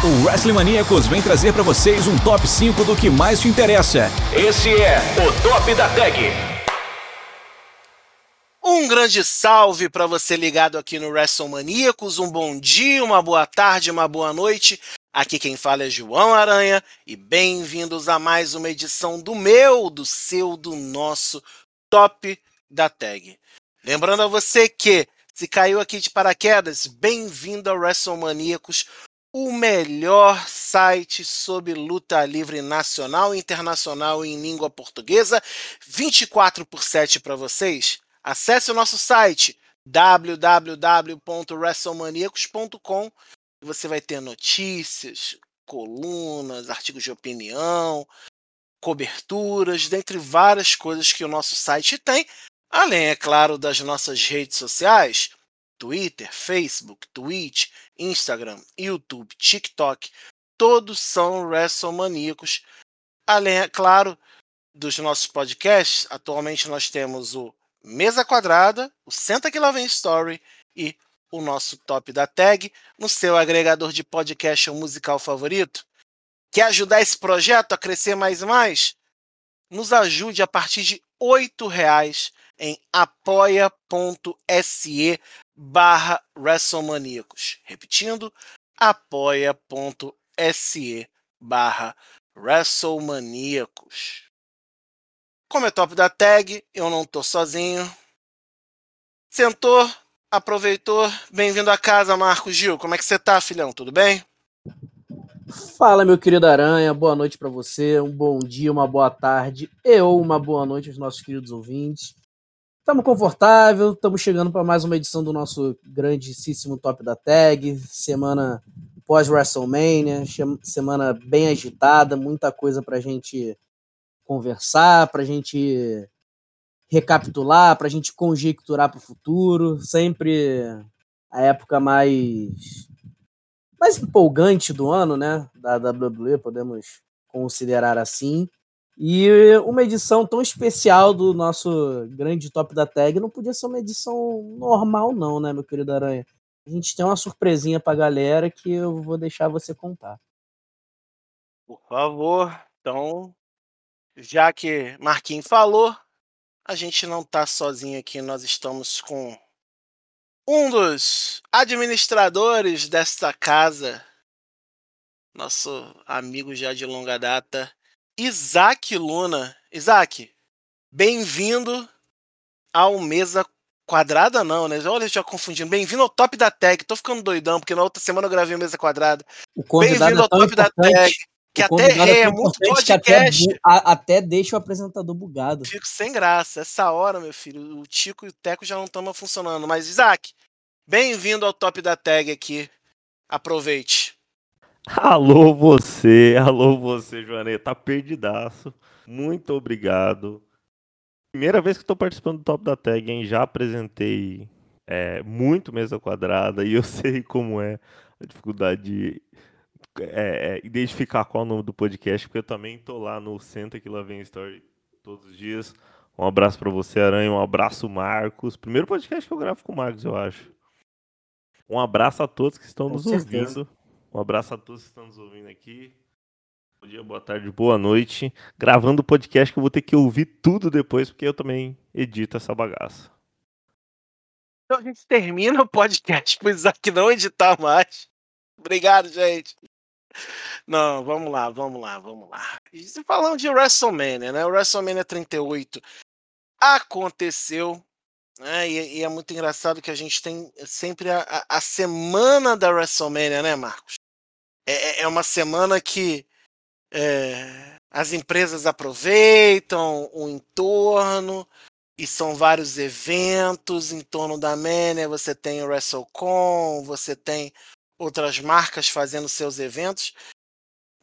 O Wrestling Maníacos vem trazer para vocês um top 5 do que mais te interessa. Esse é o Top da Tag. Um grande salve para você ligado aqui no WrestleManiacos. Um bom dia, uma boa tarde, uma boa noite. Aqui quem fala é João Aranha e bem-vindos a mais uma edição do meu, do seu, do nosso Top da Tag. Lembrando a você que se caiu aqui de paraquedas, bem-vindo ao WrestleManiacos, o melhor site sobre luta livre nacional e internacional em língua portuguesa, 24 por 7 para vocês. Acesse o nosso site www.wrestlemaniacos.com e você vai ter notícias, colunas, artigos de opinião, coberturas, dentre várias coisas que o nosso site tem, além, é claro, das nossas redes sociais, Twitter, Facebook, Twitch, Instagram, YouTube, TikTok, todos são WrestleManiacos. Além, é claro, dos nossos podcasts, atualmente nós temos o Mesa Quadrada, o Senta Que Lá Vem Story e o nosso Top da Tag no seu agregador de podcast ou musical favorito. Quer ajudar esse projeto a crescer mais e mais? Nos ajude a partir de R$ reais em apoia.se barra WrestleManiacos. Repetindo, apoia.se barra WrestleManiacos. Como é top da tag, eu não tô sozinho. Sentou, aproveitou. Bem-vindo a casa, Marcos Gil. Como é que você tá, filhão? Tudo bem? Fala, meu querido Aranha. Boa noite para você. Um bom dia, uma boa tarde e ou uma boa noite aos nossos queridos ouvintes. Estamos confortável, estamos chegando para mais uma edição do nosso grandíssimo Top da Tag. Semana pós-WrestleMania, semana bem agitada, muita coisa para a gente conversar, para a gente recapitular, para a gente conjecturar para o futuro. Sempre a época mais mais empolgante do ano, né? Da WWE, podemos considerar assim. E uma edição tão especial do nosso grande top da tag não podia ser uma edição normal, não, né, meu querido Aranha? A gente tem uma surpresinha pra galera que eu vou deixar você contar. Por favor. Então, já que Marquinhos falou, a gente não tá sozinho aqui, nós estamos com um dos administradores desta casa, nosso amigo já de longa data, Isaac Luna. Isaac, bem-vindo ao Mesa Quadrada, não, né? Olha, já confundindo. Bem-vindo ao Top da Tag. Tô ficando doidão, porque na outra semana eu gravei o Mesa Quadrada. Bem-vindo é ao Top da Tag. Que até é, é muito podcast. Até, até, deixa o apresentador bugado. Fico sem graça. Essa hora, meu filho, o Tico e o Teco já não estão funcionando. Mas, Isaac, bem-vindo ao Top da Tag aqui. Aproveite. Alô você, alô você, Joaneta, tá perdidaço. Muito obrigado. Primeira vez que estou participando do Top da Tag, hein? Já apresentei é, muito mesa quadrada e eu sei como é a dificuldade de é, é, identificar qual é o nome do podcast, porque eu também tô lá no Senta que lá vem Story todos os dias. Um abraço para você, Aranha. Um abraço, Marcos. Primeiro podcast que eu gravo com o Marcos, eu acho. Um abraço a todos que estão com nos certeza. ouvindo. Um abraço a todos que estão nos ouvindo aqui. Bom dia, boa tarde, boa noite. Gravando o podcast que eu vou ter que ouvir tudo depois, porque eu também edito essa bagaça. Então a gente termina o podcast pro Isaac não editar mais. Obrigado, gente. Não, vamos lá, vamos lá, vamos lá. E falando de WrestleMania, né? O WrestleMania 38 aconteceu. Né? E, e, é muito engraçado que a gente tem sempre a, a semana da WrestleMania, né, Marcos? É, é, é uma semana que é, as empresas aproveitam o entorno e são vários eventos em torno da Mania. Você tem o WrestleCon, você tem outras marcas fazendo seus eventos.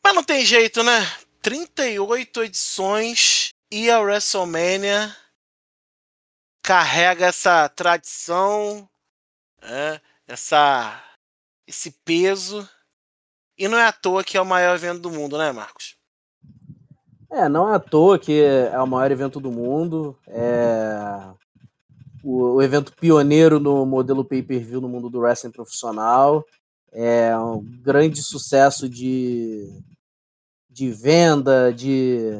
Mas não tem jeito, né? 38 edições e a WrestleMania carrega essa tradição, é, essa, esse peso e não é à toa que é o maior evento do mundo, né, Marcos? É, não é à toa que é o maior evento do mundo. É o, o evento pioneiro no modelo pay-per-view no mundo do wrestling profissional. é um grande sucesso de, de venda, de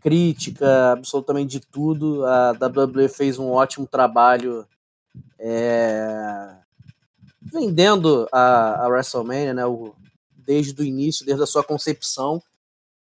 crítica, absolutamente de tudo. A WWE fez um ótimo trabalho é, vendendo a, a WrestleMania, né, o, desde o início, desde a sua concepção.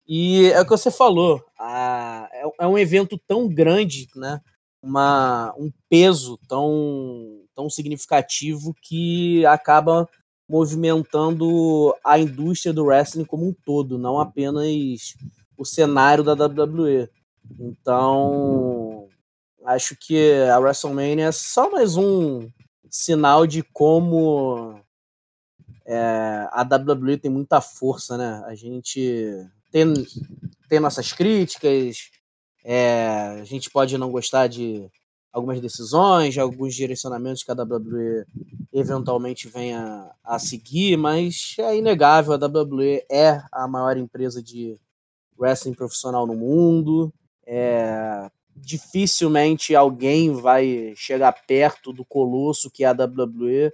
E é o que você falou, a, é, é um evento tão grande, né, uma, um peso tão, tão significativo que acaba movimentando a indústria do wrestling como um todo, não apenas o cenário da WWE. Então, acho que a WrestleMania é só mais um sinal de como é, a WWE tem muita força, né? A gente tem, tem nossas críticas, é, a gente pode não gostar de algumas decisões, de alguns direcionamentos que a WWE eventualmente venha a seguir, mas é inegável, a WWE é a maior empresa de wrestling profissional no mundo. É, dificilmente alguém vai chegar perto do colosso que é a WWE.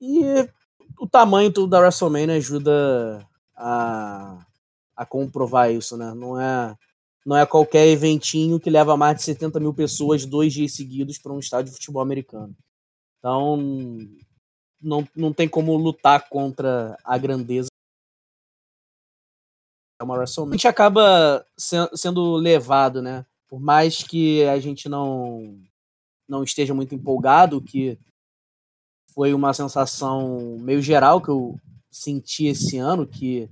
E o tamanho da WrestleMania ajuda a, a comprovar isso, né? Não é, não é qualquer eventinho que leva mais de 70 mil pessoas dois dias seguidos para um estádio de futebol americano. Então, não, não tem como lutar contra a grandeza uma WrestleMania. A gente acaba sendo levado, né? Por mais que a gente não não esteja muito empolgado, que foi uma sensação meio geral que eu senti esse ano, que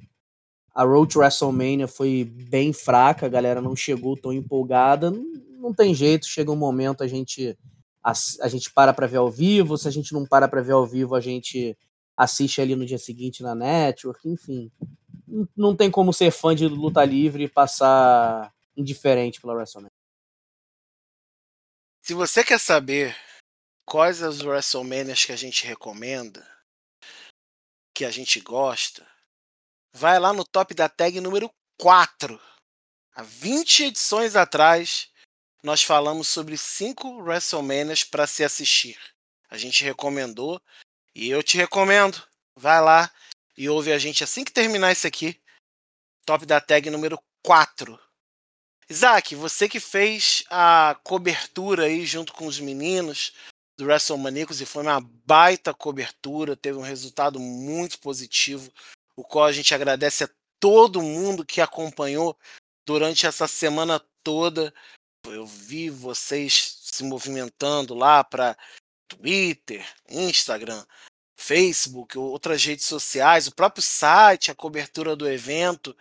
a Road to WrestleMania foi bem fraca, a galera não chegou tão empolgada. Não, não tem jeito, chega um momento a gente a, a gente para para ver ao vivo, se a gente não para para ver ao vivo, a gente assiste ali no dia seguinte na network, enfim. Não, tem como ser fã de luta livre e passar indiferente pela WrestleMania. Se você quer saber quais as WrestleManias que a gente recomenda, que a gente gosta, vai lá no top da tag número 4. Há 20 edições atrás, nós falamos sobre cinco WrestleManias para se assistir. A gente recomendou e eu te recomendo. Vai lá e ouve a gente assim que terminar isso aqui. Top da tag número 4. Isaac, você que fez a cobertura aí junto com os meninos do WrestleManiacos e foi uma baita cobertura, teve um resultado muito positivo, o qual a gente agradece a todo mundo que acompanhou durante essa semana toda. Eu vi vocês se movimentando lá para Twitter, Instagram, Facebook, outras redes sociais, o próprio site, a cobertura do evento.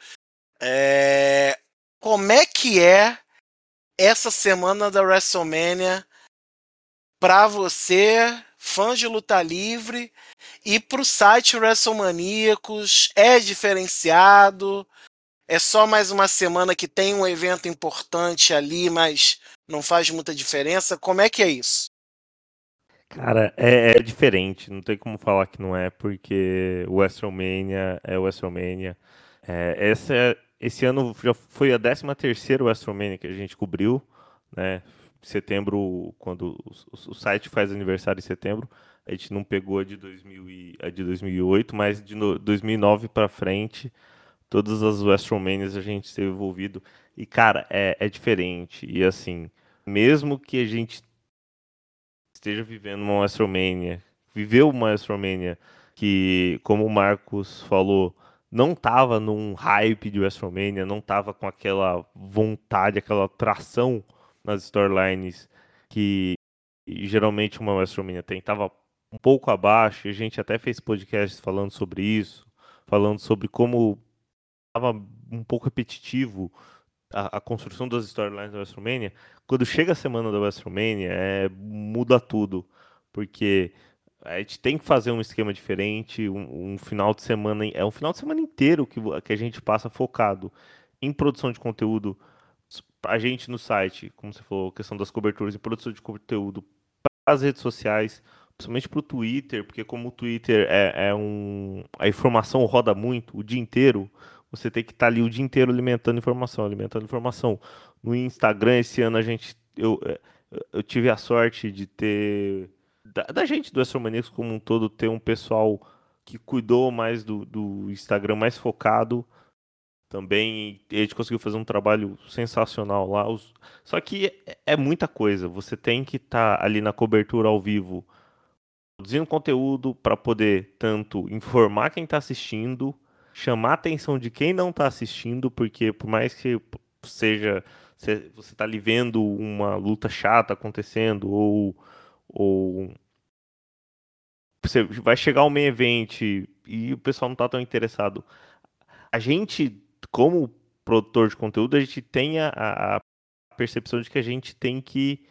É... Como é que é essa semana da WrestleMania para você, fã de luta livre, e para o site WrestleManiacos? É diferenciado? É só mais uma semana que tem um evento importante ali, mas não faz muita diferença? Como é que é isso? Cara, é, é, diferente, não tem como falar que não é, porque o WrestleMania é o WrestleMania. É, essa, é, esse ano já foi a 13 terceira WrestleMania que a gente cobriu, né? Setembro, quando o, o, site faz aniversário em setembro, a gente não pegou a de, 2000 e, a de 2008, mas de no, 2009 para frente, todas as WrestleManias a gente esteve envolvido. E, cara, é, é diferente. E, assim, mesmo que a gente esteja vivendo uma WrestleMania, viveu uma WrestleMania que, como o Marcos falou, não tava num hype de WrestleMania, não tava com aquela vontade, aquela tração nas storylines que geralmente uma WrestleMania tem. Tava um pouco abaixo, a gente até fez podcast falando sobre isso, falando sobre como tava um pouco repetitivo a, a, construção das storylines da WrestleMania, quando chega a semana da WrestleMania, é, muda tudo. Porque a gente tem que fazer um esquema diferente, um, um, final de semana. É um final de semana inteiro que, que a gente passa focado em produção de conteúdo. A gente no site, como você falou, questão das coberturas e produção de conteúdo para as redes sociais, principalmente para o Twitter, porque como o Twitter é, é um. A informação roda muito o dia inteiro você tem que estar tá ali o dia inteiro alimentando informação, alimentando informação. No Instagram, esse ano, a gente. Eu, é, eu tive a sorte de ter. Da, da gente do Astromaníacos como um todo, ter um pessoal que cuidou mais do, do Instagram, mais focado também. A gente conseguiu fazer um trabalho sensacional lá. Só que é, é muita coisa. Você tem que estar tá ali na cobertura ao vivo, produzindo conteúdo para poder tanto informar quem está assistindo, chamar a atenção de quem não está assistindo, porque por mais que seja você está ali vendo uma luta chata acontecendo ou ou você vai chegar ao meio evento e o pessoal não está tão interessado. A gente, como produtor de conteúdo, a gente tem a, a percepção de que a gente tem que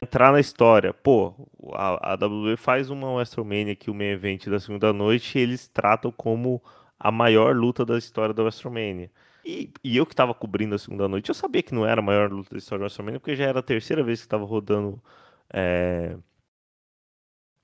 entrar na história. Pô, a, a WWE faz uma WrestleMania aqui, o meio evento da segunda noite, eles tratam como a maior luta da história da WrestleMania. E, e eu que estava cobrindo a segunda noite, eu sabia que não era a maior luta da história da WrestleMania, porque já era a terceira vez que estava rodando é,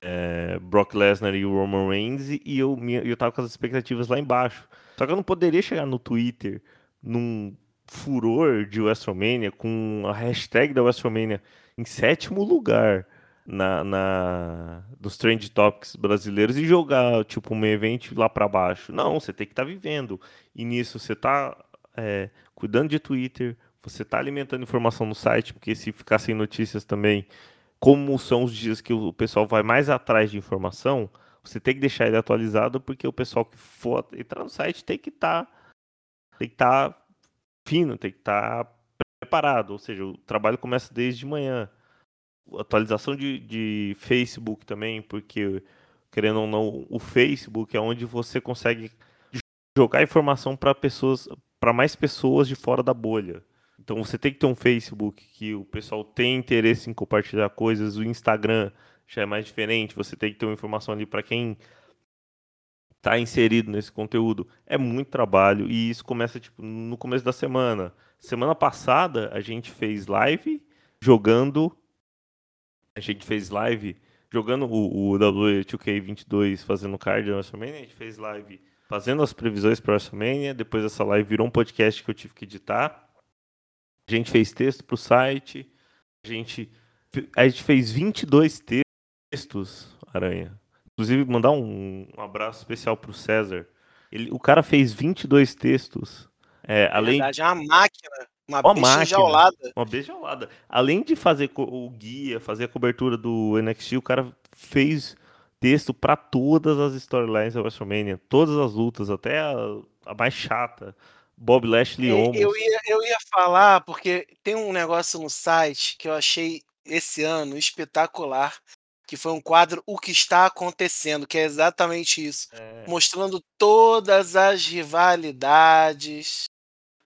é, Brock Lesnar e o Roman Reigns, e eu, eu tava com as expectativas lá embaixo. Só que eu não poderia chegar no Twitter num furor de WrestleMania com a hashtag da WrestleMania em sétimo lugar na, na dos Trend Topics brasileiros e jogar tipo um evento lá para baixo. Não, você tem que estar tá vivendo. E nisso você está é, cuidando de Twitter, você está alimentando informação no site, porque se ficar sem notícias também como são os dias que o pessoal vai mais atrás de informação, você tem que deixar ele atualizado, porque o pessoal que for entrar no site tem que estar tá, tem que estar tá fino, tem que estar tá preparado, ou seja, o trabalho começa desde manhã. Atualização de, de Facebook também, porque querendo ou não, o Facebook é onde você consegue jogar informação para pessoas, para mais pessoas de fora da bolha. Então você tem que ter um Facebook que o pessoal tem interesse em compartilhar coisas, o Instagram já é mais diferente, você tem que ter uma informação ali para quem está inserido nesse conteúdo. É muito trabalho e isso começa tipo no começo da semana. Semana passada a gente fez live jogando a gente fez live jogando o, o W2K22 fazendo card na WrestleMania, a gente fez live fazendo as previsões para WrestleMania, depois essa live virou um podcast que eu tive que editar. A gente fez texto para o site. A gente, a gente fez 22 textos, Aranha. Inclusive, mandar um, um abraço especial para o César. Ele, o cara fez 22 textos. É, além... verdade, é uma máquina. Uma, máquina, enjaulada. Uma beijoulada. Além de fazer o guia, fazer a cobertura do NXT, o cara fez texto para todas as storylines da WrestleMania. Todas as lutas, até a, a mais chata. Bob Lashley é, eu, ia, eu ia falar, porque tem um negócio no site que eu achei esse ano espetacular, que foi um quadro O que está acontecendo, que é exatamente isso. É. Mostrando todas as rivalidades.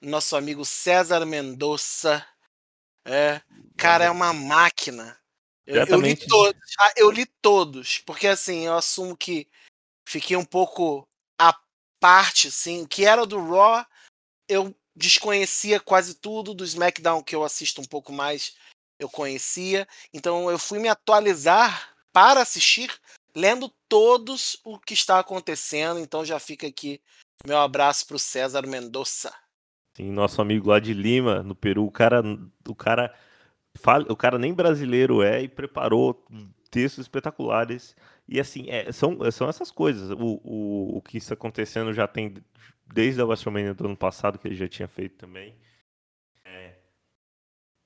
Nosso amigo César Mendonça. É, cara, é uma máquina. Eu, eu, li todos. Ah, eu li todos, porque assim, eu assumo que fiquei um pouco à parte, assim, o que era do Raw eu desconhecia quase tudo do SmackDown que eu assisto um pouco mais, eu conhecia. Então eu fui me atualizar para assistir, lendo todos o que está acontecendo. Então já fica aqui meu abraço para o César Mendonça. Sim, nosso amigo lá de Lima, no Peru, o cara, o cara, o cara nem brasileiro é e preparou textos espetaculares. E assim, é, são, são essas coisas. O, o, o que está acontecendo já tem desde a WrestleMania do ano passado, que ele já tinha feito também. É,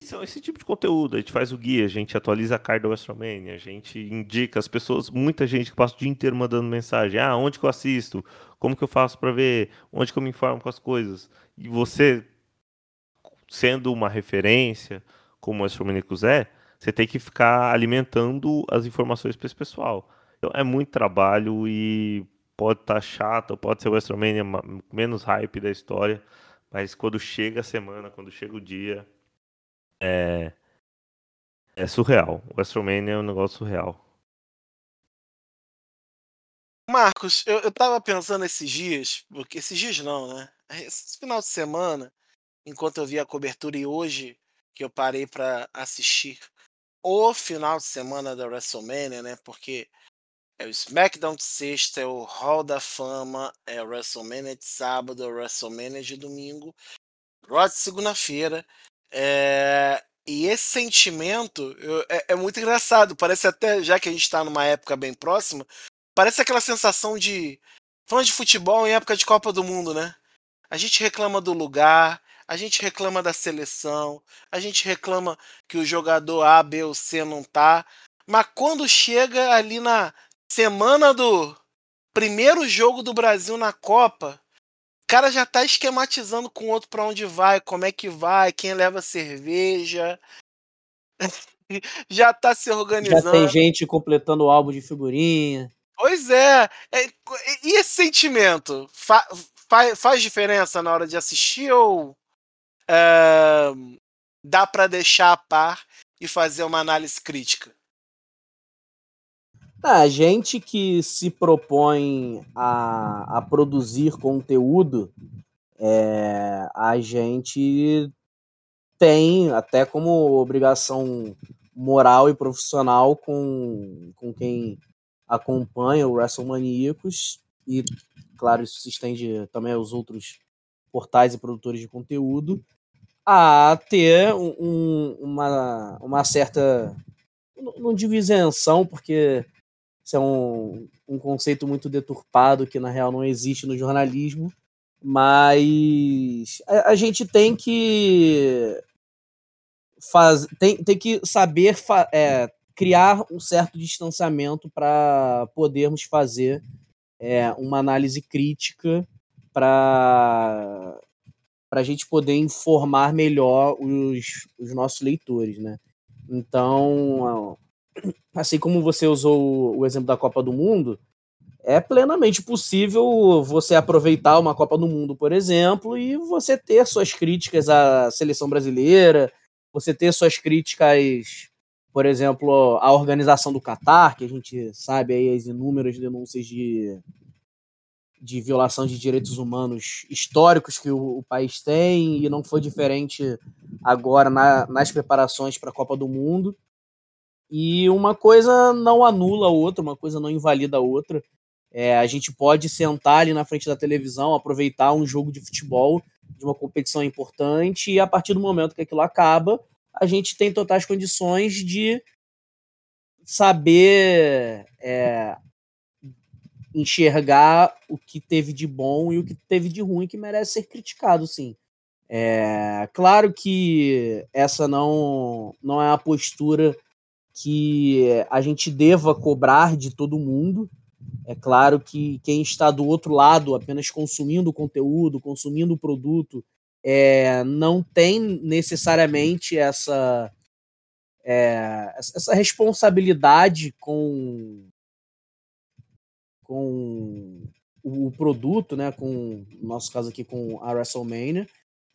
são esse tipo de conteúdo. A gente faz o guia, a gente atualiza a card da WrestleMania, a gente indica as pessoas, muita gente que passa o dia inteiro mandando mensagem. Ah, onde que eu assisto? Como que eu faço para ver? Onde que eu me informo com as coisas? E você, sendo uma referência, como o WrestleMania é, você tem que ficar alimentando as informações para esse pessoal. Então é muito trabalho e pode estar tá chato, pode ser o WrestleMania menos hype da história, mas quando chega a semana, quando chega o dia, é, é surreal. O WrestleMania é um negócio surreal. Marcos, eu, eu tava pensando esses dias, porque esses dias não, né? Esse final de semana, enquanto eu vi a cobertura e hoje que eu parei para assistir o final de semana da WrestleMania, né? Porque é o SmackDown de sexta, é o Hall da Fama, é o WrestleMania de sábado, é o WrestleMania de domingo, Raw de segunda-feira. É... E esse sentimento eu, é, é, muito engraçado. Parece até, já que a gente está numa época bem próxima, parece aquela sensação de fã de futebol em época de Copa do Mundo, né? A gente reclama do lugar, a gente reclama da seleção, a gente reclama que o jogador A, B ou C não tá, mas quando chega ali na semana do primeiro jogo do Brasil na Copa, o cara já tá esquematizando com o outro para onde vai, como é que vai, quem leva cerveja. já tá se organizando. Já tem gente completando o álbum de figurinha. Pois é. é e esse sentimento fa fa faz diferença na hora de assistir ou é, dá para deixar a par e fazer uma análise crítica? Ah, a gente que se propõe a, a produzir conteúdo, é, a gente tem até como obrigação moral e profissional com, com quem acompanha o WrestleManiacos e, claro, isso se estende também aos outros portais e produtores de conteúdo, a ter um, uma, uma certa. Não digo isenção, porque isso é um, um conceito muito deturpado que, na real, não existe no jornalismo, mas a, a gente tem que. Faz, tem, tem que saber fa, é, criar um certo distanciamento para podermos fazer é, uma análise crítica para a gente poder informar melhor os, os nossos leitores, né? Então, assim como você usou o exemplo da Copa do Mundo, é plenamente possível você aproveitar uma Copa do Mundo, por exemplo, e você ter suas críticas à seleção brasileira, você ter suas críticas por exemplo, a organização do Catar, que a gente sabe aí as inúmeras denúncias de, de violação de direitos humanos históricos que o, o país tem, e não foi diferente agora na, nas preparações para a Copa do Mundo. E uma coisa não anula a outra, uma coisa não invalida a outra. É, a gente pode sentar ali na frente da televisão, aproveitar um jogo de futebol de uma competição importante, e a partir do momento que aquilo acaba, a gente tem totais condições de saber é, enxergar o que teve de bom e o que teve de ruim que merece ser criticado, sim. É, claro que essa não, não é a postura que a gente deva cobrar de todo mundo. É claro que quem está do outro lado, apenas consumindo o conteúdo, consumindo o produto, é, não tem necessariamente essa, é, essa responsabilidade com, com o produto, né, com no nosso caso aqui com a WrestleMania.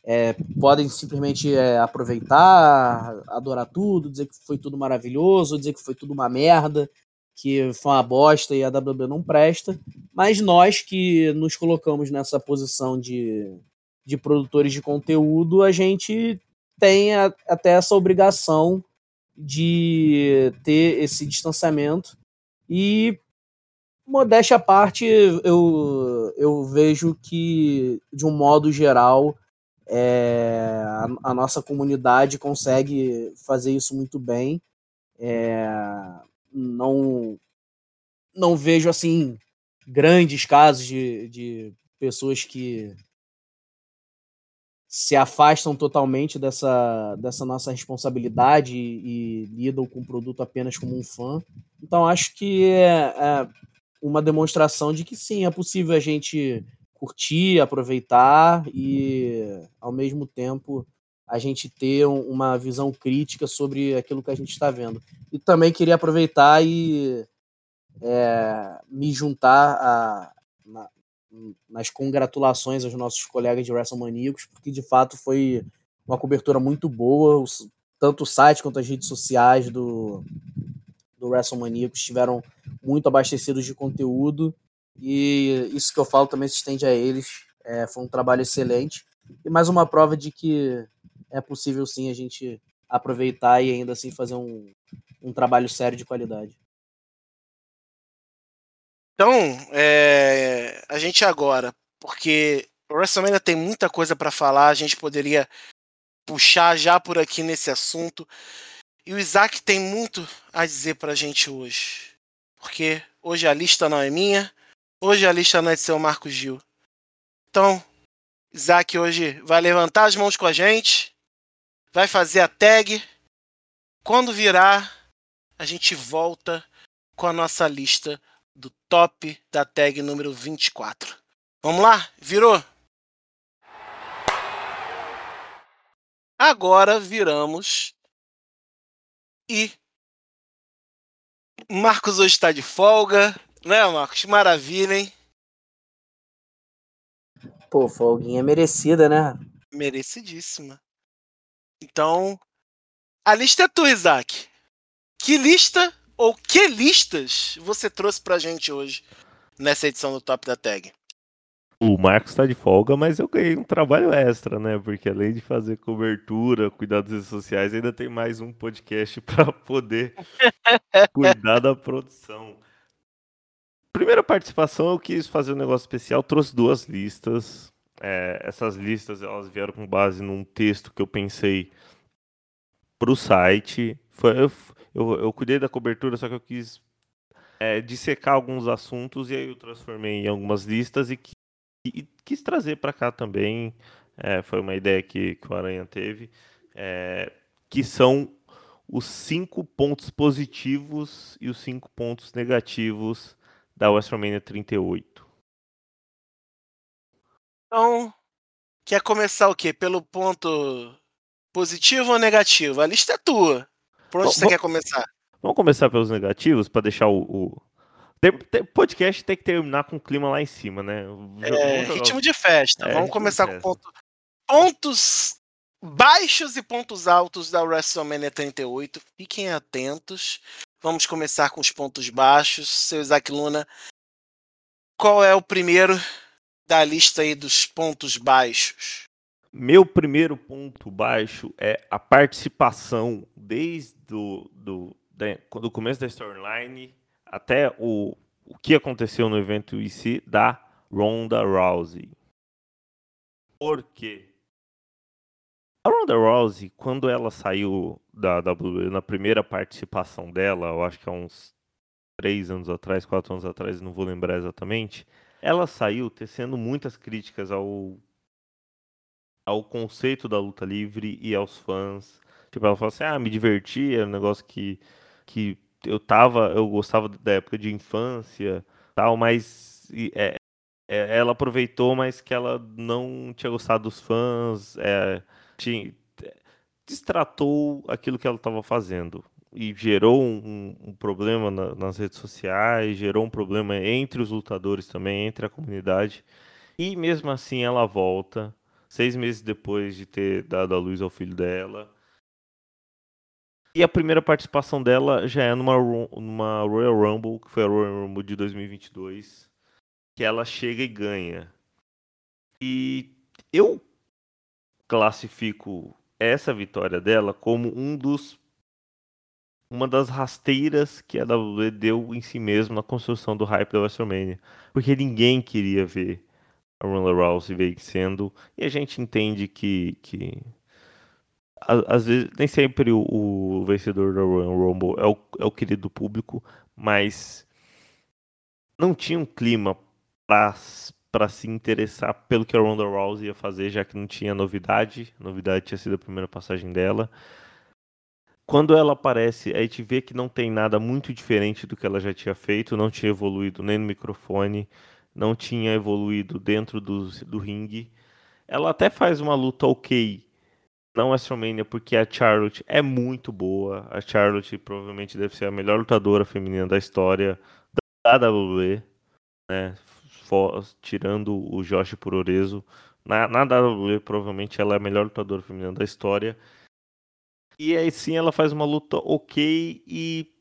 É, podem simplesmente é, aproveitar, adorar tudo, dizer que foi tudo maravilhoso, dizer que foi tudo uma merda, que foi uma bosta e a WWE não presta. Mas nós que nos colocamos nessa posição de de produtores de conteúdo, a gente tem a, até essa obrigação de ter esse distanciamento. E, modéstia à parte, eu, eu vejo que, de um modo geral, é, a, a, nossa comunidade consegue fazer isso muito bem. É, não, não vejo assim grandes casos de, de pessoas que se afastam totalmente dessa, dessa nossa responsabilidade e, e, lidam com o produto apenas como um fã. Então acho que é, é, uma demonstração de que sim, é possível a gente curtir, aproveitar e ao mesmo tempo a gente ter uma visão crítica sobre aquilo que a gente está vendo. E também queria aproveitar e é, me juntar a, nas congratulações aos nossos colegas de WrestleManiacos, porque de fato foi uma cobertura muito boa, tanto o site quanto as redes sociais do, do WrestleManiacos estiveram muito abastecidos de conteúdo, e isso que eu falo também se estende a eles, é, foi um trabalho excelente, e mais uma prova de que é possível sim a gente aproveitar e ainda assim fazer um, um trabalho sério de qualidade. Então, é, a gente agora, porque o WrestleMania tem muita coisa para falar, a gente poderia puxar já por aqui nesse assunto. E o Isaac tem muito a dizer pra gente hoje. porque hoje a lista não é minha, hoje a lista não é de seu Marcos Gil. Então, Isaac hoje vai levantar as mãos com a gente, vai fazer a tag. Quando virar, a gente volta com a nossa lista top da tag número 24. Vamos lá? Virou? Agora viramos e Marcos hoje está de folga, né, Marcos? Maravilha, hein? Pô, folguinha merecida, né? Merecidíssima. Então, a lista é tua, Isaac. Que lista ou que listas você trouxe pra gente hoje nessa edição do Top da Tag? O Marcos tá de folga, mas eu ganhei um trabalho extra, né? Porque além de fazer cobertura, cuidar das redes sociais, ainda tem mais um podcast para poder cuidar da produção. Primeira participação, eu quis fazer um negócio especial, trouxe duas listas. É, essas listas elas vieram com base num texto que eu pensei para o site. Foi, eu, eu, cuidei da cobertura, só que eu quis é, dissecar alguns assuntos e aí eu transformei em algumas listas e e quis trazer para cá também, é, foi uma ideia que, que o Aranha teve, é, que são os cinco pontos positivos e os cinco pontos negativos da WrestleMania 38. Então, quer começar o quê? Pelo ponto positivo ou negativo? A lista é tua. Por onde Bom, você quer começar? Vamos começar pelos negativos para deixar o, o, podcast tem que terminar com o clima lá em cima, né? É, ritmo de festa. É, Vamos começar com ponto... pontos baixos e pontos altos da WrestleMania 38. Fiquem atentos. Vamos começar com os pontos baixos. Seu Isaac Luna, qual é o primeiro da lista aí dos pontos baixos? Meu primeiro ponto baixo é a participação desde do, do, do começo da storyline até o, o que aconteceu no evento em si da Ronda Rousey. Por quê? A Ronda Rousey, quando ela saiu da WWE, na primeira participação dela, eu acho que há uns três anos atrás, quatro anos atrás, não vou lembrar exatamente, ela saiu tecendo muitas críticas ao, ao conceito da luta livre e aos fãs. Tipo, ela falou assim, ah, me diverti, era um negócio que, que eu tava, eu gostava da época de infância, tal, mas é, é, ela aproveitou, mas que ela não tinha gostado dos fãs, é, tinha, destratou aquilo que ela estava fazendo e gerou um, um problema na, nas redes sociais, gerou um problema entre os lutadores também, entre a comunidade. E mesmo assim ela volta, seis meses depois de ter dado a luz ao filho dela, e a primeira participação dela já é numa, numa Royal Rumble, que foi a Royal Rumble de 2022, que ela chega e ganha. E eu classifico essa vitória dela como um dos uma das rasteiras que a WWE deu em si mesmo na construção do hype da WrestleMania, porque ninguém queria ver a Ronda Rousey vencendo, e a gente entende que, que às vezes, nem sempre o, o, vencedor da Royal Rumble é o, é o querido público, mas não tinha um clima para se interessar pelo que a Ronda Rousey ia fazer, já que não tinha novidade. A novidade tinha sido a primeira passagem dela. Quando ela aparece, a gente vê que não tem nada muito diferente do que ela já tinha feito, não tinha evoluído nem no microfone, não tinha evoluído dentro do, do ringue. Ela até faz uma luta ok não WrestleMania porque a Charlotte é muito boa. A Charlotte provavelmente deve ser a melhor lutadora feminina da história da WWE, né? tirando o Josh por Orezo. Na, na WWE, provavelmente ela é a melhor lutadora feminina da história. E aí sim ela faz uma luta ok e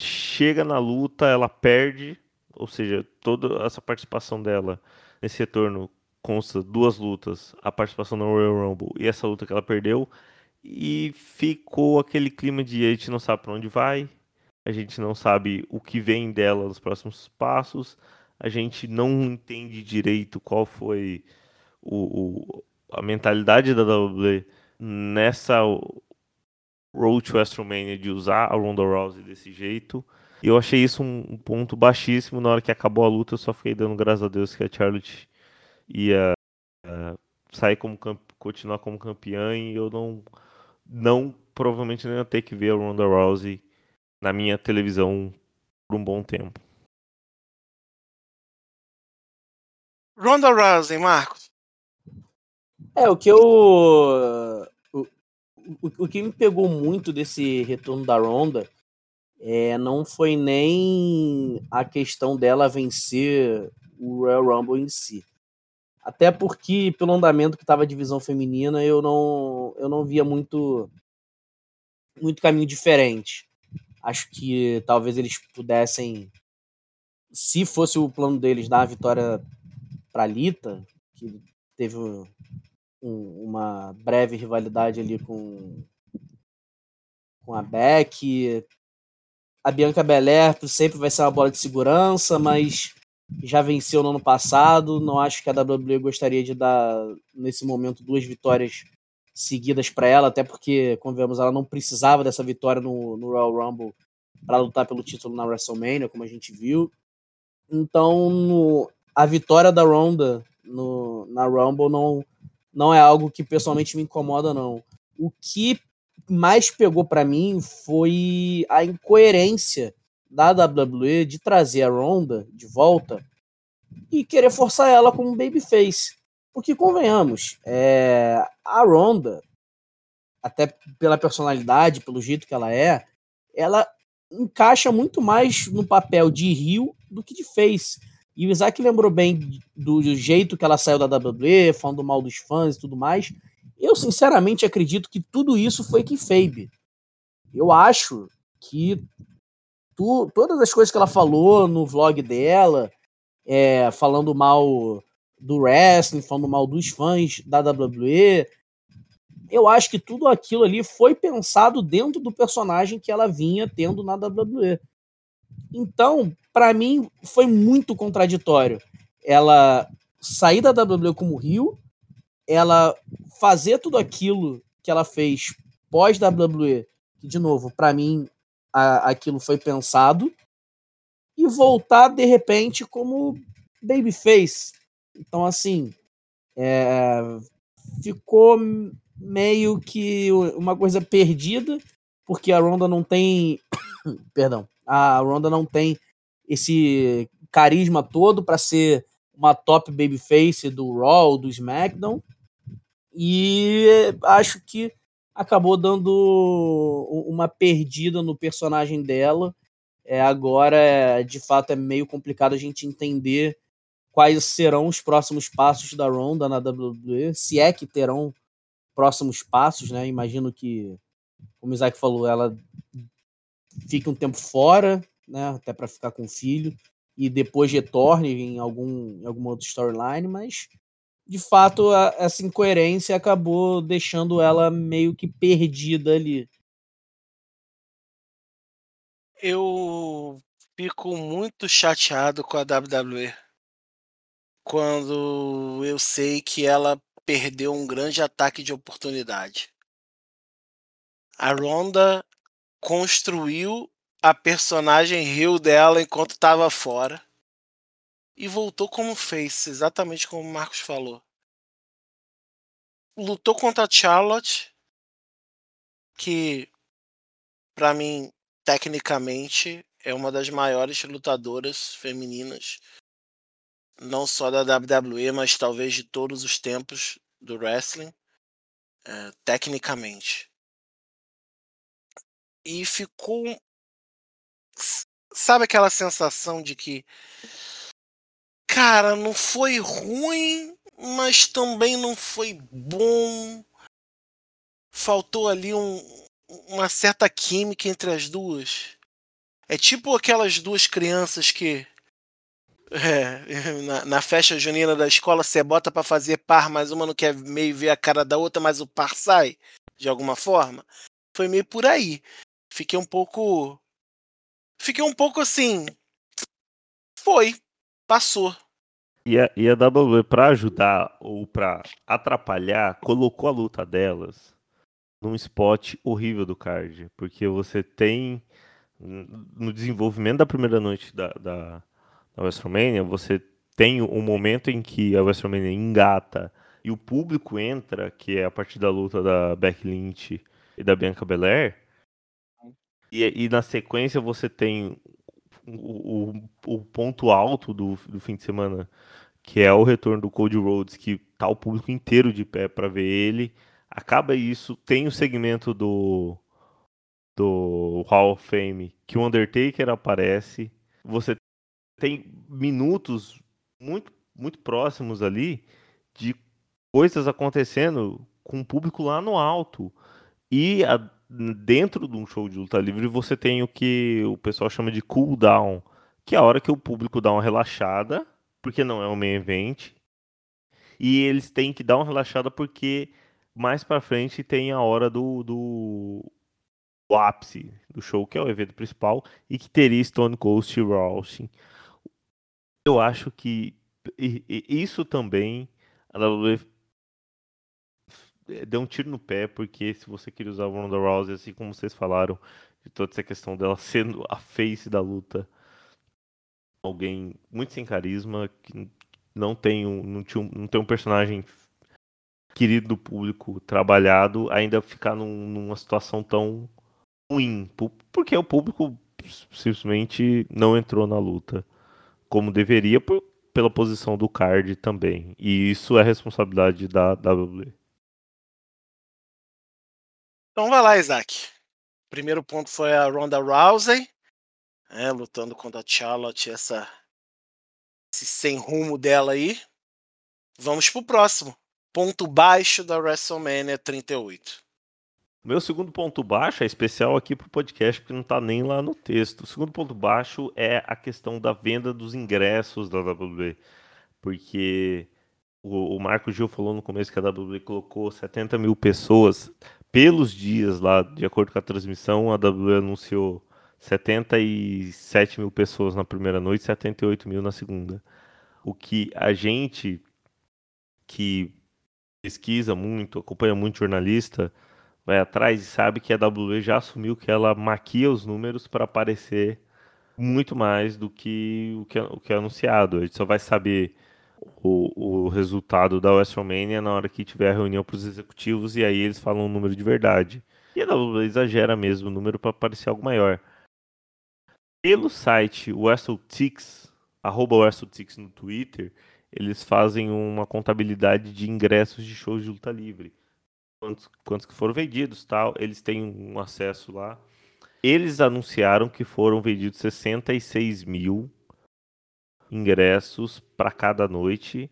chega na luta, ela perde. Ou seja, toda essa participação dela nesse retorno consta duas lutas, a participação no Royal Rumble e essa luta que ela perdeu, e ficou aquele clima de a gente não sabe para onde vai, a gente não sabe o que vem dela nos próximos passos, a gente não entende direito qual foi o, o a mentalidade da WWE nessa Road to WrestleMania de usar a Ronda Rousey desse jeito. E eu achei isso um, um, ponto baixíssimo. Na hora que acabou a luta, eu só fiquei dando graças a Deus que a Charlotte ia uh, sair como continuar como campeã e eu não, não provavelmente nem ia ter que ver a Ronda Rousey na minha televisão por um bom tempo. Ronda Rousey, Marcos. É, o que eu. O, o, o que me pegou muito desse retorno da Ronda é, não foi nem a questão dela vencer o Royal Rumble em si. Até porque, pelo andamento que estava a divisão feminina, eu não, eu não via muito, muito caminho diferente. Acho que talvez eles pudessem, se fosse o plano deles dar a vitória para Lita, que teve um, uma breve rivalidade ali com, com a Beck. A Bianca Belair sempre vai ser uma bola de segurança, mas já venceu no ano passado. Não acho que a WWE gostaria de dar, nesse momento, duas vitórias seguidas para ela, até porque, como vemos, ela não precisava dessa vitória no, no Royal Rumble para lutar pelo título na WrestleMania, como a gente viu. Então, no, a vitória da Ronda no, na Rumble não, não é algo que pessoalmente me incomoda, não. O que mais pegou para mim foi a incoerência da WWE de trazer a Ronda de volta e querer forçar ela como babyface. Porque, convenhamos, é, a Ronda, até pela personalidade, pelo jeito que ela é, ela encaixa muito mais no papel de Rio do que de face. E o Isaac lembrou bem do jeito que ela saiu da WWE, falando mal dos fãs e tudo mais. Eu, sinceramente, acredito que tudo isso foi que Fabe. Eu acho que tu, todas as coisas que ela falou no vlog dela, é, falando mal do wrestling, falando mal dos fãs da WWE, eu acho que tudo aquilo ali foi pensado dentro do personagem que ela vinha tendo na WWE. Então, para mim, foi muito contraditório. Ela sair da WWE como Rio, ela fazer tudo aquilo que ela fez pós WWE, que de novo, para mim, a, aquilo foi pensado, e voltar de repente como babyface. Então, assim, é, ficou meio que uma coisa perdida, porque a Ronda não tem. Perdão. A Ronda não tem esse carisma todo para ser uma top babyface do Raw, do SmackDown. E acho que acabou dando uma perdida no personagem dela. É, agora, de fato, é meio complicado a gente entender quais serão os próximos passos da Ronda na WWE, se é que terão próximos passos, né? Imagino que, como o Isaac falou, ela fique um tempo fora, né, até para ficar com o filho, e depois retorne em algum em alguma outra storyline, mas de fato a, essa incoerência acabou deixando ela meio que perdida ali. Eu fico muito chateado com a WWE quando eu sei que ela perdeu um grande ataque de oportunidade. A Ronda construiu a personagem riu dela enquanto estava fora e voltou como fez, exatamente como o Marcos falou. Lutou contra a Charlotte, que para mim tecnicamente é uma das maiores lutadoras femininas, não só da WWE, mas talvez de todos os tempos do wrestling, é, tecnicamente. E ficou sabe aquela sensação de que cara, não foi ruim, mas também não foi bom. Faltou ali um, uma certa química entre as duas. É tipo aquelas duas crianças que é, na, na, festa junina da escola você bota para fazer par, mas uma não quer meio ver a cara da outra, mas o par sai de alguma forma. Foi meio por aí. Fiquei um pouco fiquei um pouco assim. Foi, passou. E a, e a WWE, pra ajudar ou pra atrapalhar, colocou a luta delas num spot horrível do card. Porque você tem no desenvolvimento da primeira noite da, da, da WrestleMania, você tem um momento em que a WrestleMania engata e o público entra, que é a partir da luta da Becky Lynch e da Bianca Belair, e, e na sequência você tem o, o, ponto alto do, do fim de semana, que é o retorno do Cody Rhodes, que tá o público inteiro de pé para ver ele. Acaba isso, tem o segmento do do Hall of Fame que o Undertaker aparece. Você tem minutos muito muito próximos ali de coisas acontecendo com o público lá no alto. E a, dentro de um show de luta livre você tem o que o pessoal chama de cool down, que é a hora que o público dá uma relaxada, porque não é um main event. E eles têm que dar uma relaxada porque mais para frente tem a hora do, do o ápice do show, que é o evento principal, e que teria Stone Cold Steve Austin. Eu acho que isso também a WWE deu um tiro no pé, porque se você queria usar a Ronda Rousey, assim como vocês falaram, de toda essa questão dela sendo a face da luta, alguém muito sem carisma, que não tem um, não, tinha não tem um personagem querido do público, trabalhado, ainda ficar num, numa situação tão ruim, porque o público simplesmente não entrou na luta como deveria por, pela posição do card também. E isso é responsabilidade da WWE. Então vai lá, Isaac. Primeiro ponto foi a Ronda Rousey, né, lutando contra a Charlotte, essa, esse sem rumo dela aí. Vamos pro próximo. Ponto baixo da WrestleMania 38. Meu segundo ponto baixo é especial aqui pro podcast, porque não tá nem lá no texto. O segundo ponto baixo é a questão da venda dos ingressos da WWE. Porque o, o Marco Gil falou no começo que a WWE colocou 70 mil pessoas pelos dias lá, de acordo com a transmissão, a WWE anunciou 77 mil pessoas na primeira noite, 78 mil na segunda. O que a gente que pesquisa muito, acompanha muito jornalista, vai atrás e sabe que a WWE já assumiu que ela maquia os números para aparecer muito mais do que o que, é, o que é anunciado. A gente só vai saber o, o resultado da WrestleMania na hora que tiver a reunião para os executivos e aí eles falam um número de verdade. E a WWE exagera mesmo o número para parecer algo maior. Pelo site WrestleTix, arroba WrestleTix no Twitter, eles fazem uma contabilidade de ingressos de shows de luta livre. Quantos, quantos que foram vendidos tal, eles têm um acesso lá. Eles anunciaram que foram vendidos 66 mil ingressos para cada noite,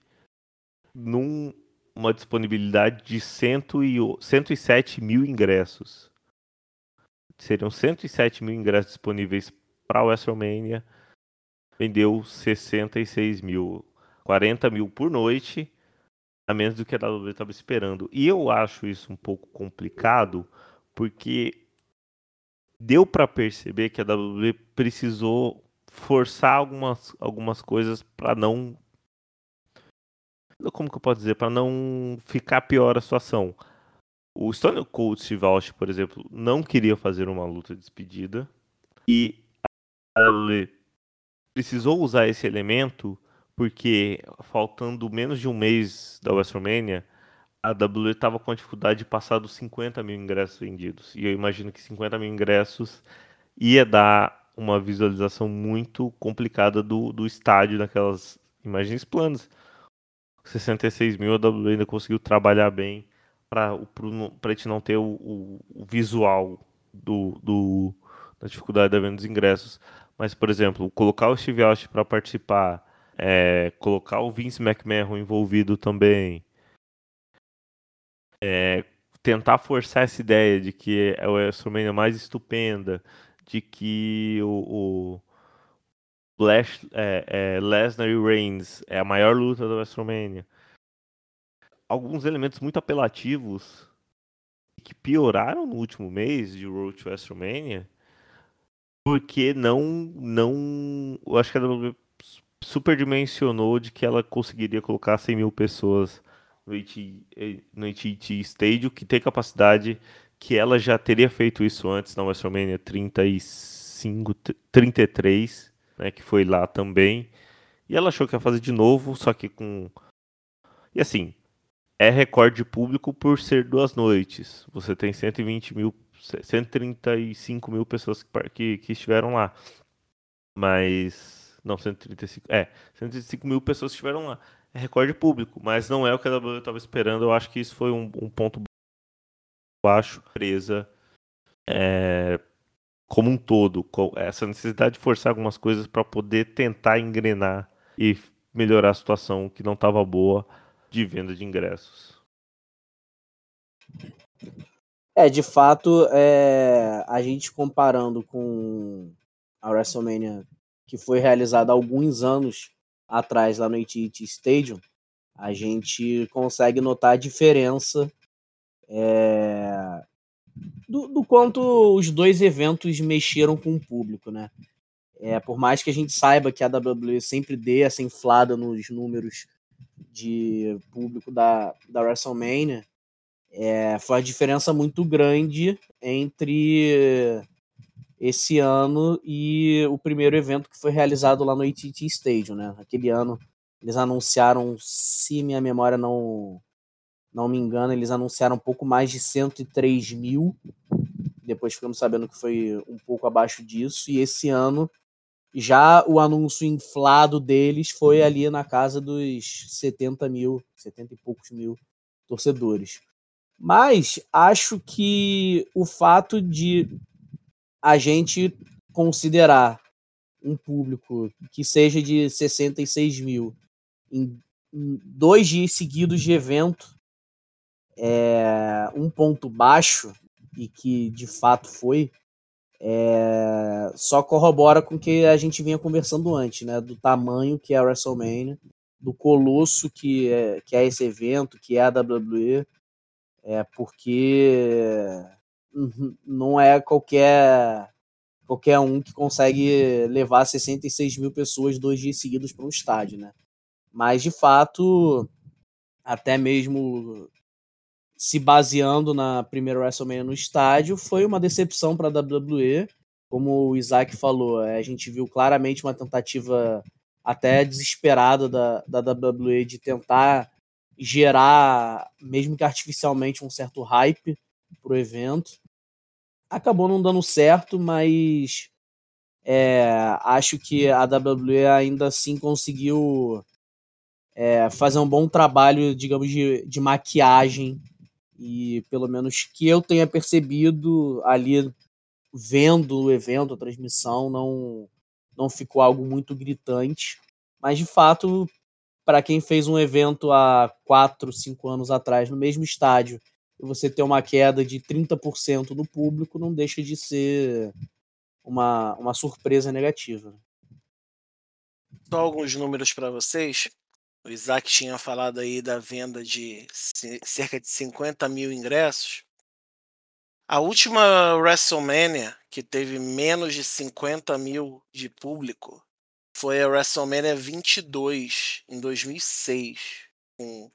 numa disponibilidade de cento e, 107 mil ingressos. Seriam 107 mil ingressos disponíveis para o WrestleMania. Vendeu 66 mil, 40 mil por noite, a menos do que a WWE estava esperando. E eu acho isso um pouco complicado, porque deu para perceber que a WWE precisou forçar algumas, algumas coisas para não. Como que eu posso dizer? Para não ficar pior a situação. O Stone Cold Steve Austin, por exemplo, não queria fazer uma luta de despedida. E ele precisou usar esse elemento porque, faltando menos de um mês da WrestleMania, a WWE estava com a dificuldade de passar dos 50 mil ingressos vendidos. E eu imagino que 50 mil ingressos ia dar uma visualização muito complicada do, do estádio naquelas imagens planas. 66 mil a WWE ainda conseguiu trabalhar bem para a gente não ter o, o, o visual do, do, da dificuldade da venda dos ingressos. Mas, por exemplo, colocar o Steve Austin para participar, é, colocar o Vince McMahon envolvido também, é, tentar forçar essa ideia de que é a WrestleMania mais estupenda, de que o, o Lash, é, é, Lesnar e Reigns é a maior luta da WrestleMania. Alguns elementos muito apelativos que pioraram no último mês de Road to WrestleMania porque não não eu acho que ela superdimensionou de que ela conseguiria colocar 100 mil pessoas no AT&T Stadium que tem capacidade que ela já teria feito isso antes na WrestleMania 36 5, 33, né, que foi lá também. E ela achou que ia fazer de novo, só que com. E assim, é recorde público por ser duas noites. Você tem 120 mil, 135 mil pessoas que, que, que estiveram lá. Mas. Não, 135. É, 135 mil pessoas estiveram lá. É recorde público, mas não é o que a WWE estava esperando. Eu acho que isso foi um, um ponto baixo, presa. É, como um todo, essa necessidade de forçar algumas coisas para poder tentar engrenar e melhorar a situação que não estava boa de venda de ingressos. É, de fato, é, a gente comparando com a WrestleMania que foi realizada alguns anos atrás lá no AT&T Stadium, a gente consegue notar a diferença é, do, do, quanto os dois eventos mexeram com o público, né? É, por mais que a gente saiba que a WWE sempre dê essa inflada nos números de público da, da WrestleMania, é, foi uma diferença muito grande entre esse ano e o primeiro evento que foi realizado lá no AT&T Stadium, né? Aquele ano eles anunciaram, se minha memória não não me engano, eles anunciaram um pouco mais de 103 mil. Depois ficamos sabendo que foi um pouco abaixo disso. E esse ano, já o anúncio inflado deles foi ali na casa dos 70 mil, 70 e poucos mil torcedores. Mas acho que o fato de a gente considerar um público que seja de 66 mil em, dois dias seguidos de evento é, um ponto baixo, e que de fato foi, é, só corrobora com o que a gente vinha conversando antes, né? Do tamanho que é a WrestleMania, do colosso que é, que é esse evento, que é a WWE, é porque não é qualquer qualquer um que consegue levar 66 mil pessoas dois dias seguidos para um estádio, né? Mas de fato, até mesmo se baseando na primeira WrestleMania no estádio, foi uma decepção para a WWE. Como o Isaac falou, é, a gente viu claramente uma tentativa até desesperada da, da WWE de tentar gerar, mesmo que artificialmente, um certo hype para o evento. Acabou não dando certo, mas é, acho que a WWE ainda assim conseguiu é, fazer um bom trabalho, digamos, de, de maquiagem e pelo menos que eu tenha percebido ali vendo o evento, a transmissão, não não ficou algo muito gritante, mas de fato, para quem fez um evento há 4, 5 anos atrás no mesmo estádio, e você ter uma queda de 30% no público, não deixa de ser uma, uma surpresa negativa. Só alguns números para vocês. O Isaac tinha falado aí da venda de cerca de 50 mil ingressos. A última WrestleMania que teve menos de 50 mil de público foi a WrestleMania 22 em 2006, com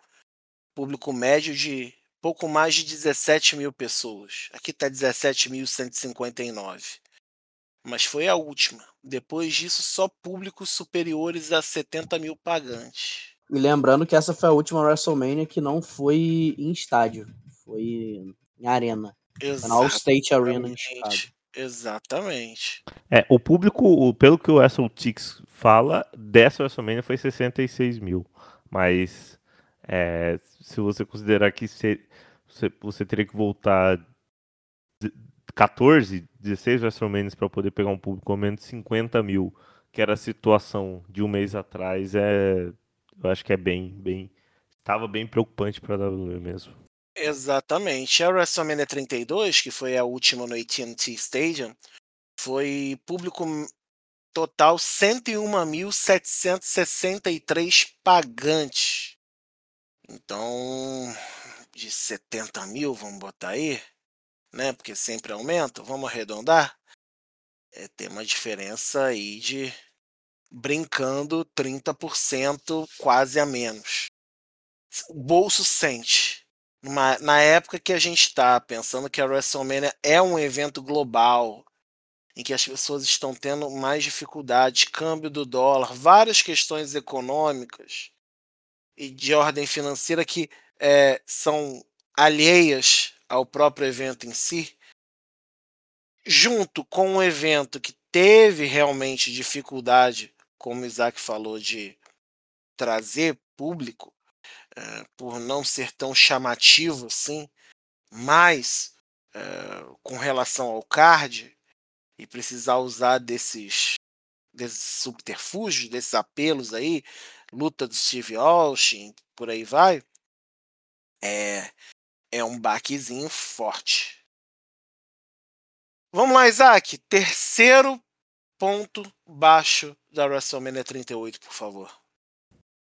público médio de pouco mais de 17 mil pessoas. Aqui está 17.159. Mas foi a última. Depois disso, só públicos superiores a 70 mil pagantes. E lembrando que essa foi a última WrestleMania que não foi em estádio, foi em arena. Exatamente. Na All State Arena em Chicago. Exatamente. É, o público, pelo que o Wrestle Tix fala, dessa WrestleMania foi 66 mil. Mas é, se você considerar que você, você teria que voltar 14, 16 WrestleManias para poder pegar um público ao menos 50 mil, que era a situação de um mês atrás, é eu acho que é bem, bem. Tava bem preocupante para a WWE mesmo. Exatamente. A WrestleMania 32, que foi a última no AT&T Stadium, foi público total 101.763 pagantes. Então, de 70 mil, vamos botar aí, né? Porque sempre aumenta, vamos arredondar. É, tem uma diferença aí de brincando 30% quase a menos. O bolso sente. Numa, na época que a gente está pensando que a WrestleMania é um evento global, em que as pessoas estão tendo mais dificuldade, câmbio do dólar, várias questões econômicas e de ordem financeira que é, são alheias ao próprio evento em si, junto com um evento que teve realmente dificuldade, como Isaac falou, de trazer público, é, por não ser tão chamativo assim, mas é, com relação ao card e precisar usar desses, desses subterfúgios, desses apelos aí, luta do Steve Austin, por aí vai, é, é um baquezinho forte. Vamos lá, Isaac. Terceiro ponto baixo da WrestleMania 38, por favor.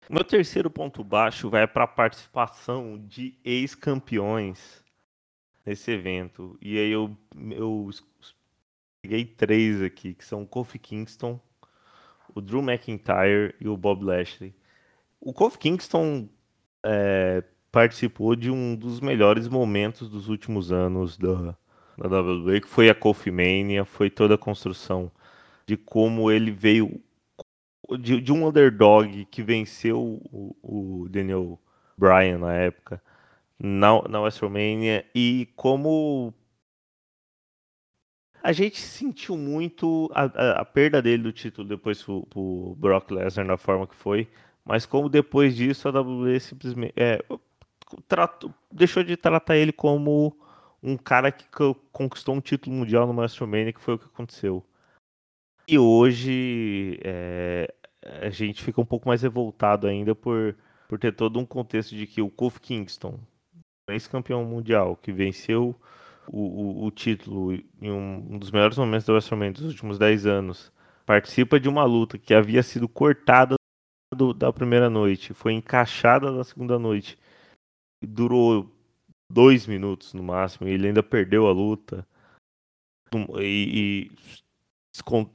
Meu terceiro ponto baixo vai para a participação de ex-campeões nesse evento. E aí eu, eu peguei três aqui, que são o Kofi Kingston, o Drew McIntyre e o Bob Lashley. O Kofi Kingston é, participou de um dos melhores momentos dos últimos anos da, da WWE, que foi a Kofi Mania, foi toda a construção de como ele veio de, de um underdog que venceu o, o, Daniel Bryan na época na, na WrestleMania e como a gente sentiu muito a, a, a perda dele do título depois pro, pro Brock Lesnar na forma que foi, mas como depois disso a WWE simplesmente é, trato, deixou de tratar ele como um cara que conquistou um título mundial no WrestleMania, que foi o que aconteceu. E hoje é, a gente fica um pouco mais revoltado ainda por, por ter todo um contexto de que o Kofi Kingston, ex-campeão mundial, que venceu o, o, o título em um, um, dos melhores momentos do WrestleMania dos últimos 10 anos, participa de uma luta que havia sido cortada do, da primeira noite, foi encaixada da segunda noite, durou dois minutos no máximo, e ele ainda perdeu a luta. E, e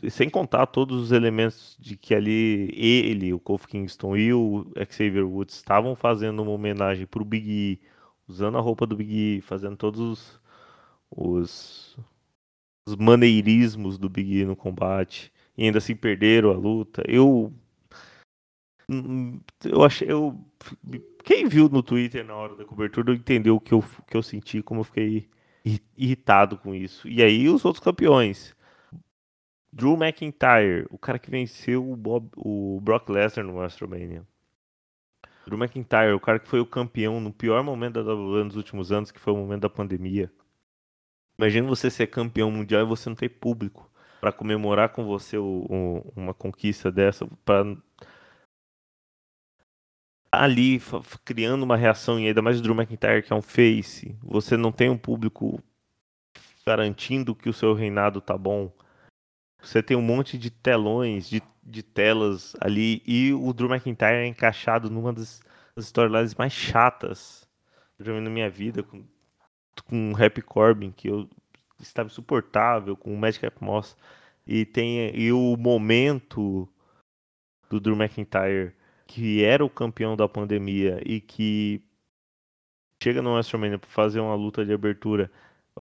sem contar todos os elementos de que ali ele, o Kofi Kingston e o Xavier Woods estavam fazendo uma homenagem pro Big E, usando a roupa do Big E, fazendo todos os, os maneirismos do Big E no combate, e ainda assim perderam a luta. Eu eu achei eu quem viu no Twitter na hora da cobertura entendeu o que eu, que eu senti, como eu fiquei irritado com isso. E aí os outros campeões Drew McIntyre, o cara que venceu o, Bob, o Brock Lesnar no WrestleMania. Drew McIntyre, o cara que foi o campeão no pior momento da WWE nos últimos anos, que foi o momento da pandemia. Imagina você ser campeão mundial e você não ter público para comemorar com você o, o, uma conquista dessa, para ali criando uma reação e ainda mais o Drew McIntyre que é um face, você não tem um público garantindo que o seu reinado tá bom você tem um monte de telões, de, de telas ali, e o Drew McIntyre é encaixado numa das, das storylines mais chatas que eu já vi na minha vida, com, com o Happy Corbin, que eu estava insuportável, com o Magic Moss, e tem e o momento do Drew McIntyre, que era o campeão da pandemia e que chega no WrestleMania para fazer uma luta de abertura.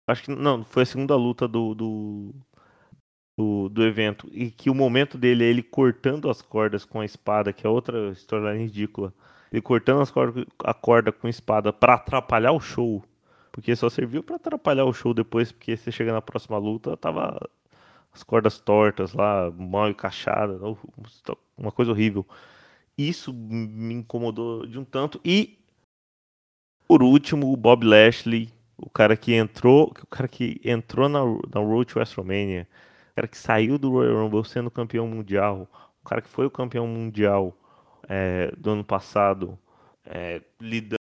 Acho que não, foi a segunda luta do, do, do, do evento e que o momento dele é ele cortando as cordas com a espada, que é outra história ridícula. Ele cortando as cordas, a corda com a espada para atrapalhar o show. Porque só serviu para atrapalhar o show depois, porque você chega na próxima luta, tava as cordas tortas lá, mal encaixadas, uma coisa horrível. Isso me incomodou de um tanto. E, por último, o Bob Lashley, o cara que entrou, o cara que entrou na, na Road to WrestleMania, cara que saiu do Royal Rumble sendo campeão mundial, o cara que foi o campeão mundial é, do ano passado, é, lidando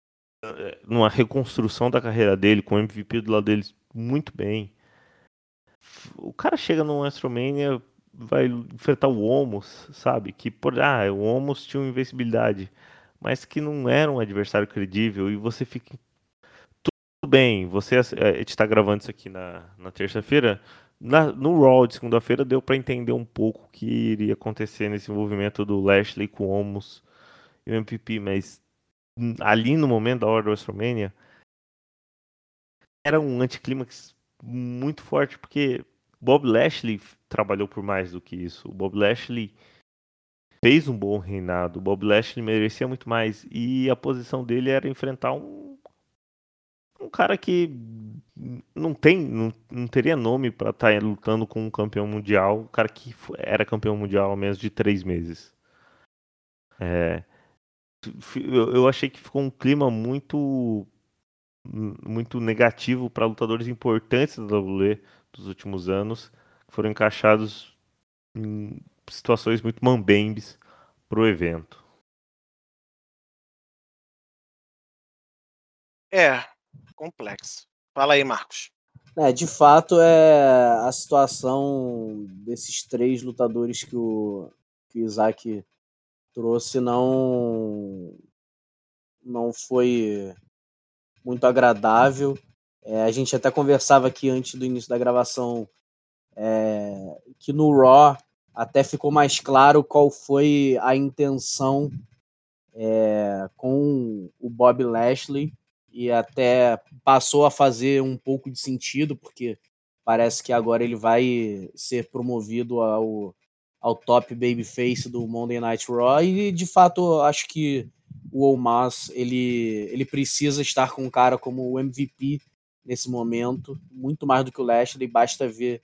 é, numa reconstrução da carreira dele, com o MVP do lado dele muito bem. O cara chega no WrestleMania, vai enfrentar o Omos, sabe? Que por ah, o Omos tinha uma invencibilidade, mas que não era um adversário credível e você fica tudo bem, você está gravando isso aqui na, na terça-feira, na, no Raw de segunda-feira deu para entender um pouco o que iria acontecer nesse envolvimento do Lashley com o Omos e o MVP, mas ali no momento da hora do WrestleMania era um anticlímax muito forte, porque Bob Lashley trabalhou por mais do que isso. O Bob Lashley fez um bom reinado. O Bob Lashley merecia muito mais. E a posição dele era enfrentar um, um cara que não tem, não, não teria nome para estar tá lutando com um campeão mundial, um cara que era campeão mundial há menos de três meses. É, eu achei que ficou um clima muito muito negativo para lutadores importantes da WWE dos últimos anos, que foram encaixados em situações muito mambembes para o evento. É, complexo. Fala aí, Marcos. É, de fato, é a situação desses três lutadores que o, que o Isaac trouxe não não foi muito agradável. É, a gente até conversava aqui antes do início da gravação é, que no Raw até ficou mais claro qual foi a intenção é, com o Bob Lashley e até passou a fazer um pouco de sentido, porque parece que agora ele vai ser promovido ao, ao top babyface do Monday Night Raw e de fato acho que o Omos ele, ele precisa estar com um cara como o MVP nesse momento, muito mais do que o Lashley, basta ver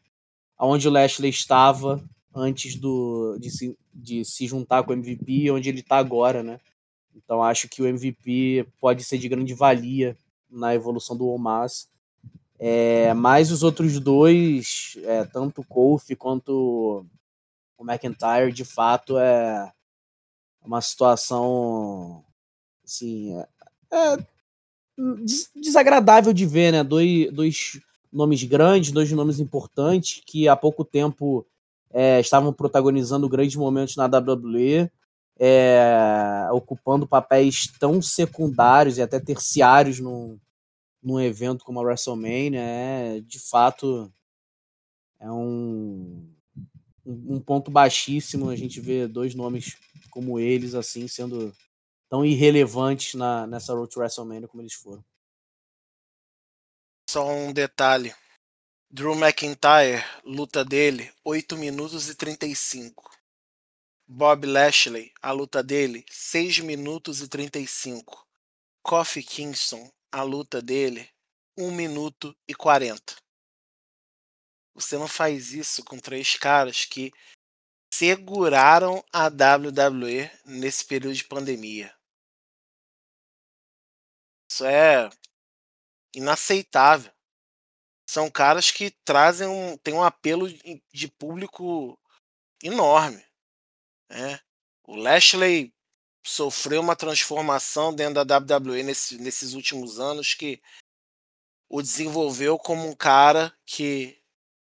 aonde o Lashley estava antes do, de, se, de se juntar com o MVP e onde ele está agora, né? Então acho que o MVP pode ser de grande valia na evolução do Omas. É, mas os outros dois, é, tanto o Kofi quanto o McIntyre, de fato é uma situação assim, é, é desagradável de ver, né? Dois, dois nomes grandes, dois nomes importantes que há pouco tempo é, estavam protagonizando grandes momentos na WWE, é, ocupando papéis tão secundários e até terciários num, num evento como a WrestleMania, é, de fato é um, um ponto baixíssimo a gente ver dois nomes como eles assim sendo tão irrelevantes na, nessa Road to WrestleMania como eles foram. Só um detalhe. Drew McIntyre, luta dele, 8 minutos e 35. Bob Lashley, a luta dele, 6 minutos e 35. Kofi Kingston, a luta dele, 1 minuto e 40. Você não faz isso com três caras que seguraram a WWE nesse período de pandemia. Isso é inaceitável. São caras que trazem um, tem um apelo de público enorme. Né? O Lashley sofreu uma transformação dentro da WWE nesse, nesses últimos anos que o desenvolveu como um cara que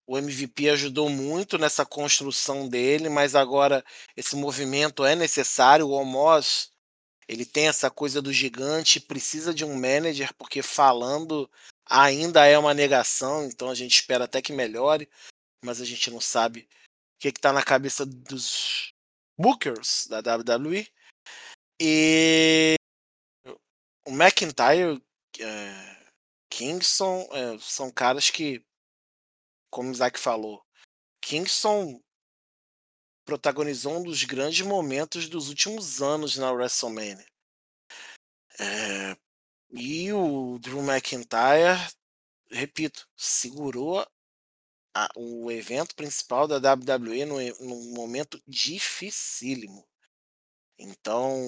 o MVP ajudou muito nessa construção dele, mas agora esse movimento é necessário. O Omos ele tem essa coisa do gigante, precisa de um manager, porque falando ainda é uma negação, então a gente espera até que melhore, mas a gente não sabe o que está na cabeça dos bookers da WWE. E o McIntyre, é, Kingston, é, são caras que, como o Isaac falou, Kingston protagonizou um dos grandes momentos dos últimos anos na WrestleMania. É, e o Drew McIntyre, repito, segurou a, o evento principal da WWE no, num momento dificílimo. Então,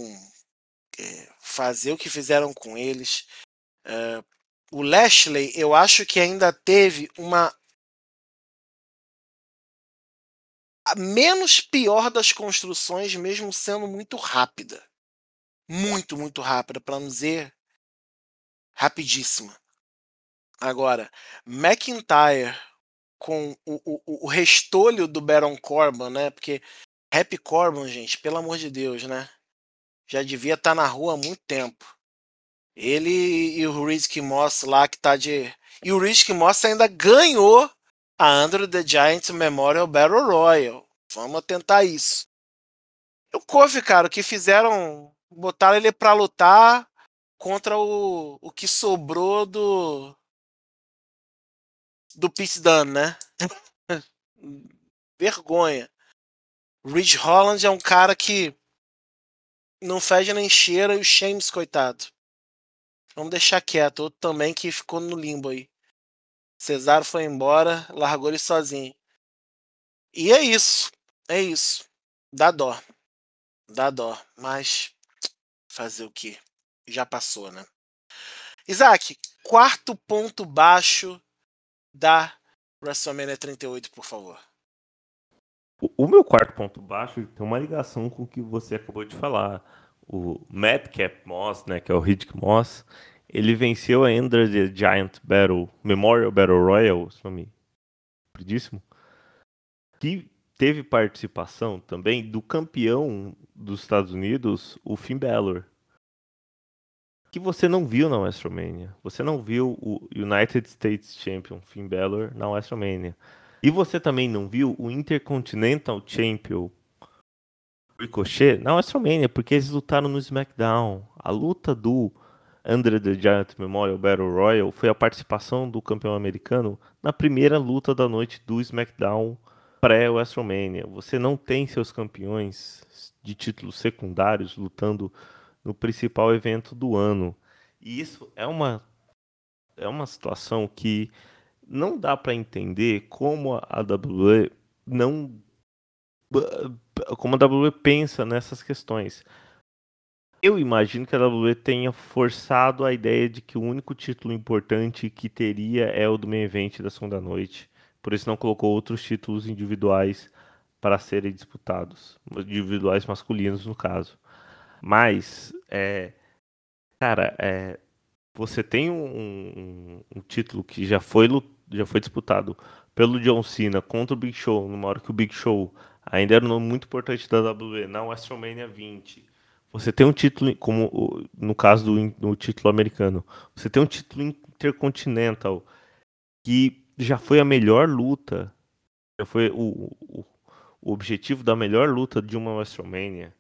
é, fazer o que fizeram com eles. É, o Lashley, eu acho que ainda teve uma. A menos pior das construções, mesmo sendo muito rápida. Muito, muito rápida, para não dizer rapidíssima. Agora, McIntyre com o, o, o restolho do Baron Corbin, né? Porque Happy Corbin, gente, pelo amor de Deus, né? Já devia estar tá na rua há muito tempo. Ele e o Rizky Moss lá que tá de. E o Rizky Moss ainda ganhou a Andrew the Giant Memorial Battle Royal. Vamos tentar isso. O Kofi, cara, o que fizeram. Botaram ele pra lutar contra o, o que sobrou do do Pete Dunne, né? Vergonha. Ridge Holland é um cara que não fede nem cheira e o James, coitado. Vamos deixar quieto. Outro também que ficou no limbo aí. Cesaro foi embora, largou ele sozinho. E é isso. É isso. Dá dó. Dá dó. Mas fazer o que? Já passou, né? Isaac, quarto ponto baixo da WrestleMania 38, por favor. O, meu quarto ponto baixo tem uma ligação com o que você acabou de falar. O Madcap Moss, né, que é o Riddick Moss, ele venceu a Ender the Giant Battle, Memorial Battle Royal, esse nome compridíssimo, que teve participação também do campeão dos Estados Unidos, o Finn Balor que você não viu na WrestleMania. Você não viu o United States Champion Finn Balor na WrestleMania. E você também não viu o Intercontinental Champion Ricochet na WrestleMania, porque eles lutaram no SmackDown. A luta do Under the Giant Memorial Battle Royal foi a participação do campeão americano na primeira luta da noite do SmackDown pré-WrestleMania. Você não tem seus campeões de títulos secundários lutando no principal evento do ano. E isso é uma, é uma situação que não dá para entender como a WWE não como a WWE pensa nessas questões. Eu imagino que a WWE tenha forçado a ideia de que o único título importante que teria é o do main event da segunda noite. Por isso não colocou outros títulos individuais para serem disputados, individuais masculinos no caso. Mas, é, cara, é, você tem um, um, um, título que já foi, já foi disputado pelo John Cena contra o Big Show, numa hora que o Big Show ainda era um nome muito importante da WWE, na WrestleMania 20. Você tem um título, como no caso do, do título americano, você tem um título intercontinental que já foi a melhor luta, já foi o, o, o objetivo da melhor luta de uma WrestleMania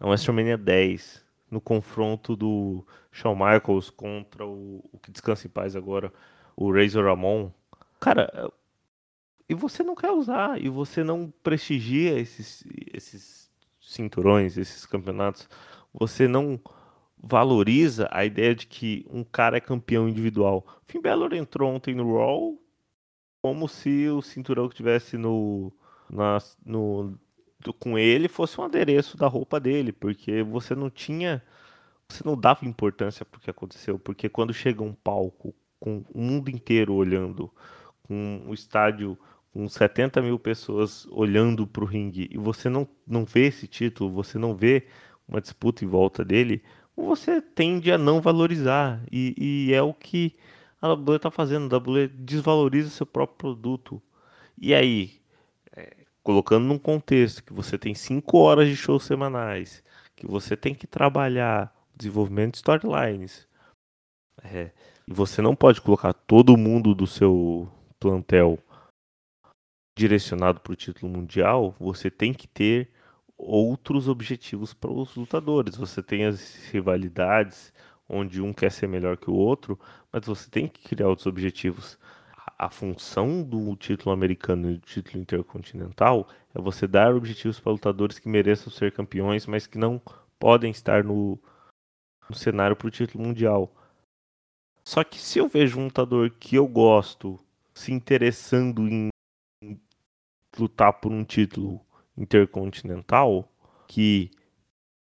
na WrestleMania 10, no confronto do Shawn Michaels contra o, o que descansa em paz agora, o Razor Ramon. Cara, e você não quer usar, e você não prestigia esses, esses cinturões, esses campeonatos, você não valoriza a ideia de que um cara é campeão individual. Finn Balor entrou ontem no Raw como se o cinturão que tivesse no, na, no com ele fosse um adereço da roupa dele, porque você não tinha, você não dava importância para o que aconteceu, porque quando chega um palco com o mundo inteiro olhando, com o estádio com 70 mil pessoas olhando para o ringue e você não, não vê esse título, você não vê uma disputa em volta dele, você tende a não valorizar. E, e é o que a WWE está fazendo. A WWE desvaloriza seu próprio produto. E aí, colocando num contexto que você tem cinco horas de shows semanais, que você tem que trabalhar desenvolvimento de storylines, é, e você não pode colocar todo mundo do seu plantel direcionado para o título mundial, você tem que ter outros objetivos para os lutadores. Você tem as rivalidades onde um quer ser melhor que o outro, mas você tem que criar outros objetivos a função do título americano e do título intercontinental é você dar objetivos para lutadores que mereçam ser campeões, mas que não podem estar no, no cenário para o título mundial. Só que se eu vejo um lutador que eu gosto se interessando em lutar por um título intercontinental, que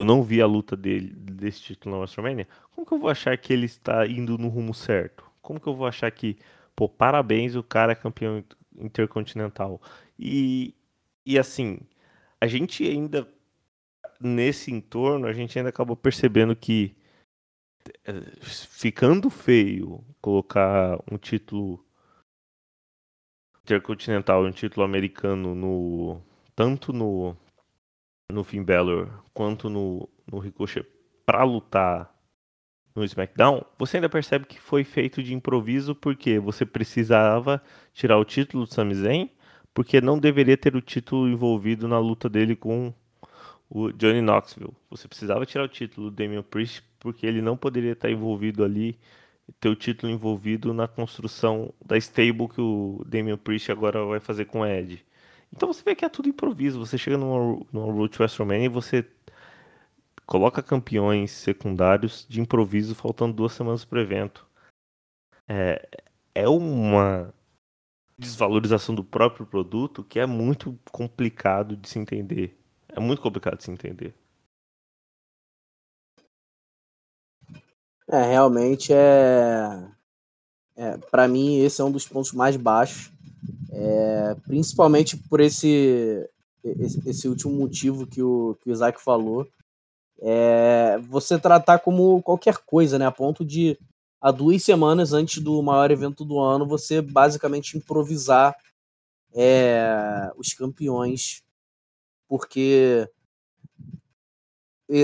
eu não vi a luta dele desse título na WrestleMania, como que eu vou achar que ele está indo no rumo certo? Como que eu vou achar que pô, parabéns, o cara é campeão intercontinental. E, e assim, a gente ainda, nesse entorno, a gente ainda acabou percebendo que eh, ficando feio colocar um título intercontinental e um título americano no tanto no no Finn Balor quanto no, no Ricochet para lutar no SmackDown, você ainda percebe que foi feito de improviso porque você precisava tirar o título do Sami Zayn, porque não deveria ter o título envolvido na luta dele com o Johnny Knoxville. Você precisava tirar o título do Damian Priest porque ele não poderia estar envolvido ali, ter o título envolvido na construção da stable que o Damian Priest agora vai fazer com o Ed. Então você vê que é tudo improviso. Você chega numa, numa Road to WrestleMania e você coloca campeões secundários de improviso faltando duas semanas para o evento. É, é uma desvalorização do próprio produto que é muito complicado de se entender. É muito complicado de se entender. É, realmente é. é para mim, esse é um dos pontos mais baixos. É, principalmente por esse, esse, esse, último motivo que o, que o Isaac falou. É, você tratar como qualquer coisa, né? A ponto de, há duas semanas antes do maior evento do ano, você basicamente improvisar é, os campeões, porque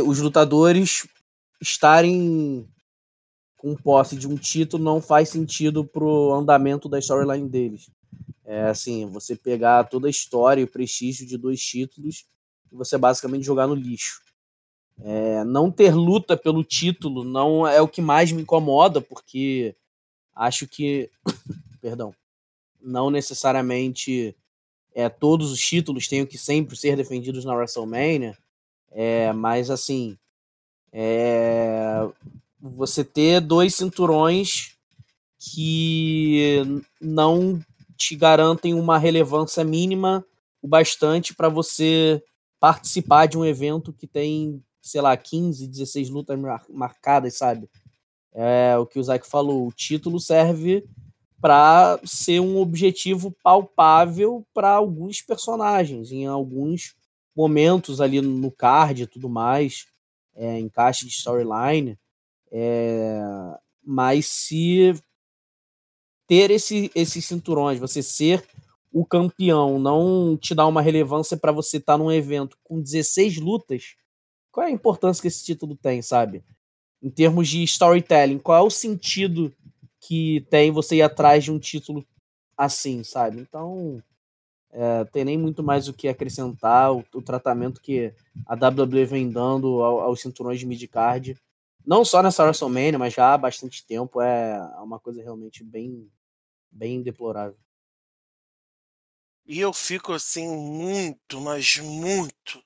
os lutadores estarem com posse de um título não faz sentido pro andamento da storyline deles. É assim, você pegar toda a história e o prestígio de dois títulos e você basicamente jogar no lixo. É, não ter luta pelo título não é o que mais me incomoda, porque acho que, perdão, não necessariamente é, todos os títulos tenham que sempre ser defendidos na WrestleMania, é, mas assim, é, você ter dois cinturões que não te garantem uma relevância mínima o bastante para você participar de um evento que tem, sei lá, 15, 16 lutas marcadas, sabe? É o que o Zack falou, o título serve para ser um objetivo palpável para alguns personagens, em alguns momentos ali no card e tudo mais, é, encaixe de storyline. É, mas se ter esse, esses cinturões, você ser o campeão, não te dá uma relevância para você estar tá num evento com 16 lutas, qual é a importância que esse título tem, sabe? Em termos de storytelling, qual é o sentido que tem você ir atrás de um título assim, sabe? Então, é, tem nem muito mais o que acrescentar. O, o tratamento que a WWE vem dando ao, aos cinturões de midcard não só nessa WrestleMania, mas já há bastante tempo, é uma coisa realmente bem, bem deplorável. E eu fico assim muito, mas muito.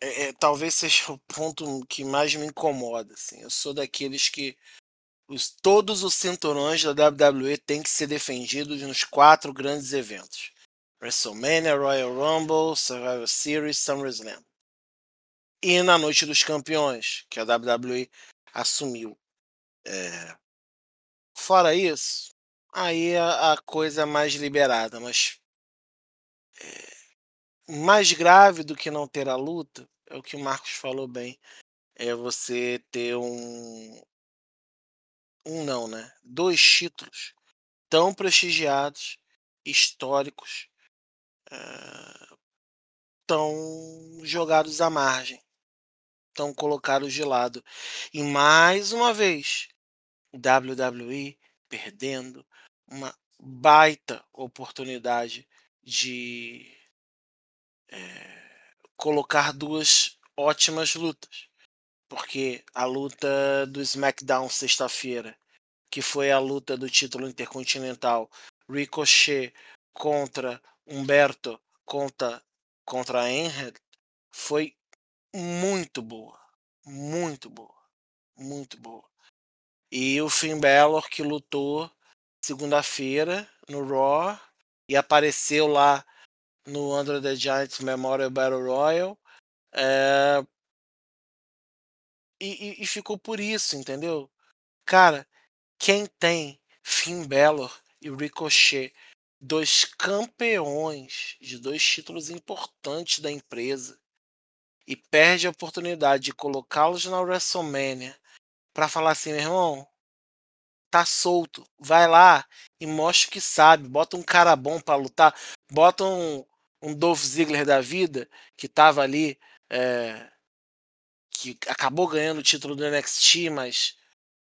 É, é, talvez seja o ponto que mais me incomoda. Assim. Eu sou daqueles que os, todos os cinturões da WWE têm que ser defendidos nos quatro grandes eventos: WrestleMania, Royal Rumble, Survivor Series, SummerSlam e na Noite dos Campeões, que a WWE assumiu. É... Fora isso, aí a, a, coisa é mais liberada, mas é... mais grave do que não ter a luta é o que o Marcos falou bem, é você ter um um não, né? Dois títulos tão prestigiados, históricos, é... tão jogados à margem estão colocados de lado. E mais uma vez, WWE perdendo uma baita oportunidade de é, colocar duas ótimas lutas. Porque a luta do SmackDown sexta-feira, que foi a luta do título intercontinental, Ricochet contra Humberto contra, contra Enred, foi muito boa. Muito boa. Muito boa. E o Finn Balor que lutou segunda-feira no Raw e apareceu lá no Under the Giants Memorial Battle Royal. É... E, e, e, ficou por isso, entendeu? Cara, quem tem Finn Balor e Ricochet, dois campeões de dois títulos importantes da empresa, e perde a oportunidade de colocá-los na WrestleMania para falar assim, meu irmão, tá solto, vai lá e mostra que sabe, bota um cara bom para lutar, bota um, um Dolph Ziggler da vida que tava ali, é, que acabou ganhando o título do NXT, mas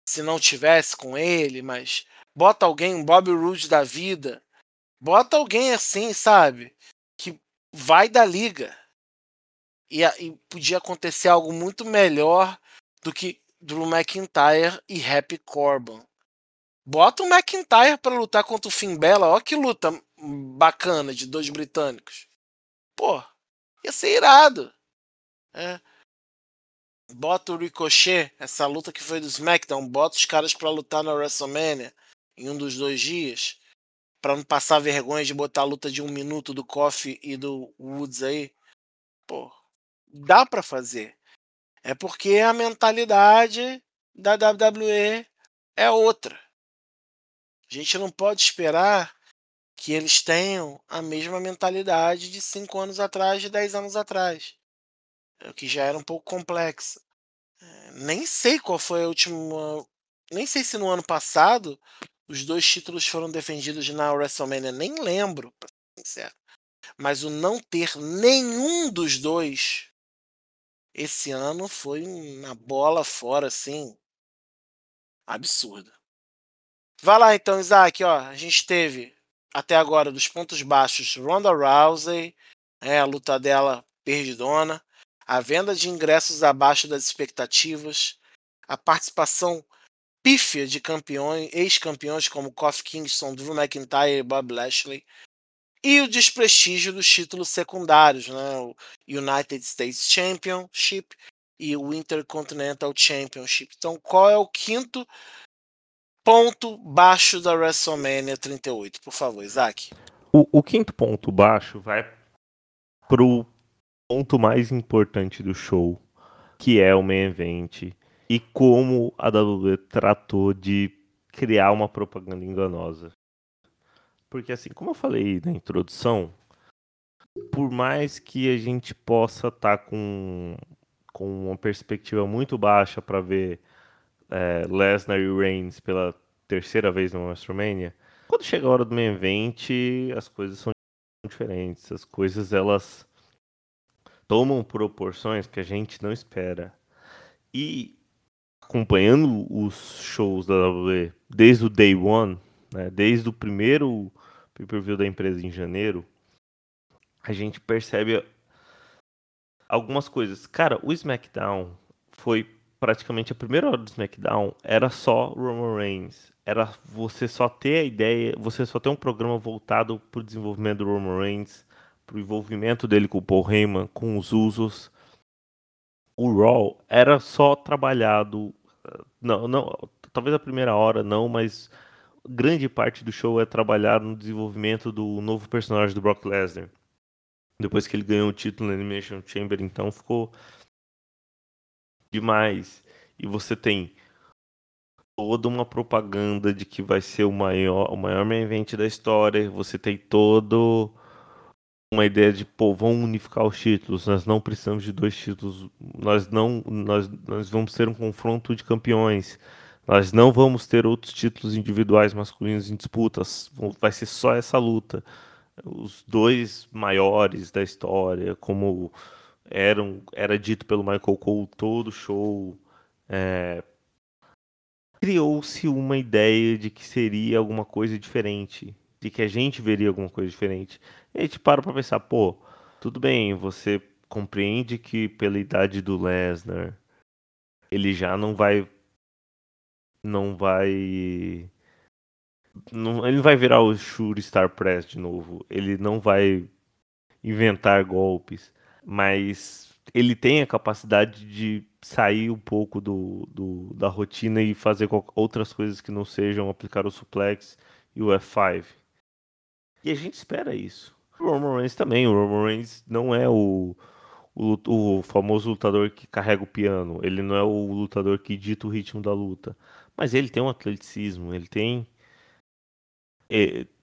se não tivesse com ele, mas bota alguém, um Bob Roode da vida, bota alguém assim, sabe, que vai da liga, e, e podia acontecer algo muito melhor do que Drew McIntyre e Happy Corbin. Bota o McIntyre para lutar contra o Finn Bella. Ó que luta bacana de dois britânicos. Pô, ia ser irado. É. Bota o Ricochet, essa luta que foi do SmackDown, bota os caras para lutar na WrestleMania em um dos dois dias, para não passar vergonha de botar a luta de um minuto do Kofi e do Woods aí. Pô, dá para fazer. É porque a mentalidade da WWE é outra. A gente não pode esperar que eles tenham a mesma mentalidade de 5 anos atrás, de 10 anos atrás. O que já era um pouco complexo. É, nem sei qual foi a última. Nem sei se no ano passado os dois títulos foram defendidos na WrestleMania. Nem lembro, pra ser sincero. Mas o não ter nenhum dos dois esse ano foi uma bola fora, assim. Absurda. Vai lá então, Isaac. Ó, a gente teve até agora dos pontos baixos Ronda Rousey, é, a luta dela perdidona, a venda de ingressos abaixo das expectativas, a participação pífia de campeões, ex-campeões como Kofi Kingston, Drew McIntyre e Bob Lashley, e o desprestígio dos títulos secundários, né? o United States Championship e o Intercontinental Championship. Então, qual é o quinto ponto baixo da WrestleMania 38? Por favor, Isaac. O, o quinto ponto baixo vai pro ponto mais importante do show, que é o main event e como a WWE tratou de criar uma propaganda enganosa. Porque assim, como eu falei na introdução, por mais que a gente possa estar tá com, com uma perspectiva muito baixa para ver é, Lesnar e Reigns pela terceira vez no WrestleMania, quando chega a hora do main event, as coisas são diferentes. As coisas elas tomam proporções que a gente não espera. E acompanhando os shows da WWE desde o day one, né, desde o primeiro pay-per-view da empresa em janeiro, a gente percebe algumas coisas. Cara, o SmackDown foi praticamente a primeira hora do SmackDown era só Roman Reigns. Era você só ter a ideia, você só ter um programa voltado para o desenvolvimento do Roman Reigns, para o envolvimento dele com o Paul Heyman, com os usos. O Raw era só trabalhado, não, não, talvez a primeira hora não, mas grande parte do show é trabalhar no desenvolvimento do novo personagem do Brock Lesnar. Depois que ele ganhou o título na Animation Chamber, então ficou demais. E você tem toda uma propaganda de que vai ser o maior, o maior main event da história. Você tem todo uma ideia de, pô, vamos unificar os títulos. Nós não precisamos de dois títulos. Nós não, nós, nós vamos ter um confronto de campeões. Nós não vamos ter outros títulos individuais masculinos em disputas. Vai ser só essa luta. Os dois maiores da história, como eram, era dito pelo Michael Cole todo show. É, Criou-se uma ideia de que seria alguma coisa diferente, de que a gente veria alguma coisa diferente. E a gente para pra pensar, pô, tudo bem, você compreende que pela idade do Lesnar, ele já não vai. Não vai. Não, ele não vai virar o Shure Star Press de novo. Ele não vai inventar golpes mas ele tem a capacidade de sair um pouco do, do da rotina e fazer outras coisas que não sejam aplicar o suplex e o F5. E a gente espera isso. O Roman Reigns também. O Roman Reigns não é o, o, o, famoso lutador que carrega o piano. Ele não é o lutador que dita o ritmo da luta. Mas ele tem um atleticismo. Ele tem.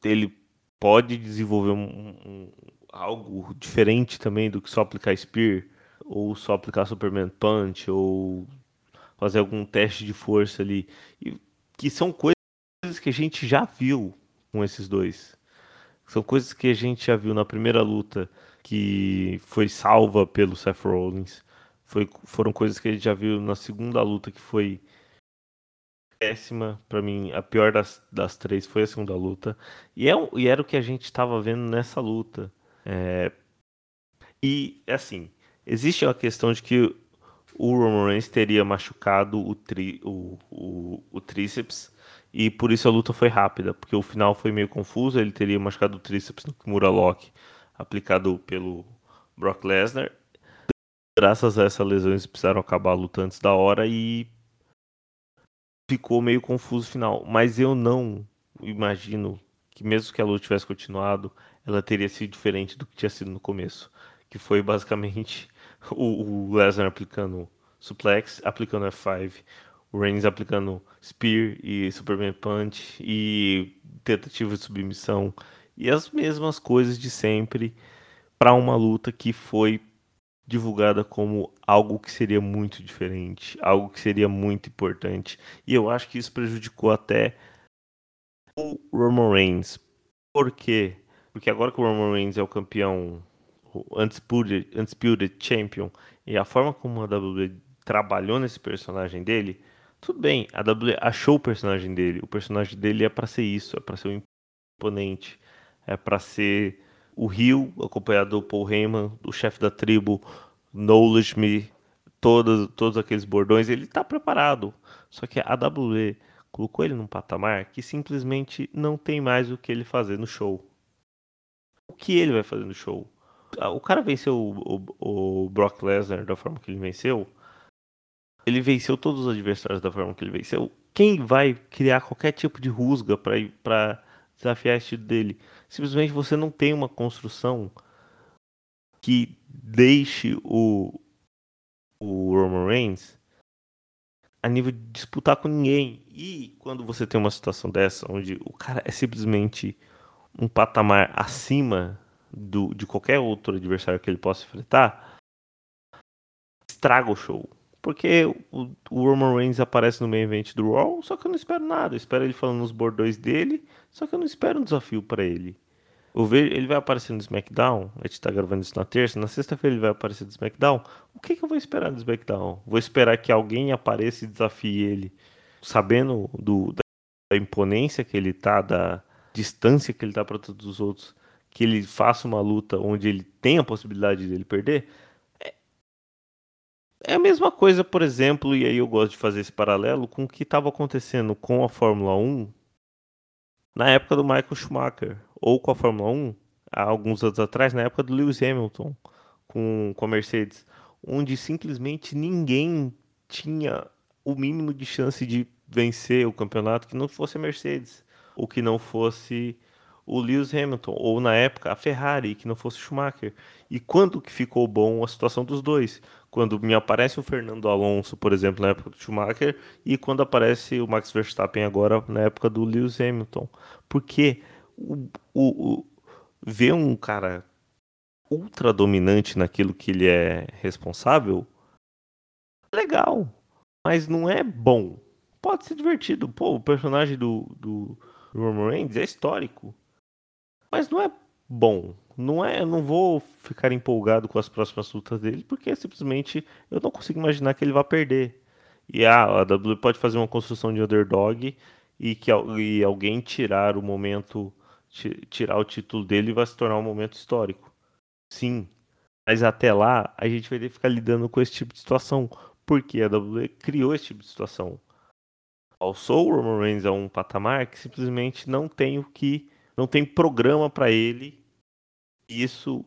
Ele pode desenvolver um, um, algo diferente também do que só aplicar Spear, ou só aplicar Superman Punch, ou fazer algum teste de força ali. E, que são coisas que a gente já viu com esses dois. São coisas que a gente já viu na primeira luta, que foi salva pelo Seth Rollins. Foi, foram coisas que a gente já viu na segunda luta, que foi péssima. para mim, a pior das, das três foi a segunda luta. E, é, e era o que a gente estava vendo nessa luta. É, e, assim, existe a questão de que o Roman Reigns teria machucado o, tri, o, o, o tríceps E por isso a luta foi rápida, porque o final foi meio confuso. Ele teria machucado o tríceps no Kimura Lock, aplicado pelo Brock Lesnar. Graças a essa lesão, eles precisaram acabar a luta antes da hora e ficou meio confuso o final. Mas eu não imagino que, mesmo que a luta tivesse continuado, ela teria sido diferente do que tinha sido no começo. Que foi basicamente o, o Lesnar aplicando suplex, aplicando F5, o Reigns aplicando Spear e Superman Punch e tentativa de submissão e as mesmas coisas de sempre para uma luta que foi divulgada como algo que seria muito diferente, algo que seria muito importante. E eu acho que isso prejudicou até o Roman Reigns. Por quê? Porque agora que o Roman Reigns é o campeão o Undisputed, Undisputed Champion e a forma como a WWE trabalhou nesse personagem dele, tudo bem, a WWE achou o personagem dele. O personagem dele é para ser isso, é para ser um imponente, é para ser o Rio, acompanhado do Paul Heyman, o chefe da tribo, Knowledge Me, todos, todos aqueles bordões, ele está preparado. Só que a WWE colocou ele num patamar que simplesmente não tem mais o que ele fazer no show. O que ele vai fazer no show? O cara venceu o, o, o Brock Lesnar da forma que ele venceu. Ele venceu todos os adversários da forma que ele venceu. Quem vai criar qualquer tipo de rusga para desafiar esse dele? Simplesmente você não tem uma construção que deixe o, o Roman Reigns a nível de disputar com ninguém. E quando você tem uma situação dessa, onde o cara é simplesmente um patamar acima do, de qualquer outro adversário que ele possa enfrentar, estraga o show. Porque o, o Roman Reigns aparece no meio evento do Raw, só que eu não espero nada. Eu espero ele falando nos bordões dele, só que eu não espero um desafio para ele. Eu vejo, ele vai aparecer no SmackDown, a gente tá gravando isso na terça, na sexta-feira ele vai aparecer no SmackDown. O que, que eu vou esperar no SmackDown? Vou esperar que alguém apareça e desafie ele, sabendo do, da imponência que ele tá, da distância que ele tá para todos os outros, que ele faça uma luta onde ele tem a possibilidade dele perder. É, é a mesma coisa, por exemplo, e aí eu gosto de fazer esse paralelo com o que estava acontecendo com a Fórmula 1 na época do Michael Schumacher, ou com a Fórmula 1, há alguns anos atrás, na época do Lewis Hamilton, com, com a Mercedes, onde simplesmente ninguém tinha o mínimo de chance de vencer o campeonato que não fosse a Mercedes, ou que não fosse o Lewis Hamilton, ou na época a Ferrari, que não fosse Schumacher. E quando que ficou bom a situação dos dois? Quando me aparece o Fernando Alonso, por exemplo, na época do Schumacher, e quando aparece o Max Verstappen agora na época do Lewis Hamilton. Porque o, o, o ver um cara ultra dominante naquilo que ele é responsável, legal, mas não é bom. Pode ser divertido. Pô, o personagem do, do Roman Reigns é histórico. Mas não é bom. Não é, eu não vou ficar empolgado com as próximas lutas dele, porque simplesmente eu não consigo imaginar que ele vai perder. E ah, a WWE pode fazer uma construção de underdog e que e alguém tirar o momento, tirar o título dele vai se tornar um momento histórico. Sim. Mas até lá, a gente vai ter que ficar lidando com esse tipo de situação. Porque a WWE criou esse tipo de situação. Alçou o Roman Reigns a um patamar que simplesmente não tem o que não tem programa para ele. E isso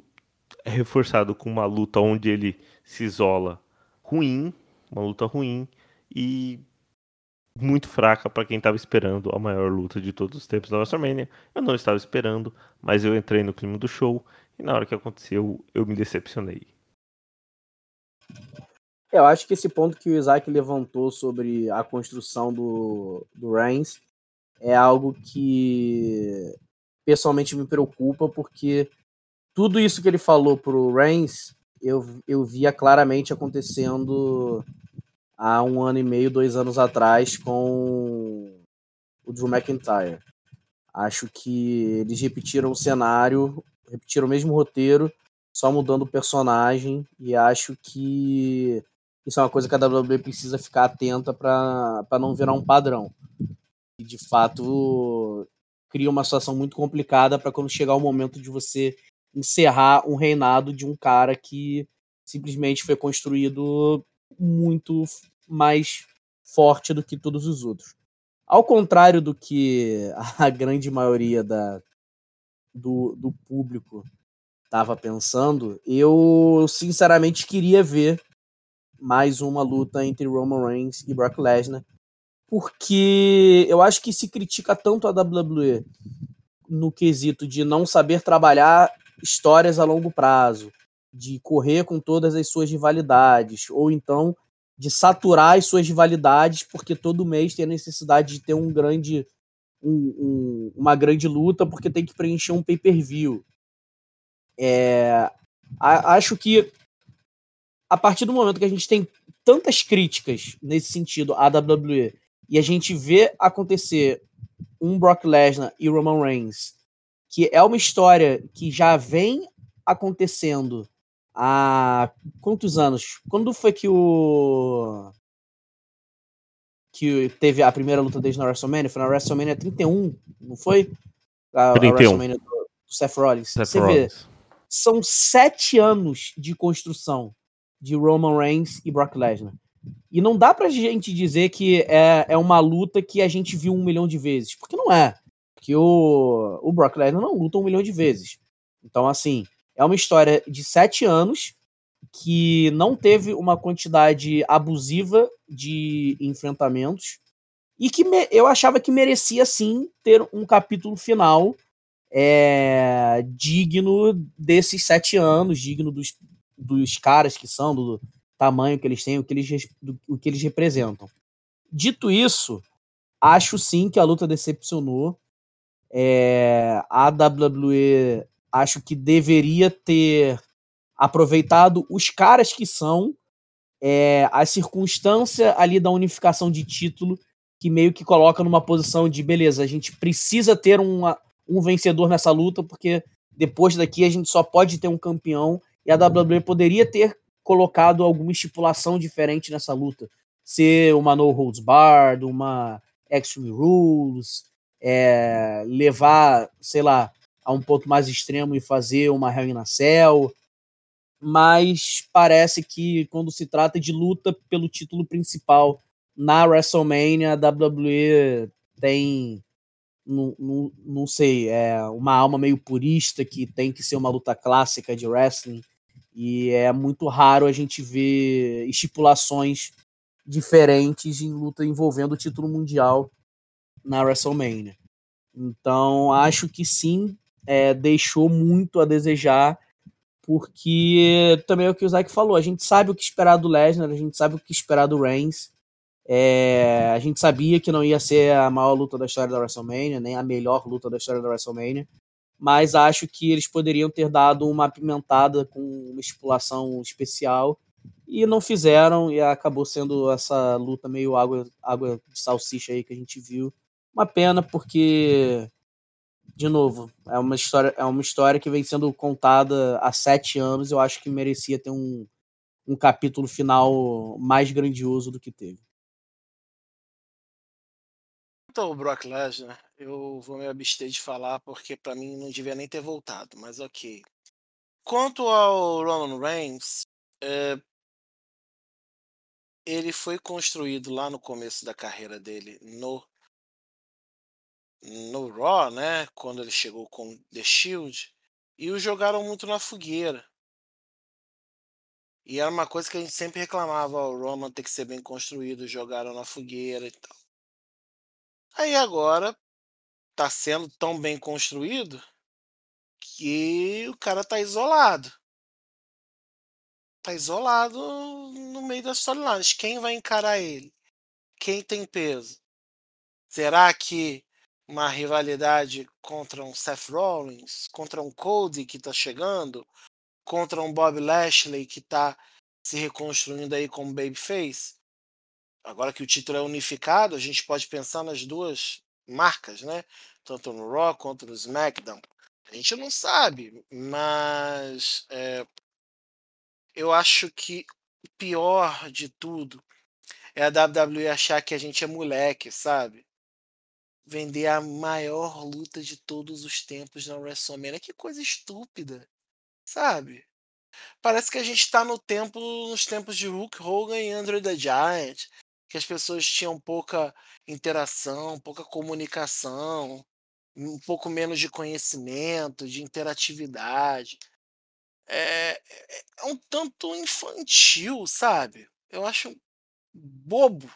é reforçado com uma luta onde ele se isola ruim, uma luta ruim e muito fraca para quem estava esperando a maior luta de todos os tempos da WrestleMania. Eu não estava esperando, mas eu entrei no clima do show e na hora que aconteceu eu me decepcionei. Eu acho que esse ponto que o Isaac levantou sobre a construção do, do Reigns é algo que pessoalmente me preocupa, porque tudo isso que ele falou pro Reigns, eu, eu via claramente acontecendo há um ano e meio, dois anos atrás com o Drew McIntyre. Acho que eles repetiram o cenário, repetiram o mesmo roteiro, só mudando o personagem, e acho que isso é uma coisa que a WWE precisa ficar atenta para não virar um padrão. E de fato cria uma situação muito complicada para quando chegar o momento de você encerrar um reinado de um cara que simplesmente foi construído muito mais forte do que todos os outros. ao contrário do que a grande maioria da, do, do público estava pensando, eu sinceramente queria ver mais uma luta entre Roman Reigns e Brock Lesnar, porque eu acho que se critica tanto a WWE no quesito de não saber trabalhar histórias a longo prazo, de correr com todas as suas rivalidades, ou então de saturar as suas rivalidades, porque todo mês tem a necessidade de ter um grande, um, um, uma grande luta, porque tem que preencher um pay-per-view. É, acho que a partir do momento que a gente tem tantas críticas nesse sentido à WWE e a gente vê acontecer um Brock Lesnar e Roman Reigns, que é uma história que já vem acontecendo há quantos anos? Quando foi que o. Que teve a primeira luta desde na WrestleMania? Foi na WrestleMania 31, não foi? A, 31. A WrestleMania do, Seth Rollins. Seth Você Rollins. vê, são sete anos de construção de Roman Reigns e Brock Lesnar. E não dá pra gente dizer que é, é uma luta que a gente viu um milhão de vezes, porque não é. Porque o, o Brock Lesnar não luta um milhão de vezes. Então, assim, é uma história de sete anos que não teve uma quantidade abusiva de enfrentamentos e que me, eu achava que merecia sim ter um capítulo final é, digno desses sete anos, digno dos, dos caras que são, do tamanho que eles têm, o que eles, do, o que eles representam. Dito isso, acho sim que a luta decepcionou. É, a WWE acho que deveria ter aproveitado os caras que são, é, a circunstância ali da unificação de título, que meio que coloca numa posição de beleza, a gente precisa ter uma, um vencedor nessa luta, porque depois daqui a gente só pode ter um campeão, e a WWE poderia ter colocado alguma estipulação diferente nessa luta. Ser uma No Holds Barred, uma Extreme Rules, é, levar, sei lá, a um ponto mais extremo e fazer uma Hell in a Cell, mas parece que quando se trata de luta pelo título principal na WrestleMania, a WWE tem, não, não, não sei, é uma alma meio purista que tem que ser uma luta clássica de wrestling e é muito raro a gente ver estipulações diferentes em luta envolvendo o título mundial na WrestleMania. Então, acho que sim, é, deixou muito a desejar, porque também é o que o Zack falou, a gente sabe o que esperar do Lesnar, a gente sabe o que esperar do Reigns, é, a gente sabia que não ia ser a maior luta da história da WrestleMania, nem a melhor luta da história da WrestleMania, mas acho que eles poderiam ter dado uma apimentada com uma estipulação especial e não fizeram e acabou sendo essa luta meio água, água de salsicha aí que a gente viu. Uma pena porque de novo, é uma história, é uma história que vem sendo contada há sete anos. Eu acho que merecia ter um, um capítulo final mais grandioso do que teve. Então, o Brock Lesnar, eu vou me abster de falar porque para mim não devia nem ter voltado, mas ok. Quanto ao Roman Reigns, é, ele foi construído lá no começo da carreira dele no no Raw, né, quando ele chegou com The Shield, e o jogaram muito na fogueira. E era uma coisa que a gente sempre reclamava, o Roman tem que ser bem construído, jogaram na fogueira e tal. Aí agora tá sendo tão bem construído que o cara tá isolado. Tá isolado no meio das storylines. Quem vai encarar ele? Quem tem peso? Será que uma rivalidade contra um Seth Rollins, contra um Cody que está chegando, contra um Bob Lashley que está se reconstruindo aí como babyface. Agora que o título é unificado, a gente pode pensar nas duas marcas, né? Tanto no Raw quanto no SmackDown. A gente não sabe, mas é, eu acho que o pior de tudo é a WWE achar que a gente é moleque, sabe? vender a maior luta de todos os tempos na WrestleMania. Que coisa estúpida, sabe? Parece que a gente está no tempo, nos tempos de Hulk Hogan e Andrew the Giant, que as pessoas tinham pouca interação, pouca comunicação, um pouco menos de conhecimento, de interatividade. É, é, é um tanto infantil, sabe? Eu acho bobo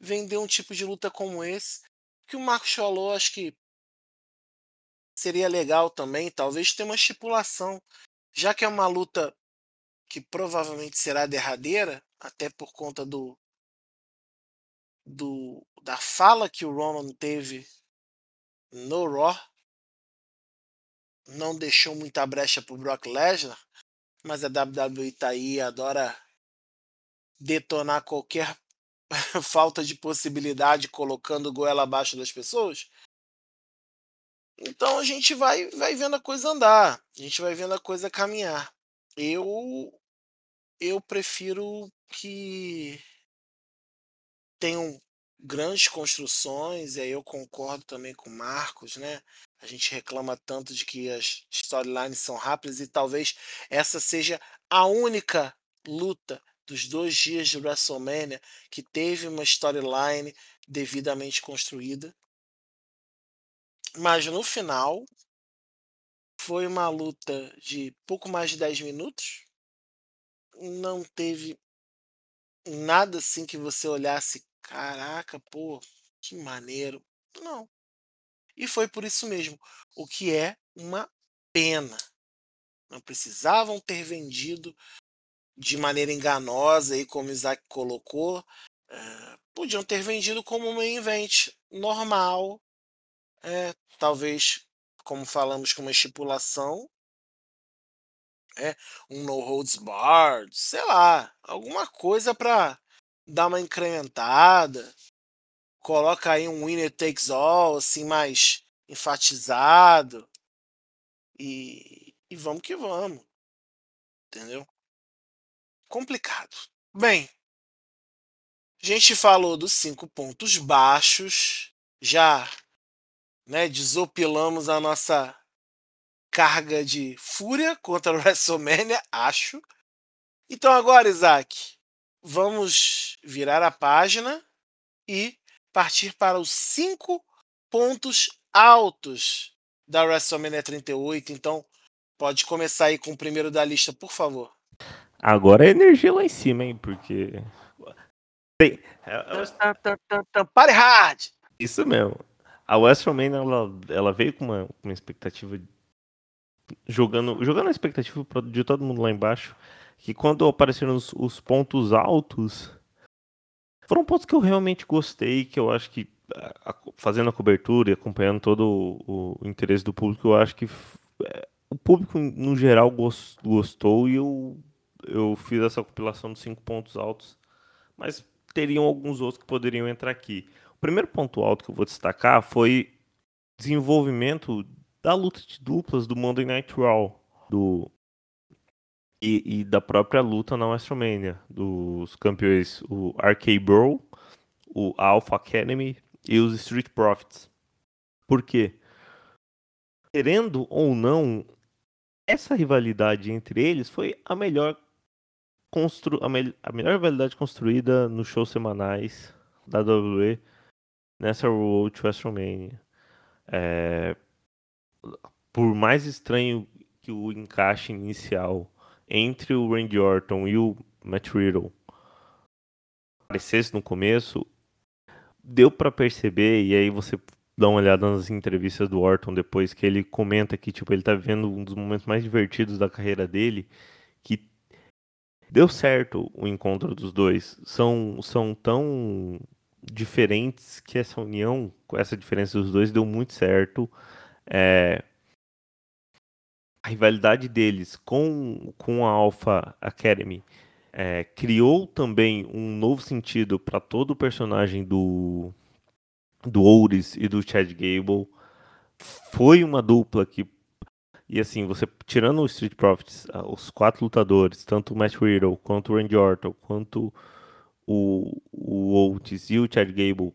vender um tipo de luta como esse. Que o Marcos falou, acho que seria legal também, talvez ter uma estipulação, já que é uma luta que provavelmente será derradeira, até por conta do, do da fala que o Roman teve no Raw, não deixou muita brecha pro Brock Lesnar, mas a WWE tá aí, adora detonar qualquer falta de possibilidade colocando goela abaixo das pessoas. Então a gente vai, vai vendo a coisa andar, a gente vai vendo a coisa caminhar. Eu eu prefiro que tenham grandes construções, e aí eu concordo também com o Marcos, né? A gente reclama tanto de que as storylines são rápidas e talvez essa seja a única luta dos dois dias de WrestleMania que teve uma storyline devidamente construída. Mas no final foi uma luta de pouco mais de 10 minutos. Não teve nada assim que você olhasse, caraca, pô, que maneiro. Não. E foi por isso mesmo, o que é uma pena. Não precisavam ter vendido de maneira enganosa, aí, como Isaac colocou. É, podiam ter vendido como um event normal, é, talvez, como falamos, com uma estipulação, é, um no holds barred, sei lá, alguma coisa para dar uma incrementada. Coloca aí um winner takes all, assim, mais enfatizado. E, e vamos que vamos. Entendeu? Complicado. Bem, a gente falou dos cinco pontos baixos, já né, desopilamos a nossa carga de fúria contra o WrestleMania, acho. Então agora, Isaac, vamos virar a página e partir para os cinco pontos altos da WrestleMania 38. Então, pode começar aí com o primeiro da lista, por favor. Agora é energia lá em cima, hein? Porque. Tem... Pare hard! Isso mesmo. A WrestleMania, ela, ela veio com uma, uma expectativa. Jogando, jogando a expectativa de todo mundo lá embaixo. Que quando apareceram os, os pontos altos. Foram pontos que eu realmente gostei. Que eu acho que. Fazendo a cobertura e acompanhando todo o, o interesse do público, eu acho que é, o público no geral gostou e eu eu fiz essa compilação dos cinco pontos altos, mas teriam alguns outros que poderiam entrar aqui. O primeiro ponto alto que eu vou destacar foi desenvolvimento da luta de duplas do Monday Night Raw, do e, e da própria luta na WrestleMania, dos campeões o RK Bro, o Alpha Academy e os Street Profits. Por quê? Querendo ou não, essa rivalidade entre eles foi a melhor constru... a, me... a melhor rivalidade construída nos shows semanais da WWE nessa Road to WrestleMania. É... Por mais estranho que o encaixe inicial entre o Randy Orton e o Matt Riddle parecesse no começo, deu para perceber, e aí você dá uma olhada nas entrevistas do Orton depois, que ele comenta que tipo, ele tá vivendo um dos momentos mais divertidos da carreira dele, que deu certo o encontro dos dois. São, são tão diferentes que essa união, com essa diferença dos dois, deu muito certo. É, a rivalidade deles com, com a Alpha Academy é, criou também um novo sentido para todo o personagem do, do Ouris e do Chad Gable. Foi uma dupla que e assim, você tirando o Street Profits, os quatro lutadores, tanto o Matt Riddle, quanto o Randy Orton, quanto o, o e o Chad Gable,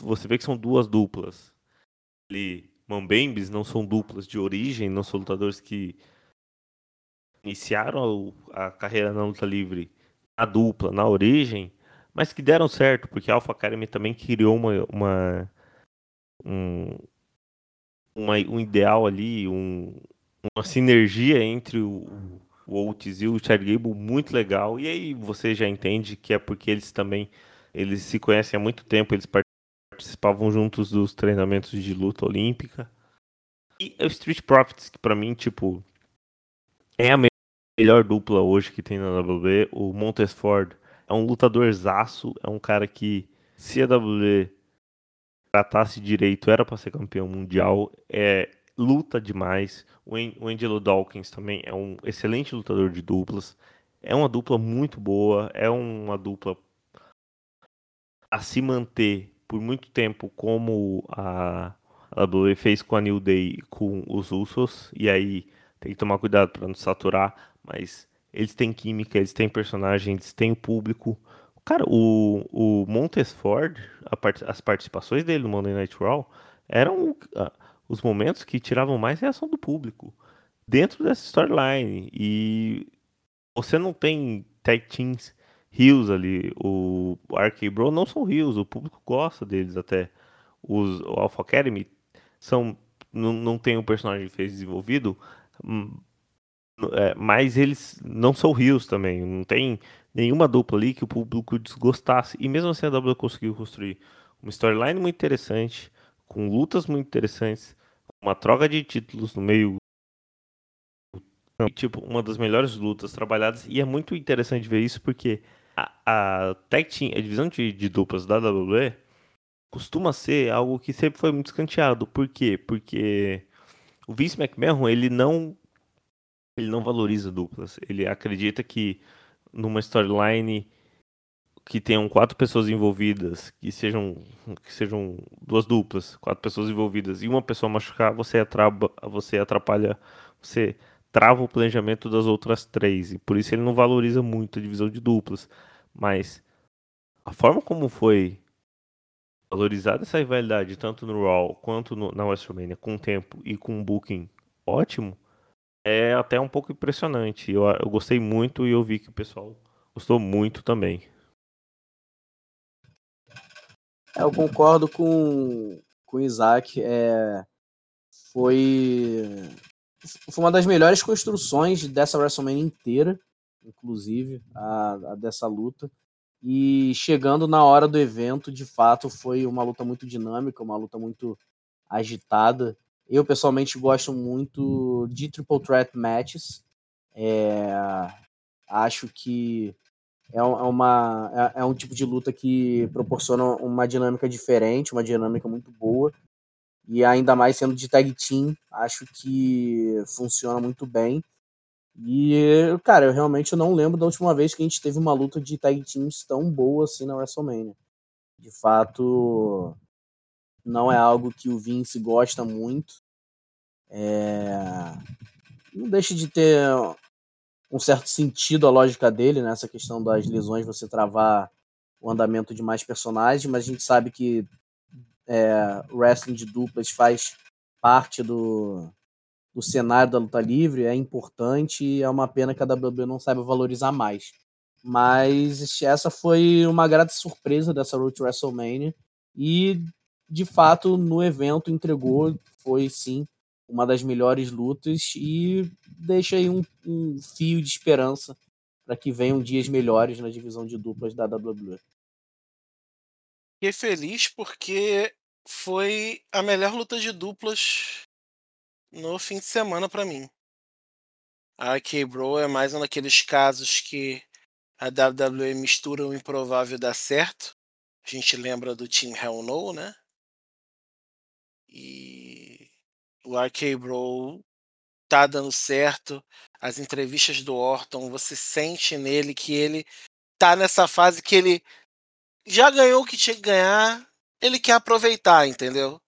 você vê que são duas duplas. Ali, Mambembes não são duplas de origem, não são lutadores que iniciaram a, carreira na luta livre a dupla, na origem, mas que deram certo, porque a Alpha Academy também criou uma, uma um, uma, um ideal ali, um, uma sinergia entre o, o e o Chad Gable muito legal. E aí você já entende que é porque eles também eles se conhecem há muito tempo, eles participavam juntos dos treinamentos de luta olímpica. E o Street Profits, que para mim, tipo, é a melhor dupla hoje que tem na WWE. O Montes Ford é um lutador zaço, é um cara que, se a WWE tratasse direito, era para ser campeão mundial. É, luta demais. O, o Angelo Dawkins também é um excelente lutador de duplas. É uma dupla muito boa, é uma dupla a se manter por muito tempo como a, a WWE fez com a New Day com os Usos. E aí tem que tomar cuidado para não saturar, mas eles têm química, eles têm personagens, eles têm público. Cara, o, o Montes Ford, part, as participações dele no Monday Night Raw eram os momentos que tiravam mais reação do público dentro dessa storyline. E você não tem tag teams rios ali. O RK Bro não são rios, o público gosta deles até. Os, o Alpha Academy são, não, não tem um personagem que fez desenvolvido, hum, é, mas eles não são rios também. Não tem nenhuma dupla ali que o público desgostasse. E mesmo assim a W conseguiu construir uma storyline muito interessante, com lutas muito interessantes, uma troca de títulos no meio. Tipo, uma das melhores lutas trabalhadas. E é muito interessante ver isso porque a, a tag team, a divisão de, de duplas da WWE costuma ser algo que sempre foi muito escanteado. Por quê? Porque o Vince McMahon, ele não ele não valoriza duplas. Ele acredita que numa storyline que tenham quatro pessoas envolvidas, que sejam que sejam duas duplas, quatro pessoas envolvidas e uma pessoa machucar, você atrapa, você atrapalha, você trava o planejamento das outras três e por isso ele não valoriza muito a divisão de duplas. Mas a forma como foi valorizada essa rivalidade tanto no Raw quanto no, na WrestleMania com tempo e com um booking ótimo é até um pouco impressionante. Eu, eu gostei muito e eu vi que o pessoal gostou muito também. É, eu concordo com, com o Isaac. É, foi, foi uma das melhores construções dessa WrestleMania inteira, inclusive, a, a dessa luta. E chegando na hora do evento, de fato, foi uma luta muito dinâmica, uma luta muito agitada. Eu, pessoalmente, gosto muito de Triple Threat Matches. É, acho que é, é uma, é, é, um tipo de luta que proporciona uma dinâmica diferente, uma dinâmica muito boa. E ainda mais sendo de tag team, acho que funciona muito bem. E, cara, eu realmente não lembro da última vez que a gente teve uma luta de tag teams tão boa assim na WrestleMania. De fato, não é algo que o Vince gosta muito. É... Não deixa de ter um certo sentido a lógica dele nessa questão das lesões, você travar o andamento de mais personagens, mas a gente sabe que é, wrestling de duplas faz parte do, do cenário da luta livre, é importante e é uma pena que a WWE não saiba valorizar mais. Mas essa foi uma grata surpresa dessa Road to WrestleMania e de fato, no evento entregou, foi sim uma das melhores lutas e deixa aí um, um fio de esperança para que venham dias melhores na divisão de duplas da WWE. Fiquei feliz porque foi a melhor luta de duplas no fim de semana para mim. A K-Bro é mais um daqueles casos que a WWE mistura o improvável dá certo. A gente lembra do Team Hell No, né? E o RK Bro tá dando certo. As entrevistas do Orton, você sente nele que ele tá nessa fase que ele já ganhou o que tinha que ganhar, ele quer aproveitar, entendeu?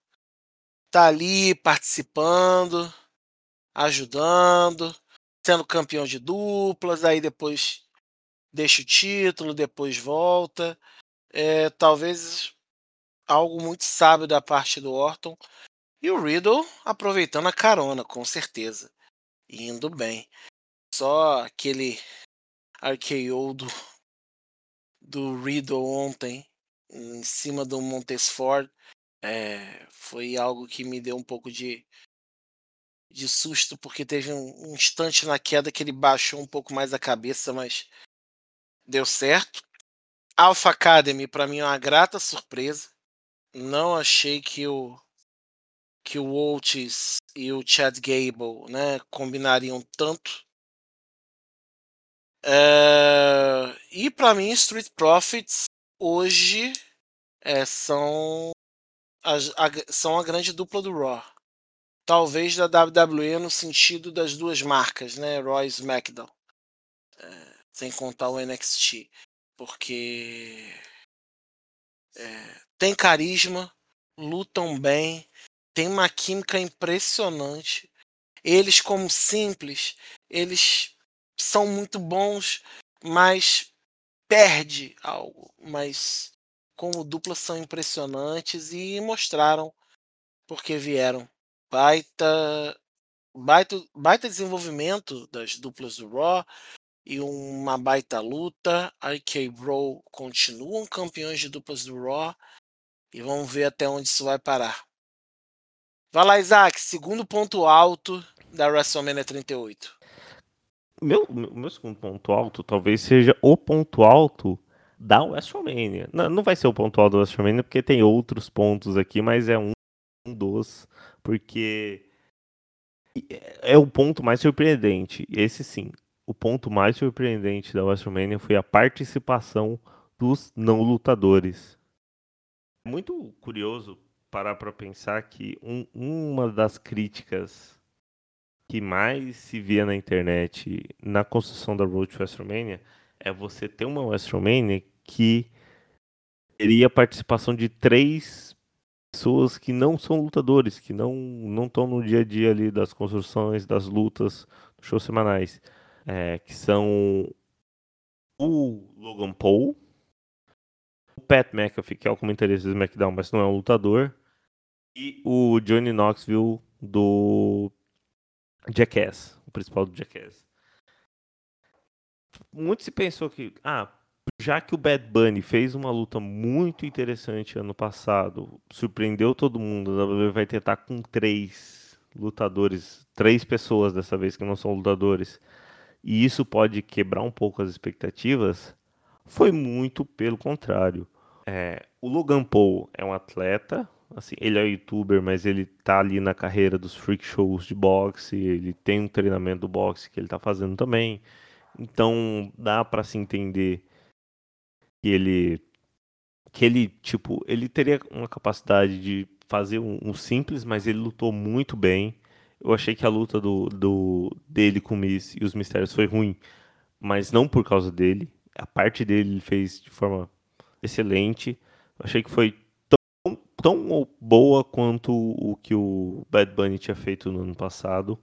Tá ali participando, ajudando, sendo campeão de duplas, aí depois deixa o título, depois volta. É, talvez algo muito sábio da parte do Orton. E o Riddle aproveitando a carona, com certeza. Indo bem. Só aquele RKO do, do Riddle ontem em cima do Montesfort é, foi algo que me deu um pouco de, de susto, porque teve um, um instante na queda que ele baixou um pouco mais a cabeça, mas deu certo. Alpha Academy, para mim, é uma grata surpresa. Não achei que o que o Oates e o Chad Gable né, combinariam tanto. É... E para mim, Street Profits hoje é, são, a, a, são a grande dupla do Raw. Talvez da WWE no sentido das duas marcas, né? Raw e SmackDown. É, sem contar o NXT. Porque é, tem carisma, lutam bem, tem uma química impressionante. Eles, como simples, eles são muito bons, mas perde algo. Mas como dupla são impressionantes e mostraram porque vieram. Baita, baita, baita desenvolvimento das duplas do Raw e uma baita luta. IK Bro continuam campeões de duplas do Raw e vamos ver até onde isso vai parar. Vai lá, Isaac, segundo ponto alto da WrestleMania 38. Meu, meu segundo ponto alto talvez seja o ponto alto da WrestleMania. Não, não vai ser o ponto alto da WrestleMania porque tem outros pontos aqui, mas é um, um dos, porque é o ponto mais surpreendente. Esse sim, o ponto mais surpreendente da WrestleMania foi a participação dos não lutadores. Muito curioso parar para pensar que um, uma das críticas que mais se via na internet na construção da Road to WrestleMania é você ter uma WrestleMania que teria a participação de três pessoas que não são lutadores, que não não estão no dia a dia ali das construções, das lutas, dos shows semanais, é, que são o Logan Paul, o Pat McAfee, que é o comentarista do SmackDown, mas não é um lutador, e o Johnny Knoxville do Jackass, o principal do Jackass. Muito se pensou que, ah, já que o Bad Bunny fez uma luta muito interessante ano passado, surpreendeu todo mundo, a WWE vai tentar com três lutadores, três pessoas dessa vez que não são lutadores, e isso pode quebrar um pouco as expectativas, foi muito pelo contrário. É, o Logan Paul é um atleta, assim, ele é youtuber, mas ele tá ali na carreira dos freak shows de boxe, ele tem um treinamento do boxe que ele tá fazendo também. Então dá para se entender que ele que ele tipo ele teria uma capacidade de fazer um, um, simples, mas ele lutou muito bem. Eu achei que a luta do, do dele com o Miss e os mistérios foi ruim, mas não por causa dele. A parte dele ele fez de forma excelente. Eu achei que foi tão, boa quanto o que o Bad Bunny tinha feito no ano passado.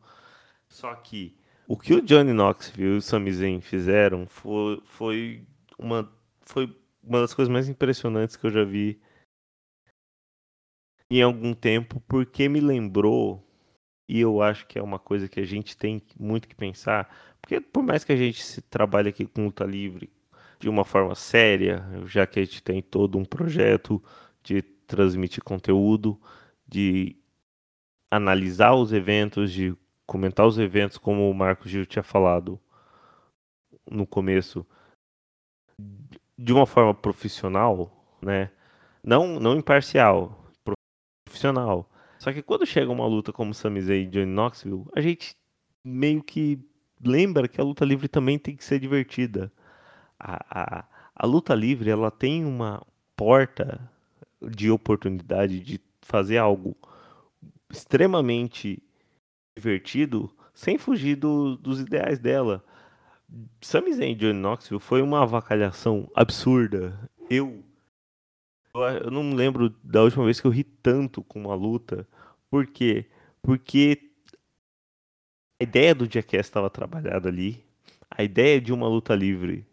Só que o que o Johnny Knoxville e o Sami Zayn fizeram foi, foi uma foi uma das coisas mais impressionantes que eu já vi em algum tempo, porque me lembrou, e eu acho que é uma coisa que a gente tem muito que pensar, porque por mais que a gente se trabalhe aqui com luta livre de uma forma séria, já que a gente tem todo um projeto de transmitir conteúdo, de analisar os eventos, de comentar os eventos, como o Marco Gil tinha falado no começo, de uma forma profissional, né? Não, não imparcial, profissional. Só que quando chega uma luta como Sami Zayn e Johnny Knoxville, a gente meio que lembra que a luta livre também tem que ser divertida. A, a, a luta livre ela tem uma porta de oportunidade de fazer algo extremamente divertido sem fugir do, dos ideais dela. Sami Zayn e Johnny Knoxville foi uma avacalhação absurda. Eu, eu não lembro da última vez que eu ri tanto com uma luta. Por quê? Porque a ideia do Jackass estava trabalhada ali. A ideia de uma luta livre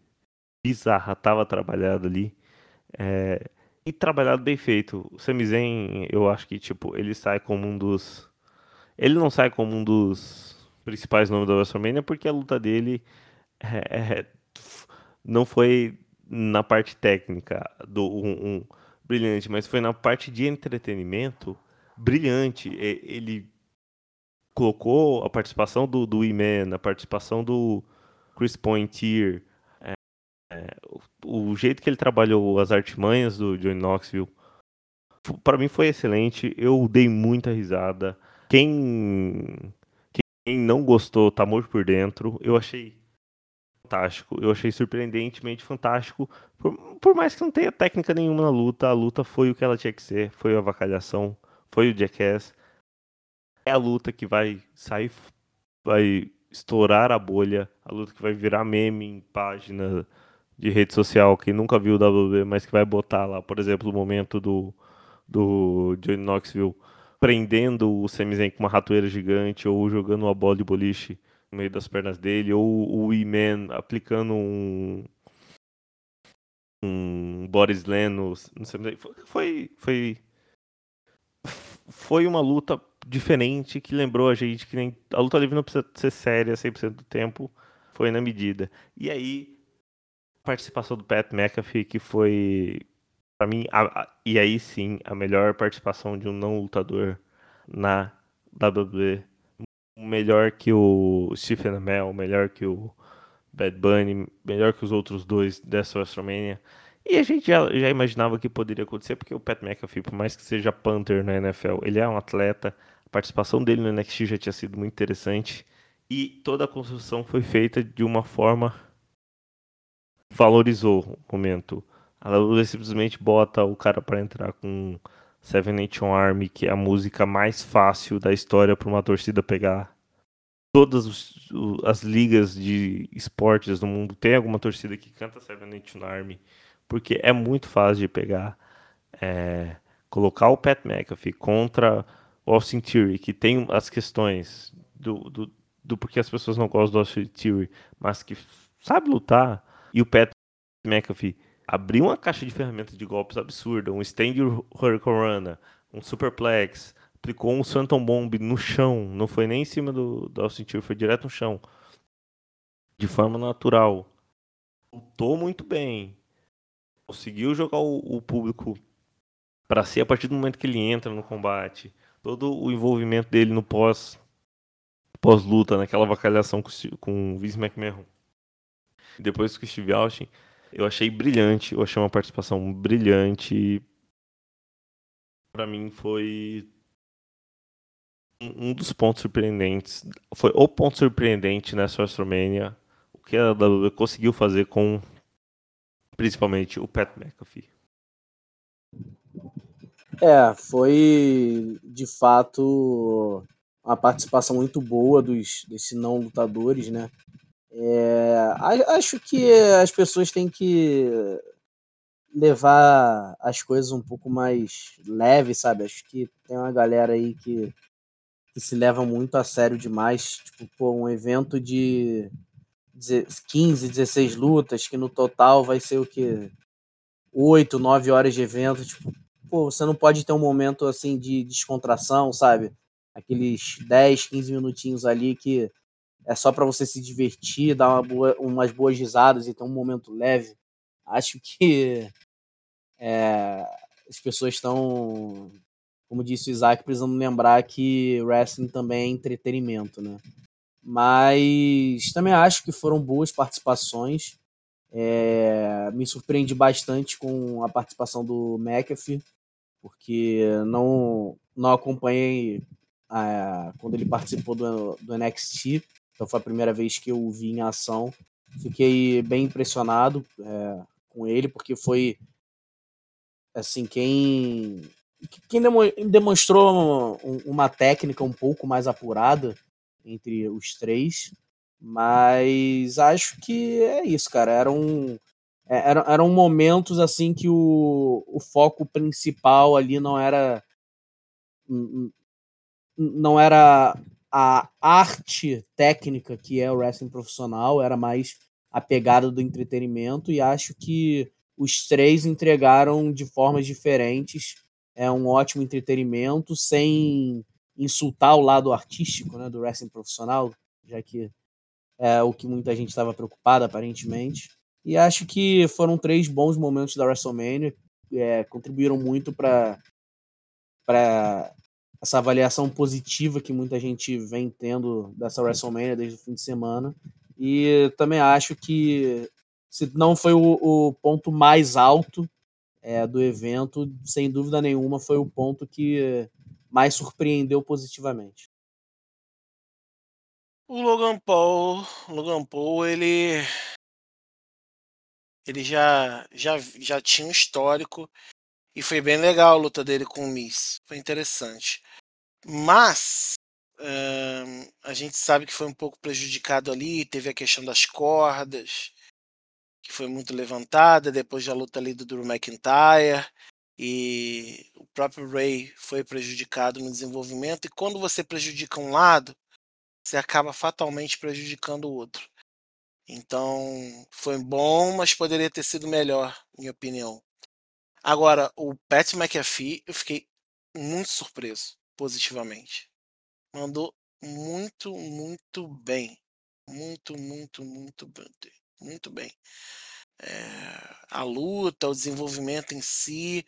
bizarra estava trabalhada ali. É, e trabalhado bem feito. O Sami Zayn, eu acho que tipo, ele sai como um dos ele não sai como um dos principais nomes da WrestleMania porque a luta dele é, é, não foi na parte técnica do um, um, brilhante, mas foi na parte de entretenimento brilhante. Ele colocou a participação do, do E-Man, a participação do Chris Pointier, o, o, jeito que ele trabalhou as artimanhas do Johnny Knoxville, para mim foi excelente. Eu dei muita risada. Quem, quem não gostou tá morto por dentro. Eu achei fantástico. Eu achei surpreendentemente fantástico. Por, por, mais que não tenha técnica nenhuma na luta, a luta foi o que ela tinha que ser. Foi a avacalhação, foi o Jackass. É a luta que vai sair, vai estourar a bolha, a luta que vai virar meme em página de rede social, que nunca viu o WWE, mas que vai botar lá, por exemplo, o momento do, do Johnny Knoxville prendendo o Sami Zayn com uma ratoeira gigante ou jogando uma bola de boliche no meio das pernas dele, ou o E-Man aplicando um um body slam no. Foi, foi foi uma luta diferente que lembrou a gente que nem a luta livre não precisa ser séria 100% do tempo, foi na medida. E aí participação do Pat McAfee que foi para mim a, a, e aí sim a melhor participação de um não lutador na WWE, melhor que o Stephen Amell, melhor que o Bad Bunny, melhor que os outros dois dessa WrestleMania. E a gente já, já imaginava que poderia acontecer, porque o Pat McAfee, por mais que seja Panther na NFL, ele é um atleta, a participação dele no NXT já tinha sido muito interessante, e toda a construção foi feita de uma forma valorizou o momento. A WWE simplesmente bota o cara para entrar com Seven Nation Army, que é a música mais fácil da história para uma torcida pegar. Todas os, as ligas de esportes do mundo tem alguma torcida que canta Seven Nation Army porque é muito fácil de pegar, é, colocar o Pat McAfee contra o Austin Theory, que tem as questões do, do, do porquê as pessoas não gostam do Austin Theory, mas que sabe lutar, e o Pat McAfee abriu uma caixa de ferramentas de golpes absurda, um stand Hurricane um superplex, aplicou um Phantom Bomb no chão, não foi nem em cima do, do Austin Theory, foi direto no chão, de forma natural. Lutou muito bem, conseguiu jogar o, o público para si a partir do momento que ele entra no combate. Todo o envolvimento dele no pós pós luta, naquela vacalhação com, com o Vince McMahon. Depois com o Steve Austin, eu achei brilhante, eu achei uma participação brilhante. Para mim foi um dos pontos surpreendentes, foi o ponto surpreendente nessa WrestleMania, o que a WWE conseguiu fazer com principalmente o Pat McAfee. É, foi de fato uma participação muito boa dos desses não lutadores, né? É, acho que as pessoas têm que levar as coisas um pouco mais leve, sabe? Acho que tem uma galera aí que, que se leva muito a sério demais. Tipo, pô, um evento de 15, 16 lutas, que no total vai ser o que? 8, 9 horas de evento. Tipo, pô, você não pode ter um momento assim de descontração, sabe? Aqueles 10, 15 minutinhos ali que é só para você se divertir, dar uma boa, umas boas risadas e ter um momento leve. Acho que é, as pessoas estão, como disse o Isaac, precisando lembrar que wrestling também é entretenimento, né? mas também acho que foram boas participações. É, me surpreendi bastante com a participação do McAfee, porque não, não acompanhei é, quando ele participou do, do NXT, então foi a primeira vez que eu o vi em ação. Fiquei bem impressionado é, com ele, porque foi assim quem quem demonstrou uma técnica um pouco mais apurada entre os três. Mas acho que é isso, cara. Eram, é, eram, eram momentos assim que o, o foco principal ali não era. Não era a arte técnica que é o wrestling profissional, era mais a pegada do entretenimento, e acho que os três entregaram de formas diferentes. É um ótimo entretenimento, sem insultar o lado artístico né, do wrestling profissional, já que é o que muita gente estava preocupada, aparentemente. E acho que foram três bons momentos da WrestleMania, é, contribuíram muito para para essa avaliação positiva que muita gente vem tendo dessa WrestleMania desde o fim de semana. E também acho que se não foi o, o ponto mais alto é, do evento, sem dúvida nenhuma foi o ponto que mais surpreendeu positivamente. O Logan Paul, Logan Paul, ele ele já já já tinha um histórico e foi bem legal a luta dele com o Miss. Foi interessante. Mas uh, a gente sabe que foi um pouco prejudicado ali. Teve a questão das cordas, que foi muito levantada depois da luta ali do Drew McIntyre. E o próprio Ray foi prejudicado no desenvolvimento. E quando você prejudica um lado, você acaba fatalmente prejudicando o outro. Então, foi bom, mas poderia ter sido melhor, minha opinião. Agora, o Pat McAfee, eu fiquei muito surpreso, positivamente. Mandou muito, muito bem. Muito, muito, muito bem. Muito bem. É, a luta, o desenvolvimento em si,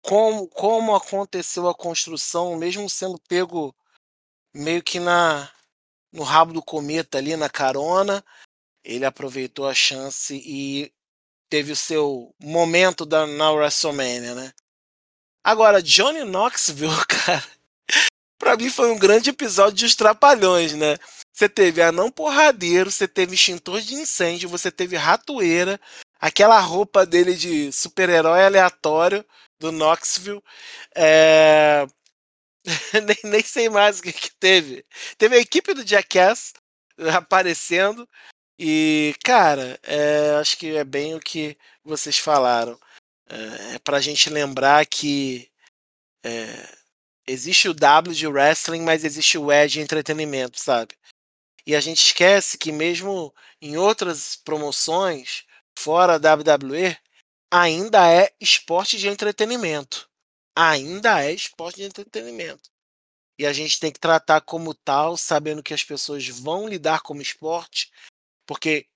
como, como aconteceu a construção, mesmo sendo pego meio que na no rabo do cometa ali na carona, ele aproveitou a chance e teve o seu momento da, na WrestleMania, né? Agora, Johnny Knoxville, cara, pra mim foi um grande episódio de Os Trapalhões, né? Você teve anão porradeiro, você teve extintor de incêndio, você teve ratoeira, aquela roupa dele de super-herói aleatório do Knoxville. É... nem, nem sei mais o que, que teve. Teve a equipe do Jackass aparecendo. E, cara, é, acho que é bem o que vocês falaram. É, é pra gente lembrar que é, existe o W de wrestling, mas existe o E de entretenimento, sabe? E a gente esquece que mesmo em outras promoções, fora da WWE, ainda é esporte de entretenimento. Ainda é esporte de entretenimento. E a gente tem que tratar como tal, sabendo que as pessoas vão lidar como esporte porque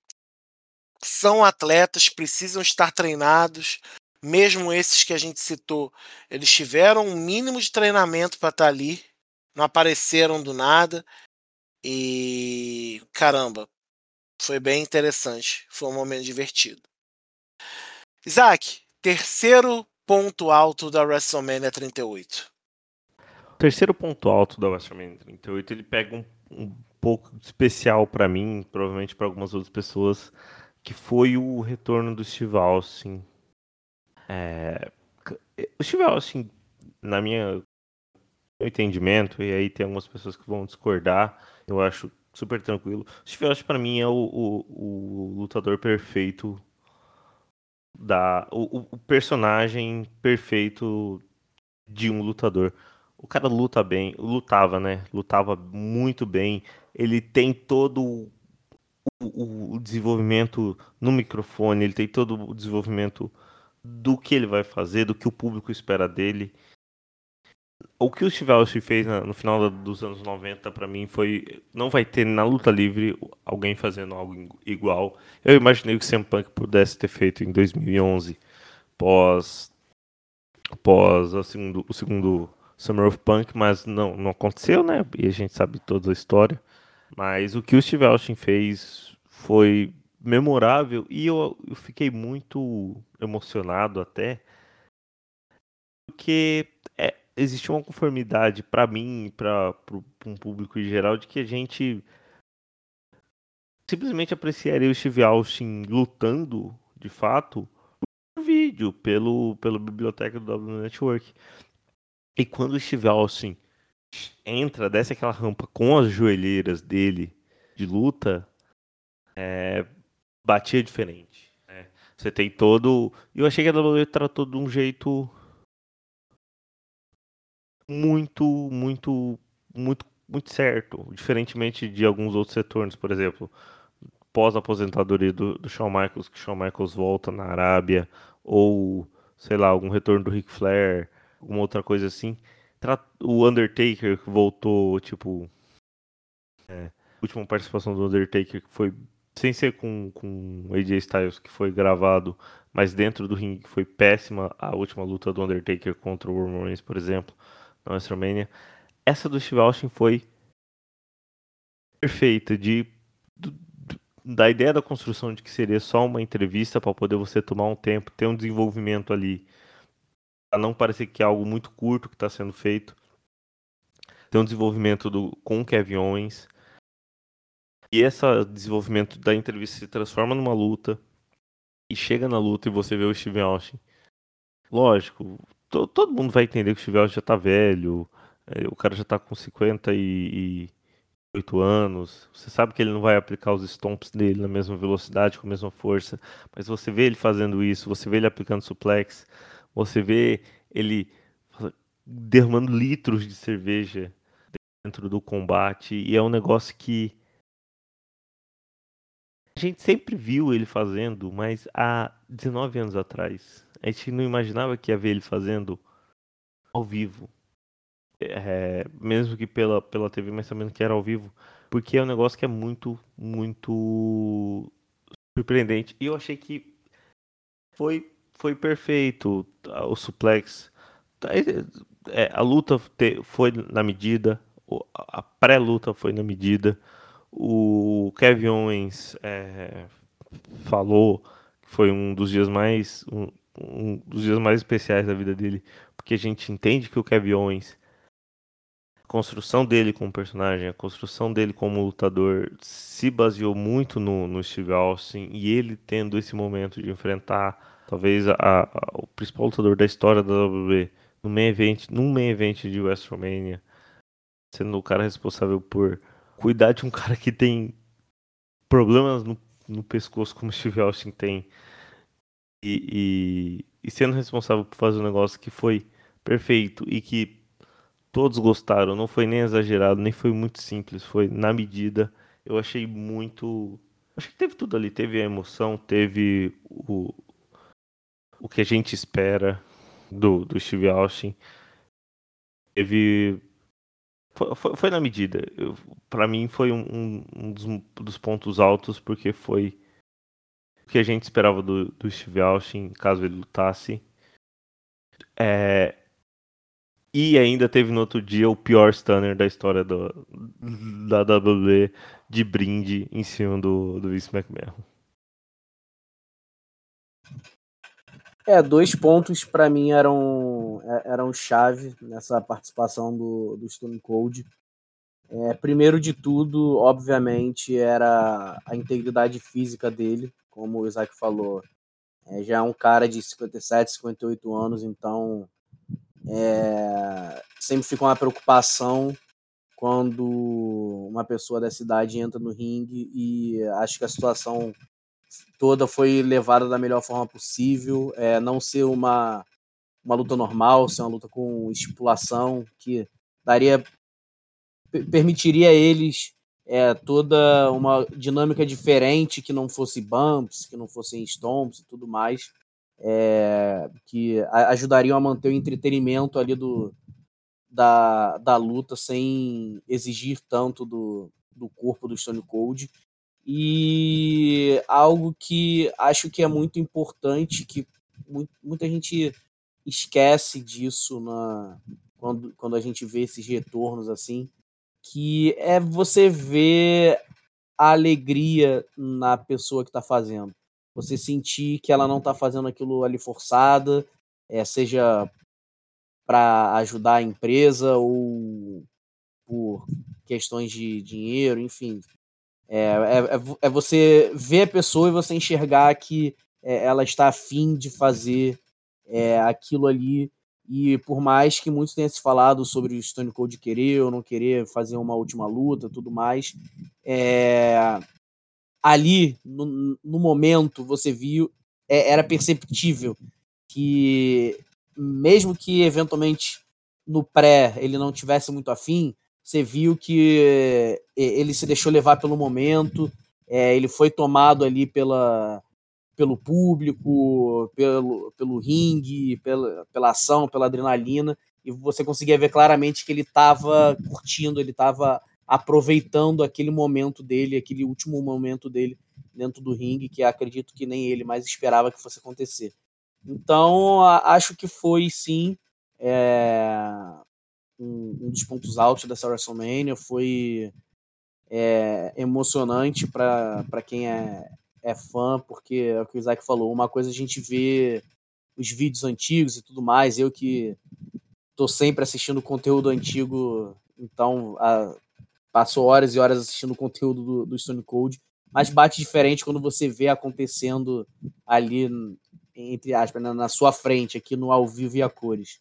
são atletas, precisam estar treinados. Mesmo esses que a gente citou, eles tiveram um mínimo de treinamento para estar tá ali, não apareceram do nada. E caramba, foi bem interessante. Foi um momento divertido. Isaac, terceiro ponto alto da WrestleMania 38. O terceiro ponto alto da WrestleMania 38 ele pega um, um pouco especial para mim, provavelmente para algumas outras pessoas, que foi o retorno do Steve Austin. É, o Steve Austin, na minha meu entendimento, e aí tem algumas pessoas que vão discordar, eu acho super tranquilo. O Steve Austin para mim é o, o, o, lutador perfeito da o, o personagem perfeito de um lutador. O cara luta bem, lutava, né? Lutava muito bem. Ele tem todo o, o, desenvolvimento no microfone, ele tem todo o desenvolvimento do que ele vai fazer, do que o público espera dele. O que o Steve Austin fez no final dos anos 90 para mim foi não vai ter na luta livre alguém fazendo algo igual. Eu imaginei que o CM Punk pudesse ter feito em 2011, pós pós o segundo, o segundo Summer of Punk, mas não, não aconteceu, né? E a gente sabe toda a história. Mas o que o Steve Austin fez foi memorável e eu, eu fiquei muito emocionado até porque é, existe uma conformidade para mim e para um público em geral de que a gente simplesmente apreciaria o Steve Austin lutando de fato por vídeo pelo pela biblioteca do W Network e quando o Steve Austin entra, desce aquela rampa com as joelheiras dele de luta, é, batia diferente. Você tem todo. Eu achei que a WWE tratou de um jeito muito, muito, muito, muito certo. Diferentemente de alguns outros retornos, por exemplo, pós-aposentadoria do, do Shawn Michaels, que Shawn Michaels volta na Arábia, ou sei lá, algum retorno do Ric Flair alguma outra coisa assim. O Undertaker voltou, tipo. É, última participação do Undertaker que foi sem ser com, com AJ Styles, que foi gravado, mas dentro do ringue, que foi péssima a última luta do Undertaker contra o Roman Reigns, por exemplo, na WrestleMania. Essa do Steve Austin foi perfeita, de, da ideia da construção de que seria só uma entrevista para poder você tomar um tempo, ter um desenvolvimento ali, para não parecer que é algo muito curto que está sendo feito. Ter um desenvolvimento do, com o Kevin Owens, e esse desenvolvimento da entrevista se transforma numa luta e chega na luta e você vê o Steven Austin. Lógico, to, todo mundo vai entender que o Steven Austin já tá velho, é, o cara já tá com 58 anos. Você sabe que ele não vai aplicar os stomps dele na mesma velocidade, com a mesma força, mas você vê ele fazendo isso, você vê ele aplicando suplex, você vê ele derramando litros de cerveja dentro do combate e é um negócio que a gente sempre viu ele fazendo, mas há 19 anos atrás. A gente não imaginava que ia ver ele fazendo ao vivo. É, mesmo que pela, pela TV, mas sabendo que era ao vivo. Porque é um negócio que é muito, muito surpreendente. E eu achei que foi, foi perfeito o suplex. É, a luta foi na medida, a pré-luta foi na medida. O Kevin Owens é, falou que foi um dos dias mais um, um, dos dias mais especiais da vida dele, porque a gente entende que o Kevin Owens a construção dele como personagem, a construção dele como lutador se baseou muito no, no Steve Austin e ele tendo esse momento de enfrentar talvez a, a, o principal lutador da história da WWE no main event, num main event de WrestleMania, sendo o cara responsável por cuidar de um cara que tem problemas no, no pescoço, como o Steve Austin tem, e, e, e, sendo responsável por fazer um negócio que foi perfeito e que todos gostaram, não foi nem exagerado, nem foi muito simples, foi na medida. Eu achei muito. Acho que teve tudo ali. Teve a emoção, teve o, o que a gente espera do, do Steve Austin. Teve foi, foi, na medida. Para mim foi um, um dos, dos, pontos altos, porque foi o que a gente esperava do, do Steve Austin, caso ele lutasse. É, e ainda teve no outro dia o pior stunner da história do, da WWE de brinde em cima do, do Vince McMahon. É, dois pontos para mim eram, é, eram chave nessa participação do, do Stone Cold. É, primeiro de tudo, obviamente, era a integridade física dele, como o Isaac falou. É, já é um cara de 57, 58 anos, então é, sempre fica uma preocupação quando uma pessoa dessa idade entra no ringue e acho que a situação toda foi levada da melhor forma possível, é, não ser uma, uma luta normal, ser uma luta com estipulação, que daria permitiria a eles é, toda uma dinâmica diferente, que não fosse bumps, que não fossem stomps e tudo mais, é, que ajudariam a manter o entretenimento ali do, da, da luta sem exigir tanto do, do corpo do Stone Cold e algo que acho que é muito importante, que muita gente esquece disso na, quando, quando a gente vê esses retornos assim, que é você ver a alegria na pessoa que está fazendo. Você sentir que ela não está fazendo aquilo ali forçada, é, seja para ajudar a empresa ou por questões de dinheiro, enfim, é, é, é, é você ver a pessoa e você enxergar que é, ela está afim de fazer é, aquilo ali. E por mais que muitos tenham se falado sobre o Stone Cold querer ou não querer fazer uma última luta tudo mais, é, ali, no, no, momento, você viu, era perceptível que, mesmo que eventualmente no pré ele não tivesse muito afim, você viu que ele se deixou levar pelo momento, é, ele foi tomado ali pela, pelo público, pelo, pelo ringue, pela, pela ação, pela adrenalina, e você conseguia ver claramente que ele estava curtindo, ele estava aproveitando aquele momento dele, aquele último momento dele dentro do ringue, que acredito que nem ele mais esperava que fosse acontecer. Então, acho que foi sim é, um, um, dos pontos altos dessa WrestleMania. Foi é, emocionante para quem é, é fã, porque é o que o Isaac falou. Uma coisa a gente vê os vídeos antigos e tudo mais. Eu que estou sempre assistindo conteúdo antigo, então a, passo horas e horas assistindo conteúdo do, do Stone Cold. Mas bate diferente quando você vê acontecendo ali, entre aspas, na, na sua frente, aqui no ao vivo e a cores.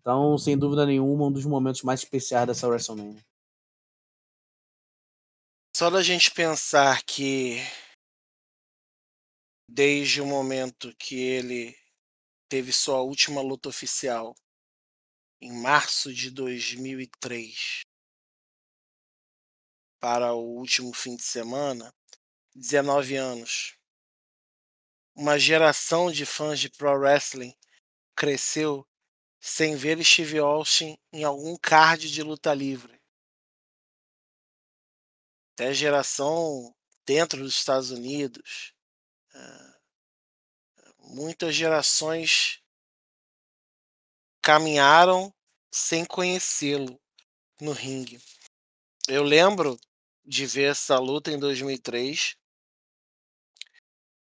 Então, sem dúvida nenhuma, um dos momentos mais especiais dessa WrestleMania. Só da gente pensar que desde o momento que ele teve sua última luta oficial em março de 2003 para o último fim de semana, 19 anos. Uma geração de fãs de pro wrestling cresceu sem ver Steve Austin em algum card de luta livre. Até geração dentro dos Estados Unidos, eh, muitas gerações caminharam sem conhecê-lo no ringue. Eu lembro de ver essa luta em 2003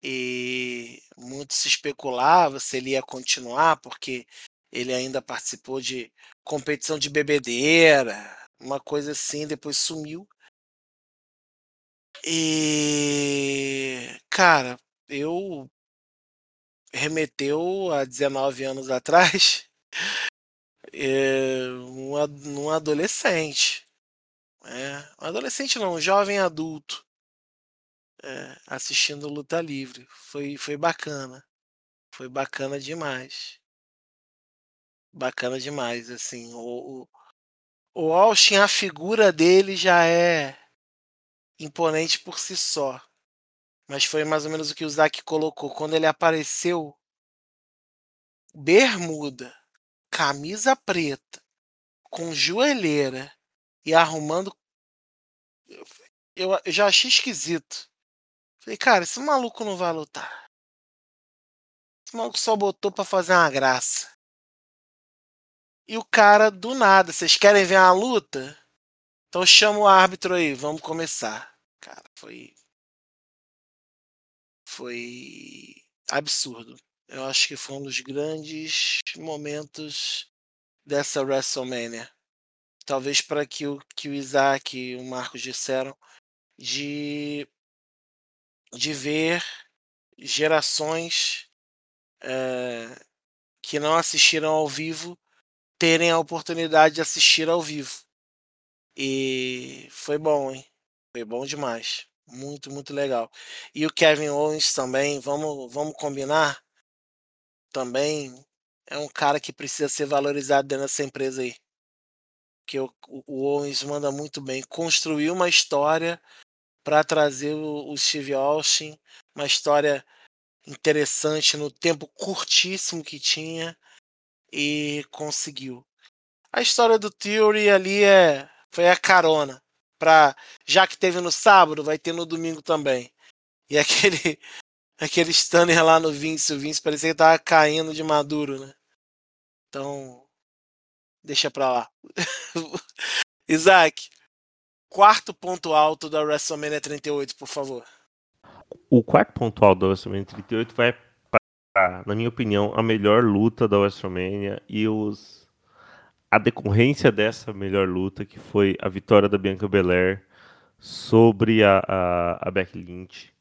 e muito se especulava se ele ia continuar, porque ele ainda participou de competição de bebedeira, uma coisa assim, depois sumiu. E cara, eu remeteu a 19 anos atrás, é, um, um adolescente. É, um adolescente não, um jovem adulto é, assistindo luta livre. Foi, foi bacana. Foi bacana demais. Bacana demais, assim. O, o, o Austin, a figura dele já é imponente por si só. Mas foi mais ou menos o que o Zack colocou. Quando ele apareceu, bermuda, camisa preta, com joelheira e arrumando. Eu, eu já achei esquisito. Falei, cara, esse maluco não vai lutar. Esse maluco só botou pra fazer uma graça. E o cara, do nada, vocês querem ver uma luta? Então chama o árbitro aí, vamos começar. Cara, foi foi absurdo. Eu acho que foi um dos grandes momentos dessa WrestleMania. Talvez para que o que o Isaac e o Marcos disseram de de ver gerações é, que não assistiram ao vivo terem a oportunidade de assistir ao vivo. E foi bom, hein? Foi bom demais. Muito, muito legal. E o Kevin Owens também, vamos, vamos combinar? Também é um cara que precisa ser valorizado dentro dessa empresa aí. Que o, o Owens manda muito bem. Construiu uma história para trazer o, o Steve Austin, uma história interessante no tempo curtíssimo que tinha e conseguiu. A história do Theory ali é foi a carona para já que teve no sábado, vai ter no domingo também. E aquele aquele Stanner lá no Vince, o Vince parecia que tava caindo de maduro, né? Então, deixa pra lá. Isaac, quarto ponto alto da WrestleMania 38, por favor. O quarto ponto alto da WrestleMania 38 vai na minha opinião, a melhor luta da WrestleMania e os a decorrência dessa melhor luta, que foi a vitória da Bianca Belair sobre a, a, a Becky Lynch.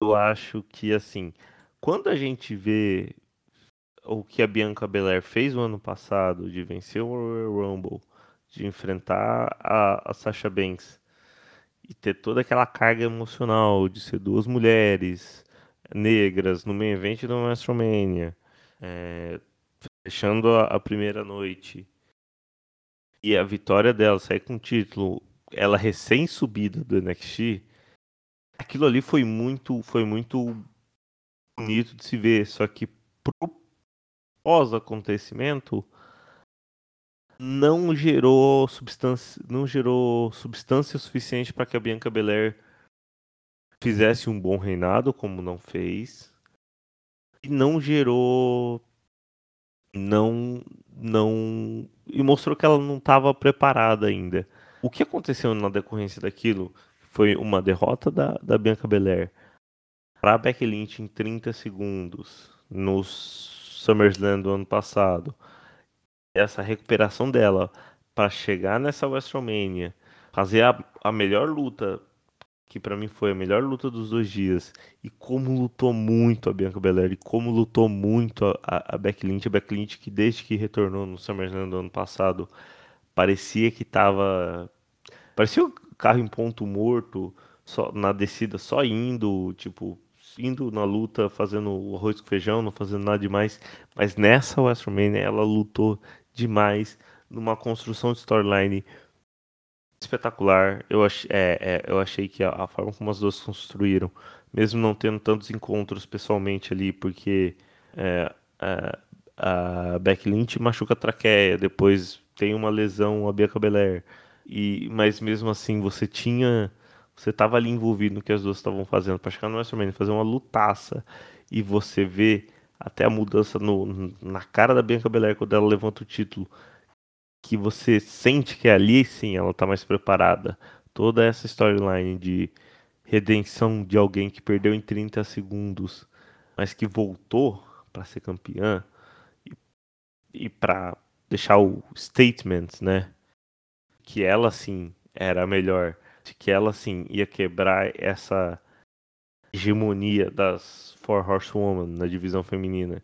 Eu acho que, assim, quando a gente vê o que a Bianca Belair fez no ano passado, de vencer o Royal Rumble, de enfrentar a, a Sasha Banks e ter toda aquela carga emocional de ser duas mulheres negras no main event do WrestleMania, é, fechando a, a primeira noite e a vitória dela sair com o título, ela recém subida do NXT, aquilo ali foi muito, foi muito bonito de se ver, só que pro pós acontecimento não gerou substância, não gerou substância suficiente para que a Bianca Belair fizesse um bom reinado, como não fez, e não gerou. Não. Não. E mostrou que ela não estava preparada ainda. O que aconteceu na decorrência daquilo foi uma derrota da, da Bianca Belair para Becky Lynch em 30 segundos no SummerSlam do ano passado. Essa recuperação dela para chegar nessa WrestleMania, fazer a, a melhor luta que para mim foi a melhor luta dos dois dias. E como lutou muito a Bianca Belair, e como lutou muito a, a Becky Lynch. A Becky Lynch que desde que retornou no SummerSlam do ano passado, parecia que tava... Parecia o um carro em ponto morto, só na descida, só indo, tipo, indo na luta, fazendo arroz com feijão, não fazendo nada demais. Mas nessa WrestleMania ela lutou demais, numa construção de storyline espetacular. Eu, ach, é, é, eu achei que a, a, forma como as duas construíram, mesmo não tendo tantos encontros pessoalmente ali, porque é, a, a Becky Lynch machuca a traqueia, depois tem uma lesão a Bianca Belair. E, mas mesmo assim você tinha você estava ali envolvido no que as duas estavam fazendo para chegar no WrestleMania, fazer uma lutaça e você vê até a mudança no, na cara da Bianca Belair quando ela levanta o título que você sente que ali sim ela tá mais preparada. Toda essa storyline de redenção de alguém que perdeu em 30 segundos, mas que voltou para ser campeã e, e para deixar o statement, né? Que ela sim era a melhor, de que ela sim ia quebrar essa hegemonia das Four Horsewomen na divisão feminina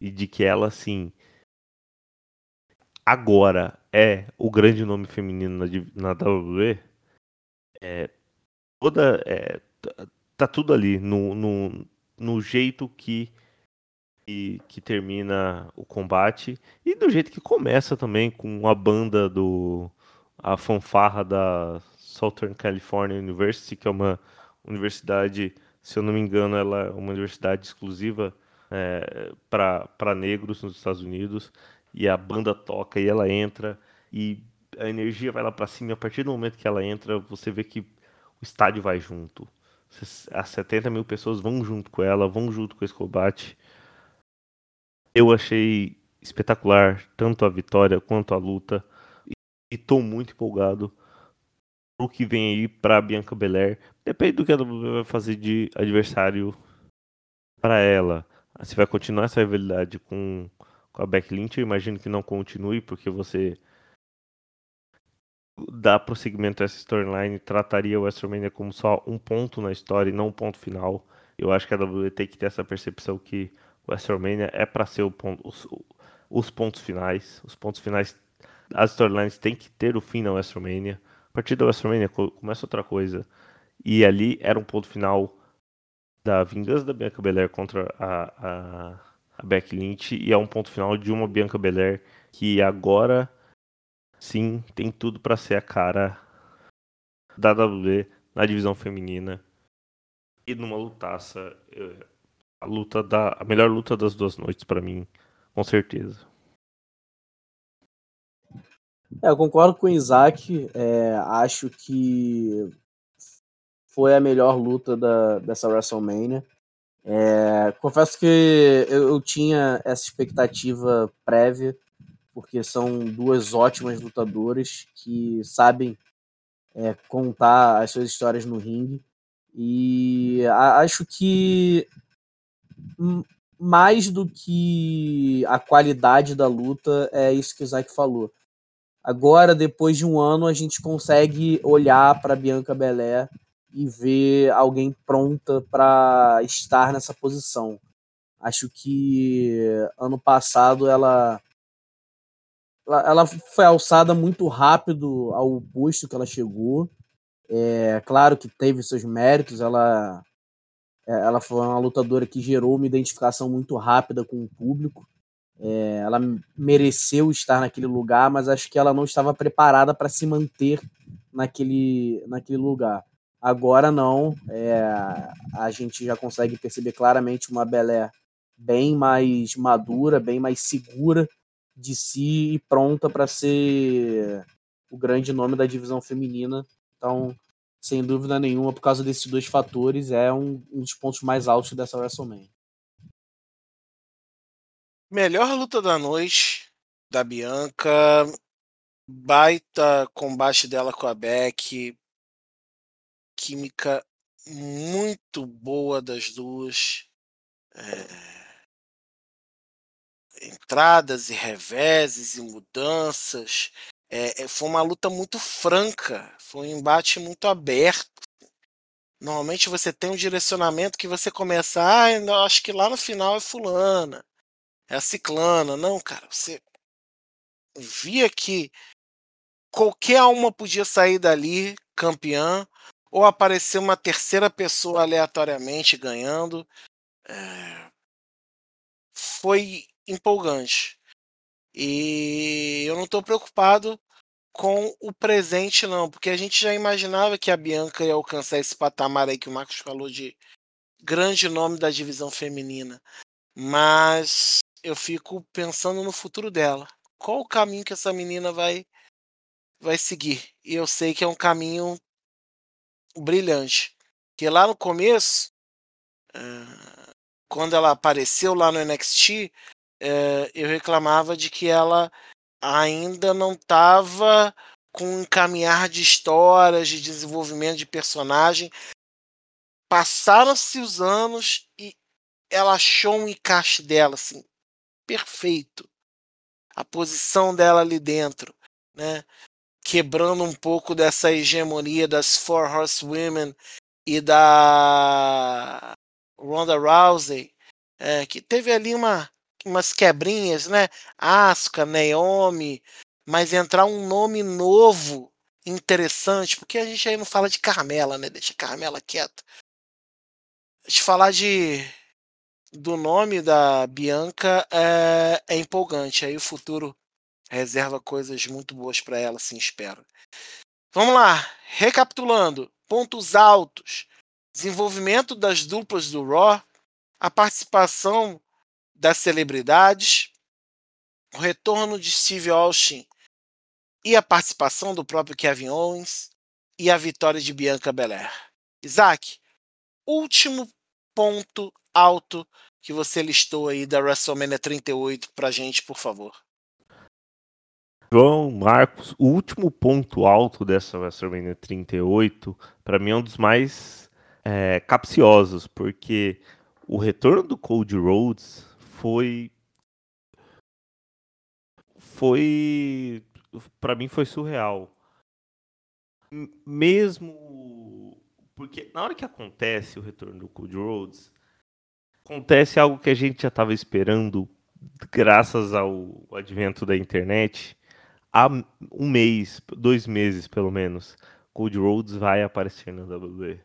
e de que ela sim agora é o grande nome feminino na, na WWE, é, toda, é, tá tudo ali no, no, no jeito que, que, que, termina o combate e do jeito que começa também com a banda do a fanfarra da Southern California University, que é uma universidade, se eu não me engano, ela é uma universidade exclusiva é, para negros nos Estados Unidos e a banda toca e ela entra e a energia vai lá para cima e a partir do momento que ela entra você vê que o estádio vai junto. As 70 mil pessoas vão junto com ela vão junto com esse combate eu achei espetacular tanto a vitória quanto a luta e estou muito empolgado o que vem aí para Bianca Belair. Depende do que ela vai fazer de adversário para ela. Se vai continuar essa rivalidade com a Backlink, eu imagino que não continue, porque você dá prosseguimento a essa storyline trataria o WrestleMania como só um ponto na história e não um ponto final. Eu acho que a WWE tem que ter essa percepção que o WrestleMania é para ser ponto, os, os, pontos finais. Os pontos finais, as storylines têm que ter o fim na WrestleMania. A partir da WrestleMania começa outra coisa. E ali era um ponto final da vingança da Bianca Belair contra a, a a Becky Lynch e é um ponto final de uma Bianca Belair que agora sim tem tudo para ser a cara da WWE na divisão feminina. E numa lutaça a luta da a melhor luta das duas noites para mim com certeza. É, eu concordo com o Isaac é, acho que foi a melhor luta da, dessa WrestleMania é, confesso que eu, eu, tinha essa expectativa prévia, porque são duas ótimas lutadoras que sabem é, contar as suas histórias no ringue. E a, acho que mais do que a qualidade da luta, é isso que o Isaac falou. Agora, depois de um ano, a gente consegue olhar para Bianca Belair e ver alguém pronta para estar nessa posição. Acho que ano passado ela ela foi alçada muito rápido ao posto que ela chegou. É claro que teve seus méritos, ela é, ela foi uma lutadora que gerou uma identificação muito rápida com o público. É, ela mereceu estar naquele lugar, mas acho que ela não estava preparada para se manter naquele, naquele lugar. Agora não, é, a gente já consegue perceber claramente uma Belé bem mais madura, bem mais segura de si e pronta para ser o grande nome da divisão feminina. Então, sem dúvida nenhuma, por causa desses dois fatores, é um, um dos pontos mais altos dessa WrestleMania. Melhor luta da noite da Bianca. Baita combate dela com a Beck. Química muito boa das duas. É... Entradas e reveses e mudanças. É, foi uma luta muito franca. Foi um embate muito aberto. Normalmente você tem um direcionamento que você começa, ah, acho que lá no final é fulana é a ciclana. Não, cara, você via que qualquer uma podia sair dali campeã ou aparecer uma terceira pessoa aleatoriamente ganhando. É... Foi empolgante. E eu não estou preocupado com o presente, não, porque a gente já imaginava que a Bianca ia alcançar esse patamar aí que o Marcos falou de grande nome da divisão feminina. Mas eu fico pensando no futuro dela. Qual o caminho que essa menina vai vai seguir? E eu sei que é um caminho brilhante. Que lá no começo, uh, quando ela apareceu lá no NXT, eh, eu reclamava de que ela ainda não estava com um caminhar de histórias, de desenvolvimento de personagem. Passaram-se os anos e ela achou um encaixe dela, assim, perfeito. A posição dela ali dentro, né? Quebrando um pouco dessa hegemonia das Four Horsewomen e da Ronda Rousey, é, que teve ali uma, umas quebrinhas, né? Asuka, Naomi, mas entrar um nome novo, interessante, porque a gente aí não fala de Carmela, né? Deixa Carmela quieta. Eu falar de do nome da Bianca é, é empolgante. Aí o futuro reserva coisas muito boas para ela, sim, espero. Vamos lá, recapitulando: pontos altos, desenvolvimento das duplas do Raw, a participação das celebridades, o retorno de Steve Austin e a participação do próprio Kevin Owens e a vitória de Bianca Belair. Isaac, último ponto alto que você listou aí da WrestleMania 38 pra gente, por favor. João Marcos, o último ponto alto dessa WrestleMania 38, para mim é um dos mais é, capciosos, porque o retorno do Cody Rhodes foi foi para mim foi surreal. Mesmo porque na hora que acontece o retorno do Cody Rhodes, acontece algo que a gente já estava esperando, graças ao advento da internet, há um mês, dois meses pelo menos. Cody Rhodes vai aparecer na WWE.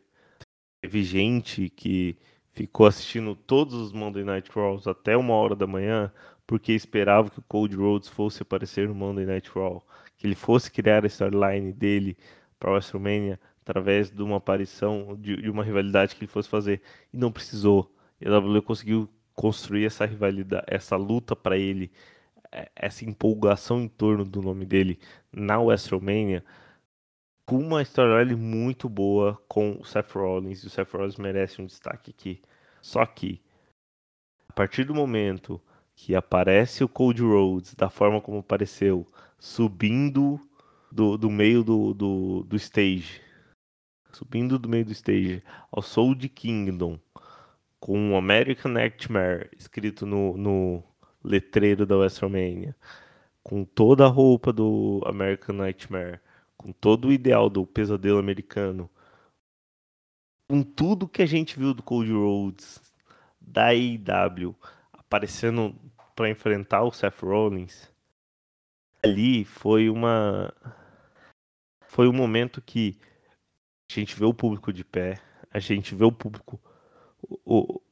Teve gente que ficou assistindo todos os Monday Night Raws até uma hora da manhã porque esperava que o Cody Rhodes fosse aparecer no Monday Night Raw, que ele fosse criar a storyline dele para WrestleMania através de uma aparição, de, de, uma rivalidade que ele fosse fazer, e não precisou. E a WWE conseguiu construir essa rivalidade, essa luta para ele, essa empolgação em torno do nome dele na WrestleMania, com uma storyline muito boa com o Seth Rollins, e o Seth Rollins merece um destaque aqui. Só que, a partir do momento que aparece o Cold Rhodes, da forma como apareceu, subindo do, do meio do, do, do stage, subindo do meio do stage ao Soul Kingdom, com American Nightmare escrito no, no letreiro da WrestleMania, com toda a roupa do American Nightmare, com todo o ideal do pesadelo americano, com tudo que a gente viu do Cody Rhodes, da AEW, aparecendo para enfrentar o Seth Rollins, ali foi uma foi um momento que a gente vê o público de pé, a gente vê o público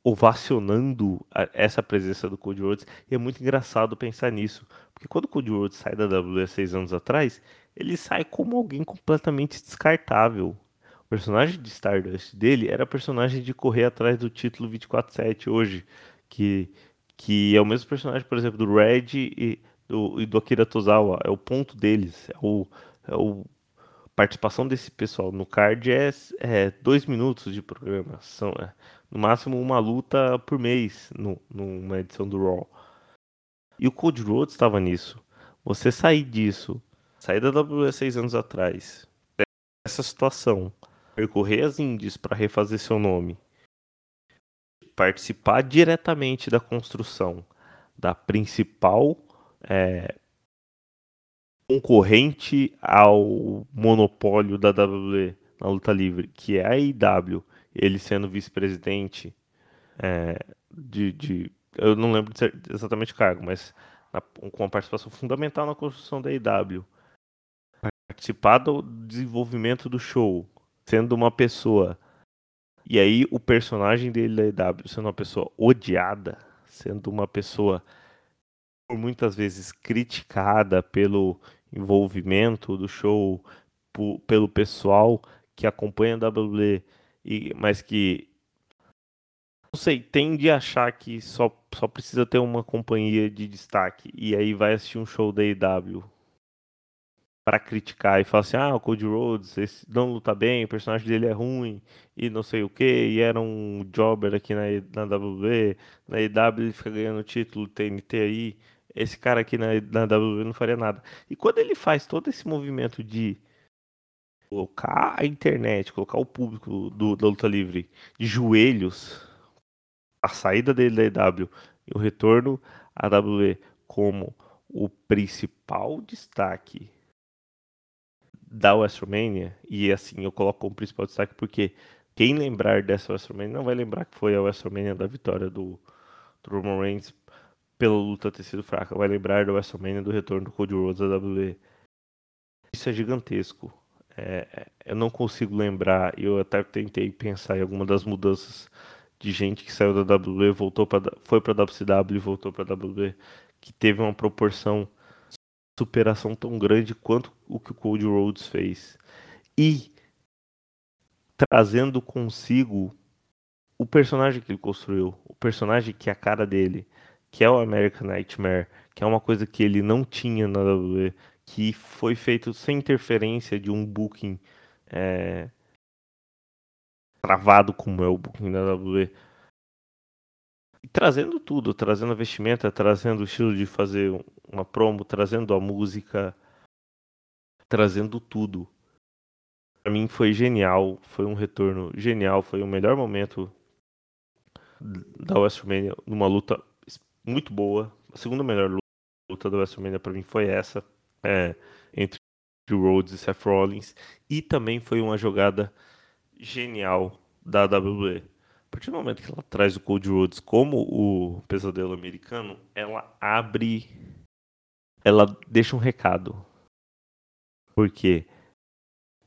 ovacionando essa presença do Cody Rhodes. E é muito engraçado pensar nisso, porque quando o Cody Rhodes sai da WWE seis anos atrás, ele sai como alguém completamente descartável. O personagem de Stardust dele era personagem de correr atrás do título 24/7 hoje, que que é o mesmo personagem, por exemplo, do Red e do, e do Akira Tozawa. É o ponto deles, é o, é o participação desse pessoal no card é, é dois minutos de programação, é, no máximo uma luta por mês no, numa edição do Raw. E o Code Rhodes estava nisso. Você sair disso, sair da WWE seis anos atrás, dessa situação, percorrer as indies para refazer seu nome, participar diretamente da construção da principal é, concorrente ao monopólio da WWE na luta livre, que é a IW, ele sendo vice-presidente é, de, de, Eu não lembro exatamente o cargo, mas na, com uma participação fundamental na construção da IW. Participar do desenvolvimento do show, sendo uma pessoa. E aí o personagem dele da IW sendo uma pessoa odiada, sendo uma pessoa por muitas vezes criticada pelo envolvimento do show, pelo pessoal que acompanha a WWE, e, mas que não sei, tende a achar que só, só precisa ter uma companhia de destaque e aí vai assistir um show da EW para criticar e falar assim: ah, o Cody Rhodes esse não luta bem, o personagem dele é ruim e não sei o que, e era um jobber aqui na, na WWE, na EW ele fica ganhando título TNT aí, esse cara aqui na, na WWE não faria nada. E quando ele faz todo esse movimento de colocar a internet, colocar o público do, da luta livre de joelhos, a saída dele da EW e o retorno à WWE como o principal destaque da WrestleMania, e assim eu coloco como principal destaque porque quem lembrar dessa WrestleMania não vai lembrar que foi a WrestleMania da vitória do, do Roman Reigns pela luta ter sido fraca, vai lembrar da WrestleMania do retorno do Cody Rhodes à WWE. Isso é gigantesco. É, eu não consigo lembrar, eu até tentei pensar em alguma das mudanças de gente que saiu da WWE, voltou para foi para WCW e voltou para WWE, que teve uma proporção superação tão grande quanto o que o Cody Rhodes fez. E trazendo consigo o personagem que ele construiu, o personagem que é a cara dele, que é o American Nightmare, que é uma coisa que ele não tinha na WWE, que foi feito sem interferência de um booking é, travado como é o booking da WWE. E trazendo tudo, trazendo a vestimenta, trazendo o estilo de fazer uma promo, trazendo a música, trazendo tudo. Para mim foi genial, foi um retorno genial, foi o melhor momento da WrestleMania numa luta muito boa. A segunda melhor luta da WrestleMania para mim foi essa, é, entre Rhodes e Seth Rollins, e também foi uma jogada genial da WWE partir do momento que ela traz o Cold Rhodes como o pesadelo americano, ela abre. Ela deixa um recado. Porque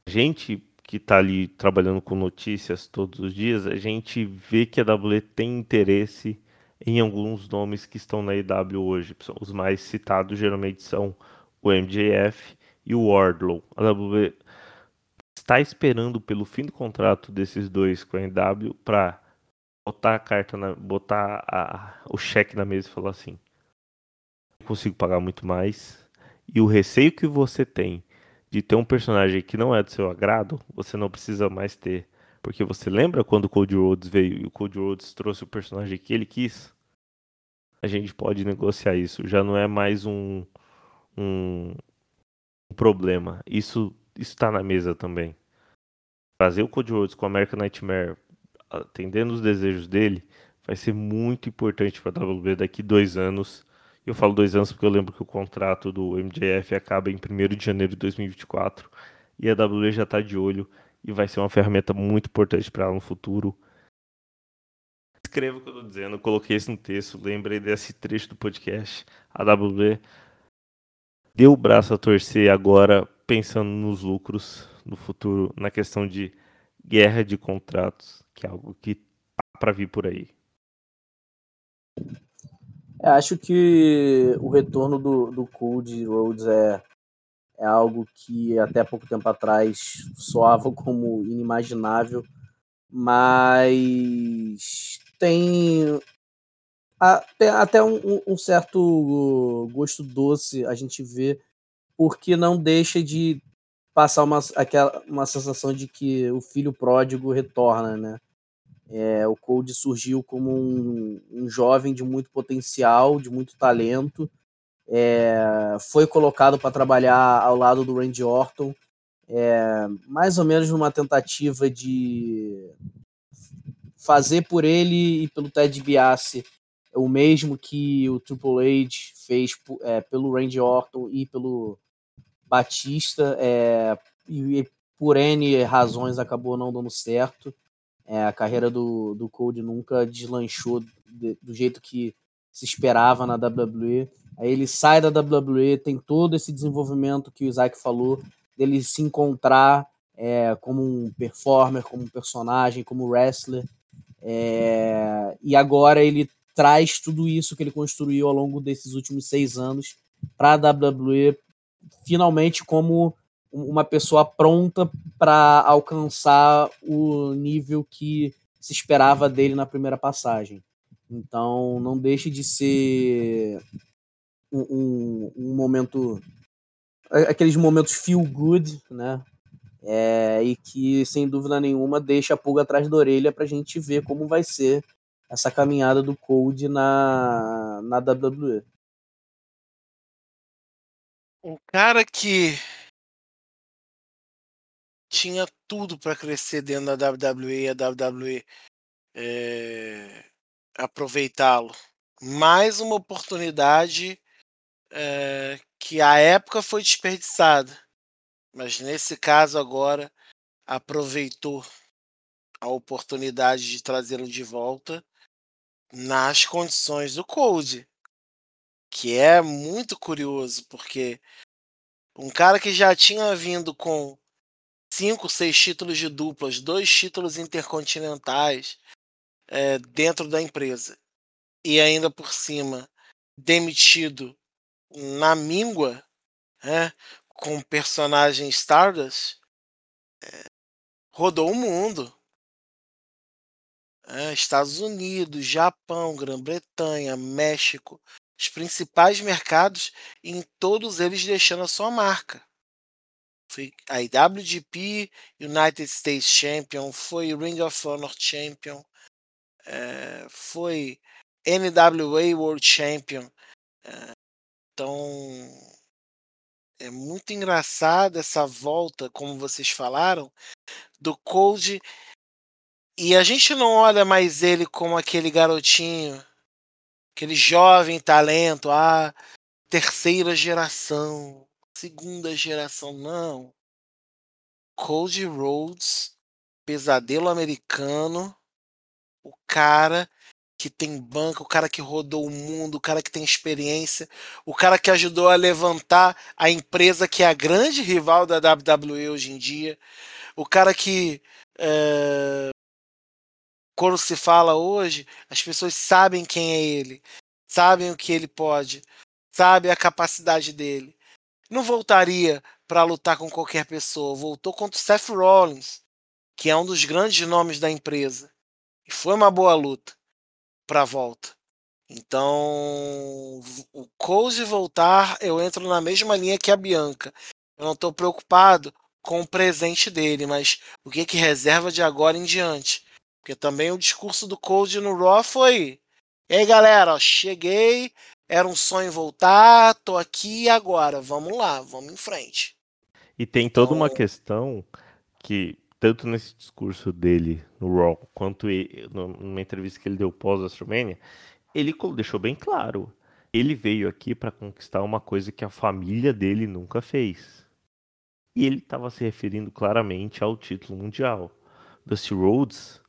a gente que está ali trabalhando com notícias todos os dias, a gente vê que a WWE tem interesse em alguns nomes que estão na EW hoje. Os mais citados geralmente são o MJF e o Wardlow. A WWE está esperando pelo fim do contrato desses dois com a EW para botar a carta, na, botar a, o cheque na mesa e falar assim: consigo pagar muito mais. E o receio que você tem de ter um personagem que não é do seu agrado, você não precisa mais ter. Porque você lembra quando o Cody Rhodes veio e o Cody Rhodes trouxe o personagem que ele quis? A gente pode negociar isso. Já não é mais um, um, um problema. Isso está na mesa também. Trazer o Cody Rhodes com o American Nightmare atendendo os desejos dele, vai ser muito importante para a WWE daqui dois anos. Eu falo dois anos porque eu lembro que o contrato do MJF acaba em 1 de janeiro de 2024 e a WWE já está de olho e vai ser uma ferramenta muito importante para ela no futuro. Escreva o que eu estou dizendo, eu coloquei isso no texto, lembrei desse trecho do podcast. A WWE deu o braço a torcer agora pensando nos lucros no futuro, na questão de guerra de contratos que é algo que tá para vir por aí. É, acho que o retorno do, do Cold Rhodes é, é algo que até pouco tempo atrás soava como inimaginável, mas tem, tem até um, um certo gosto doce a gente vê, porque não deixa de passar uma, aquela, uma sensação de que o filho pródigo retorna, né? É, o Cold surgiu como um, um, jovem de muito potencial, de muito talento, é, foi colocado para trabalhar ao lado do Randy Orton, é, mais ou menos numa tentativa de fazer por ele e pelo Ted DiBiase o mesmo que o Triple H fez é, pelo Randy Orton e pelo Batista, é, e, por N razões acabou não dando certo. É, a carreira do, do Cody nunca deslanchou de, do jeito que se esperava na WWE. Aí ele sai da WWE, tem todo esse desenvolvimento que o Isaac falou, dele se encontrar é, como um performer, como um personagem, como wrestler. É, e agora ele traz tudo isso que ele construiu ao longo desses últimos seis anos para a WWE, finalmente como uma pessoa pronta para alcançar o nível que se esperava dele na primeira passagem. Então, não deixe de ser um, um, um momento. aqueles momentos feel good, né? É, e que, sem dúvida nenhuma, deixa a pulga atrás da orelha para a gente ver como vai ser essa caminhada do Cold na, na WWE. Um cara que tinha tudo para crescer dentro da WWE e a WWE é, aproveitá-lo. Mais uma oportunidade é, que a época foi desperdiçada, mas nesse caso agora aproveitou a oportunidade de trazê-lo de volta nas condições do Code, que é muito curioso, porque um cara que já tinha vindo com cinco, seis títulos de duplas, dois títulos intercontinentais é, dentro da empresa, e ainda por cima demitido na míngua, né, com personagem Stardust, é, rodou o mundo. Estados Unidos, Japão, Grã-Bretanha, México, os principais mercados, em todos eles deixando a sua marca. Foi a IWGP United States Champion, foi Ring of Honor Champion, é, foi NWA World Champion. É, então é muito engraçado essa volta, como vocês falaram, do Cold e a gente não olha mais ele como aquele garotinho, aquele jovem talento, a ah, terceira geração, segunda geração, não. Cody Rhodes, pesadelo americano, o cara que tem banco, o cara que rodou o mundo, o cara que tem experiência, o cara que ajudou a levantar a empresa que é a grande rival da WWE hoje em dia, o cara que é, quando se fala hoje, as pessoas sabem quem é ele, sabem o que ele pode, sabem a capacidade dele. Não voltaria para lutar com qualquer pessoa, voltou contra o Seth Rollins, que é um dos grandes nomes da empresa. E foi uma boa luta para a volta. Então, o Coase voltar, eu entro na mesma linha que a Bianca. Eu não estou preocupado com o presente dele, mas o que que reserva de agora em diante. Porque também o discurso do Cold no Raw foi: E aí, galera, ó, cheguei, era um sonho voltar, tô aqui agora, vamos lá, vamos em frente. E tem toda então... uma questão que, tanto nesse discurso dele no Raw, quanto ele, numa entrevista que ele deu pós-WrestleMania, ele deixou bem claro. Ele veio aqui para conquistar uma coisa que a família dele nunca fez. E ele estava se referindo claramente ao título mundial. Dusty Rhodes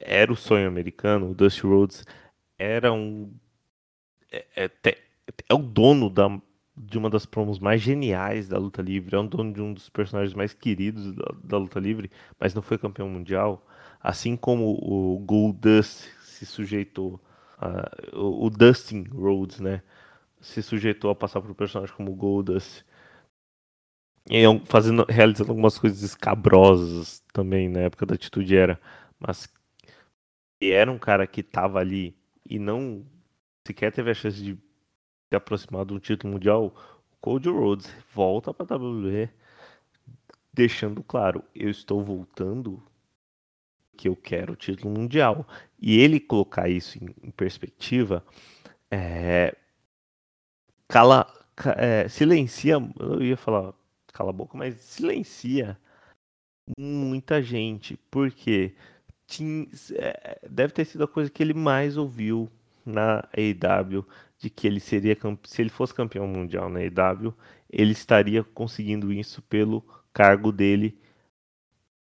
era o sonho americano, o Dusty Rhodes era um. É, é, é o dono da, de uma das promos mais geniais da luta livre, é o dono de um dos personagens mais queridos da, da luta livre, mas não foi campeão mundial. Assim como o Goldust se sujeitou, a, o, o Dustin Rhodes, né? Se sujeitou a passar por um personagem como Goldust. E fazendo, realizando algumas coisas escabrosas também na época da Atitude Era, mas era um cara que estava ali e não sequer teve a chance de se aproximar de um título mundial, o Cody Rhodes volta para WWE deixando claro, eu estou voltando que eu quero o título mundial. E ele colocar isso em, em perspectiva, é, cala, é, silencia, eu ia falar cala a boca, mas silencia muita gente, porque tinha, é, deve ter sido a coisa que ele mais ouviu na AEW, de que ele seria, se ele fosse campeão mundial na AEW, ele estaria conseguindo isso pelo cargo dele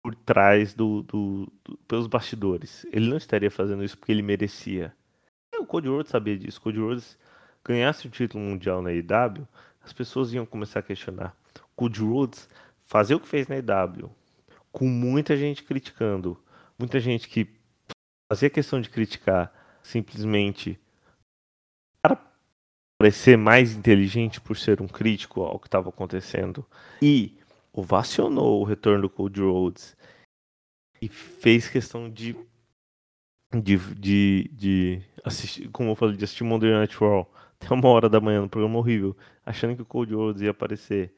por trás do, do, do, pelos bastidores. Ele não estaria fazendo isso porque ele merecia. O Cody Rhodes sabia disso. Cody Rhodes ganhasse o título mundial na IW, as pessoas iam começar a questionar. Cody Rhodes fazer o que fez na IW, com muita gente criticando, muita gente que fazia questão de criticar simplesmente para parecer mais inteligente por ser um crítico ao que estava acontecendo e ovacionou o retorno do Cody Rhodes e fez questão de de, de, de assistir, como eu falei, de assistir Monday Night Raw até uma hora da manhã no programa horrível, achando que o Cody Rhodes ia aparecer.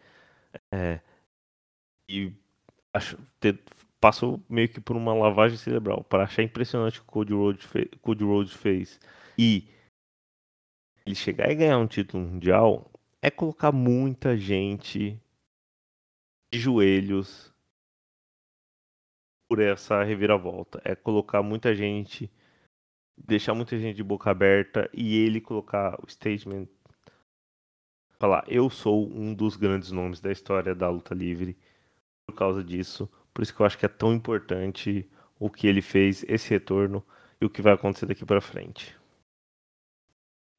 É, e acho, ter, passou meio que por uma lavagem cerebral para achar impressionante o que o Cody Rhodes, Cody Rhodes fez. E ele chegar e ganhar um título mundial é colocar muita gente de joelhos por essa reviravolta. É colocar muita gente, deixar muita gente de boca aberta e ele colocar o statement falar: Eu sou um dos grandes nomes da história da luta livre por causa disso. Por isso que eu acho que é tão importante o que ele fez, esse retorno e o que vai acontecer daqui para frente.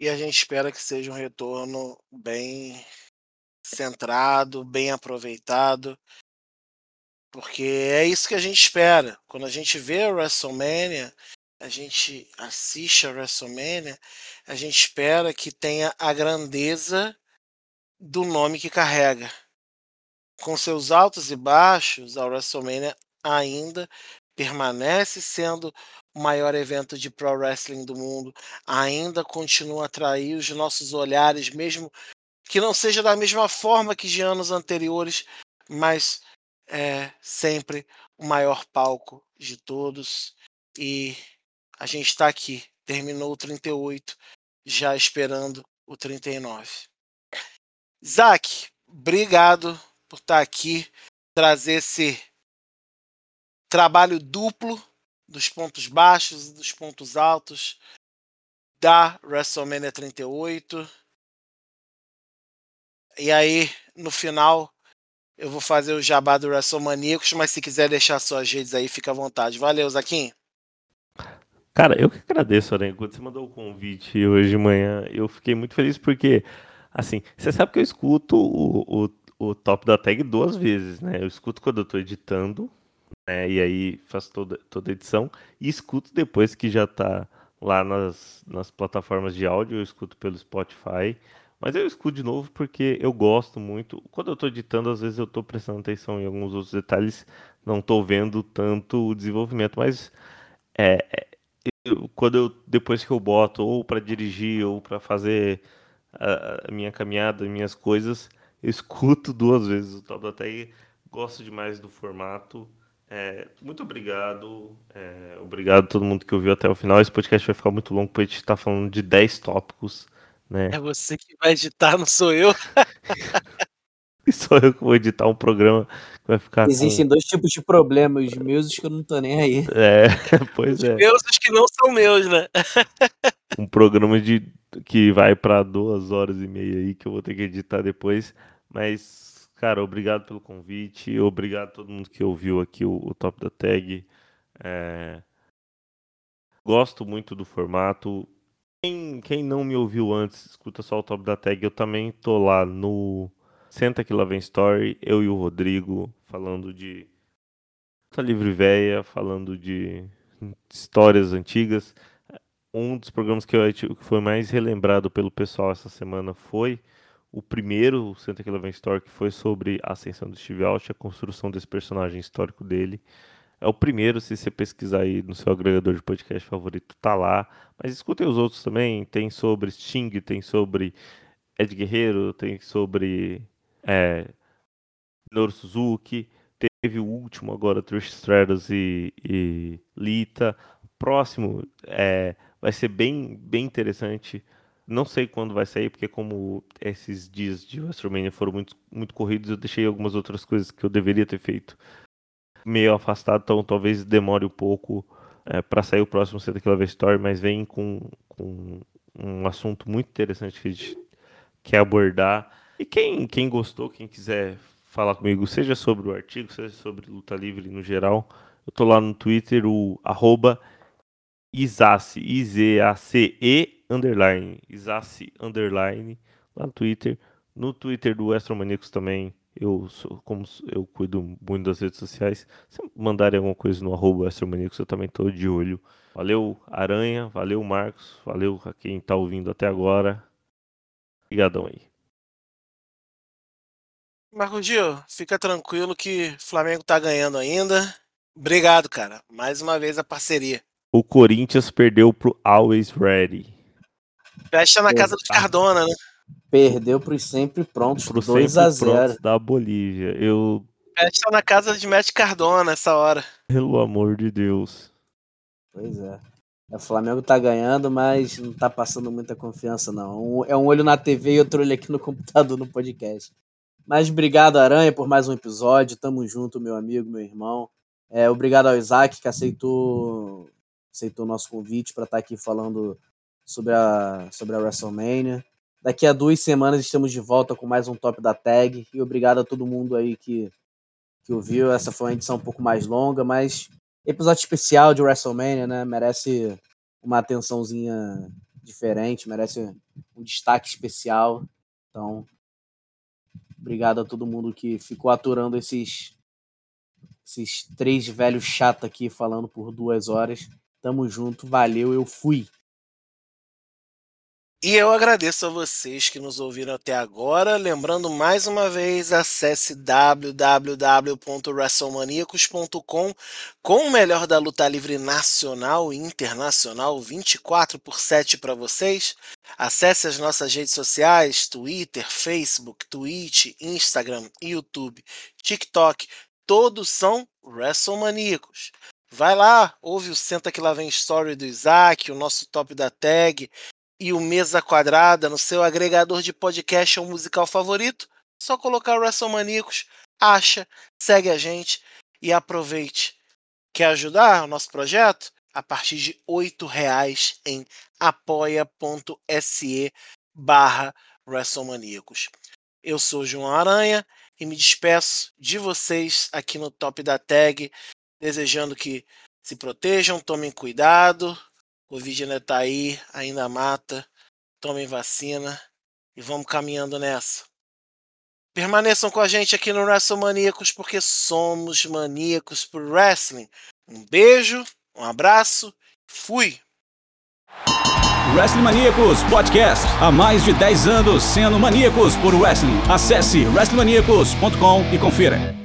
E a gente espera que seja um retorno bem centrado, bem aproveitado, porque é isso que a gente espera. Quando a gente vê a WrestleMania, a gente assiste a WrestleMania, a gente espera que tenha a grandeza do nome que carrega. Com seus altos e baixos, a WrestleMania ainda permanece sendo o maior evento de pro wrestling do mundo, ainda continua a atrair os nossos olhares, mesmo que não seja da mesma forma que de anos anteriores, mas é sempre o maior palco de todos. E a gente está aqui, terminou o 38, já esperando o 39. Isaac, obrigado por estar tá aqui, trazer esse trabalho duplo dos pontos baixos e dos pontos altos da WrestleMania 38 e aí, no final, eu vou fazer o jabá do WrestleManiacos, mas se quiser deixar suas redes aí, fica à vontade. Valeu, Zaquim. Cara, eu que agradeço, Aranha. Quando você mandou o convite hoje de manhã, eu fiquei muito feliz porque, assim, você sabe que eu escuto o, o, o top da tag duas vezes, né? Eu escuto quando eu tô editando, né? E aí faço toda, toda a edição, e escuto depois que já tá lá nas, nas plataformas de áudio, eu escuto pelo Spotify. Mas eu escuto de novo porque eu gosto muito. Quando eu estou editando, às vezes eu estou prestando atenção em alguns outros detalhes, não estou vendo tanto o desenvolvimento. Mas é, é, eu, quando eu depois que eu boto ou para dirigir ou para fazer a, a, minha caminhada, minhas coisas, eu escuto duas vezes o Tag. Gosto demais do formato. É, muito obrigado. É, obrigado a todo mundo que ouviu até o final. Esse podcast vai ficar muito longo porque a gente está falando de 10 tópicos. Né? É você que vai editar, não sou eu. e sou eu que vou editar um programa que vai ficar. Existem com... dois tipos de problemas, os meus e os que eu não tô nem aí. É, pois os é. Os meus e os que não são meus, né? um programa de que vai para duas horas e meia aí que eu vou ter que editar depois. Mas, cara, obrigado pelo convite. Obrigado a todo mundo que ouviu aqui o, o Top da Tag. É... Gosto muito do formato. Quem, quem não me ouviu antes, escuta só o top da tag. Eu também tô lá no Senta que lá vem Story, eu e o Rodrigo, falando de Tá Livre Véia, falando de histórias antigas. Um dos programas que, eu, que foi mais relembrado pelo pessoal essa semana foi o primeiro, o lá vem Story, que foi sobre a ascensão do Steve Austin, a construção desse personagem histórico dele. É o primeiro, se você pesquisar aí no seu agregador de podcast favorito, tá lá. Mas escutem os outros também. Tem sobre Sting, tem sobre Ed Guerreiro, tem sobre é, Suzuki, teve o último agora, Trish Stratus e, e Lita. Próximo é, vai ser bem, bem interessante. Não sei quando vai sair, porque como esses dias de WrestleMania foram muito, muito corridos, eu deixei algumas outras coisas que eu deveria ter feito meio afastado, então talvez demore um pouco é, para sair o próximo Santa Love Story, mas vem com, com um assunto muito interessante que a gente quer abordar. E quem, quem gostou, quem quiser falar comigo, seja sobre o artigo, seja sobre luta livre no geral, eu tô lá no Twitter, o arroba Isace, I-Z-A-C-E, underline, Isace, underline, lá no Twitter. No Twitter do Astromaníacos também, eu sou, como eu cuido muito das redes sociais, se mandarem alguma coisa no arroba Astromaníacos, eu também tô de olho. Valeu, Aranha, valeu, Marcos, valeu a quem tá ouvindo até agora. Obrigadão aí. Marco Gil, fica tranquilo que o Flamengo tá ganhando ainda. Obrigado, cara. Mais uma vez a parceria. O Corinthians perdeu pro Always Ready. Fecha na casa do Cardona, né? Perdeu pro sempre prontos, Pro 2 a sempre prontos 0 da Bolívia. Eu, Fecha na casa de Matt Cardona nessa hora. pelo amor de Deus. Pois é. O Flamengo tá ganhando, mas não tá passando muita confiança, não. Um- é um olho na TV e outro olho aqui no computador no podcast. Mas obrigado, Aranha, por mais um episódio. Tamo junto, meu amigo, meu irmão. É, obrigado ao Isaac, que aceitou aceitou o nosso convite para estar aqui falando sobre a, sobre a WrestleMania. Daqui a duas semanas estamos de volta com mais um Top da Tag. E obrigado a todo mundo aí que, que ouviu. Essa foi uma edição um pouco mais longa, mas episódio especial de WrestleMania, né? Merece uma atençãozinha diferente, merece um destaque especial. Então, obrigado a todo mundo que ficou aturando esses esses três velhos chatos aqui falando por duas horas. Tamo junto, valeu, eu fui. E eu agradeço a vocês que nos ouviram até agora. Lembrando mais uma vez, acesse www.wrestlemaniacos.com com o melhor da luta livre nacional e internacional 24 por 7 para vocês. Acesse as nossas redes sociais: Twitter, Facebook, Twitch, Instagram, YouTube, TikTok. Todos são WrestleManiacos. Vai lá, ouve o Senta Que Lá Vem Story do Isaac, o nosso top da tag e o Mesa Quadrada no seu agregador de podcast ou musical favorito. Só colocar WrestleManiacos, acha, segue a gente e aproveite. Quer ajudar o nosso projeto? A partir de R$ reais em apoia.se barra. Eu sou João Aranha e me despeço de vocês aqui no Top da Tag, desejando que se protejam, tomem cuidado, Covid ainda tá aí, ainda mata. Tomem vacina e vamos caminhando nessa. Permaneçam com a gente aqui no WrestleManiacos porque somos maníacos por wrestling. Um beijo, um abraço, fui! Wrestling Maníacos Podcast. Há mais de 10 anos sendo maníacos por wrestling. Acesse wrestlingmaníacos.com e confira.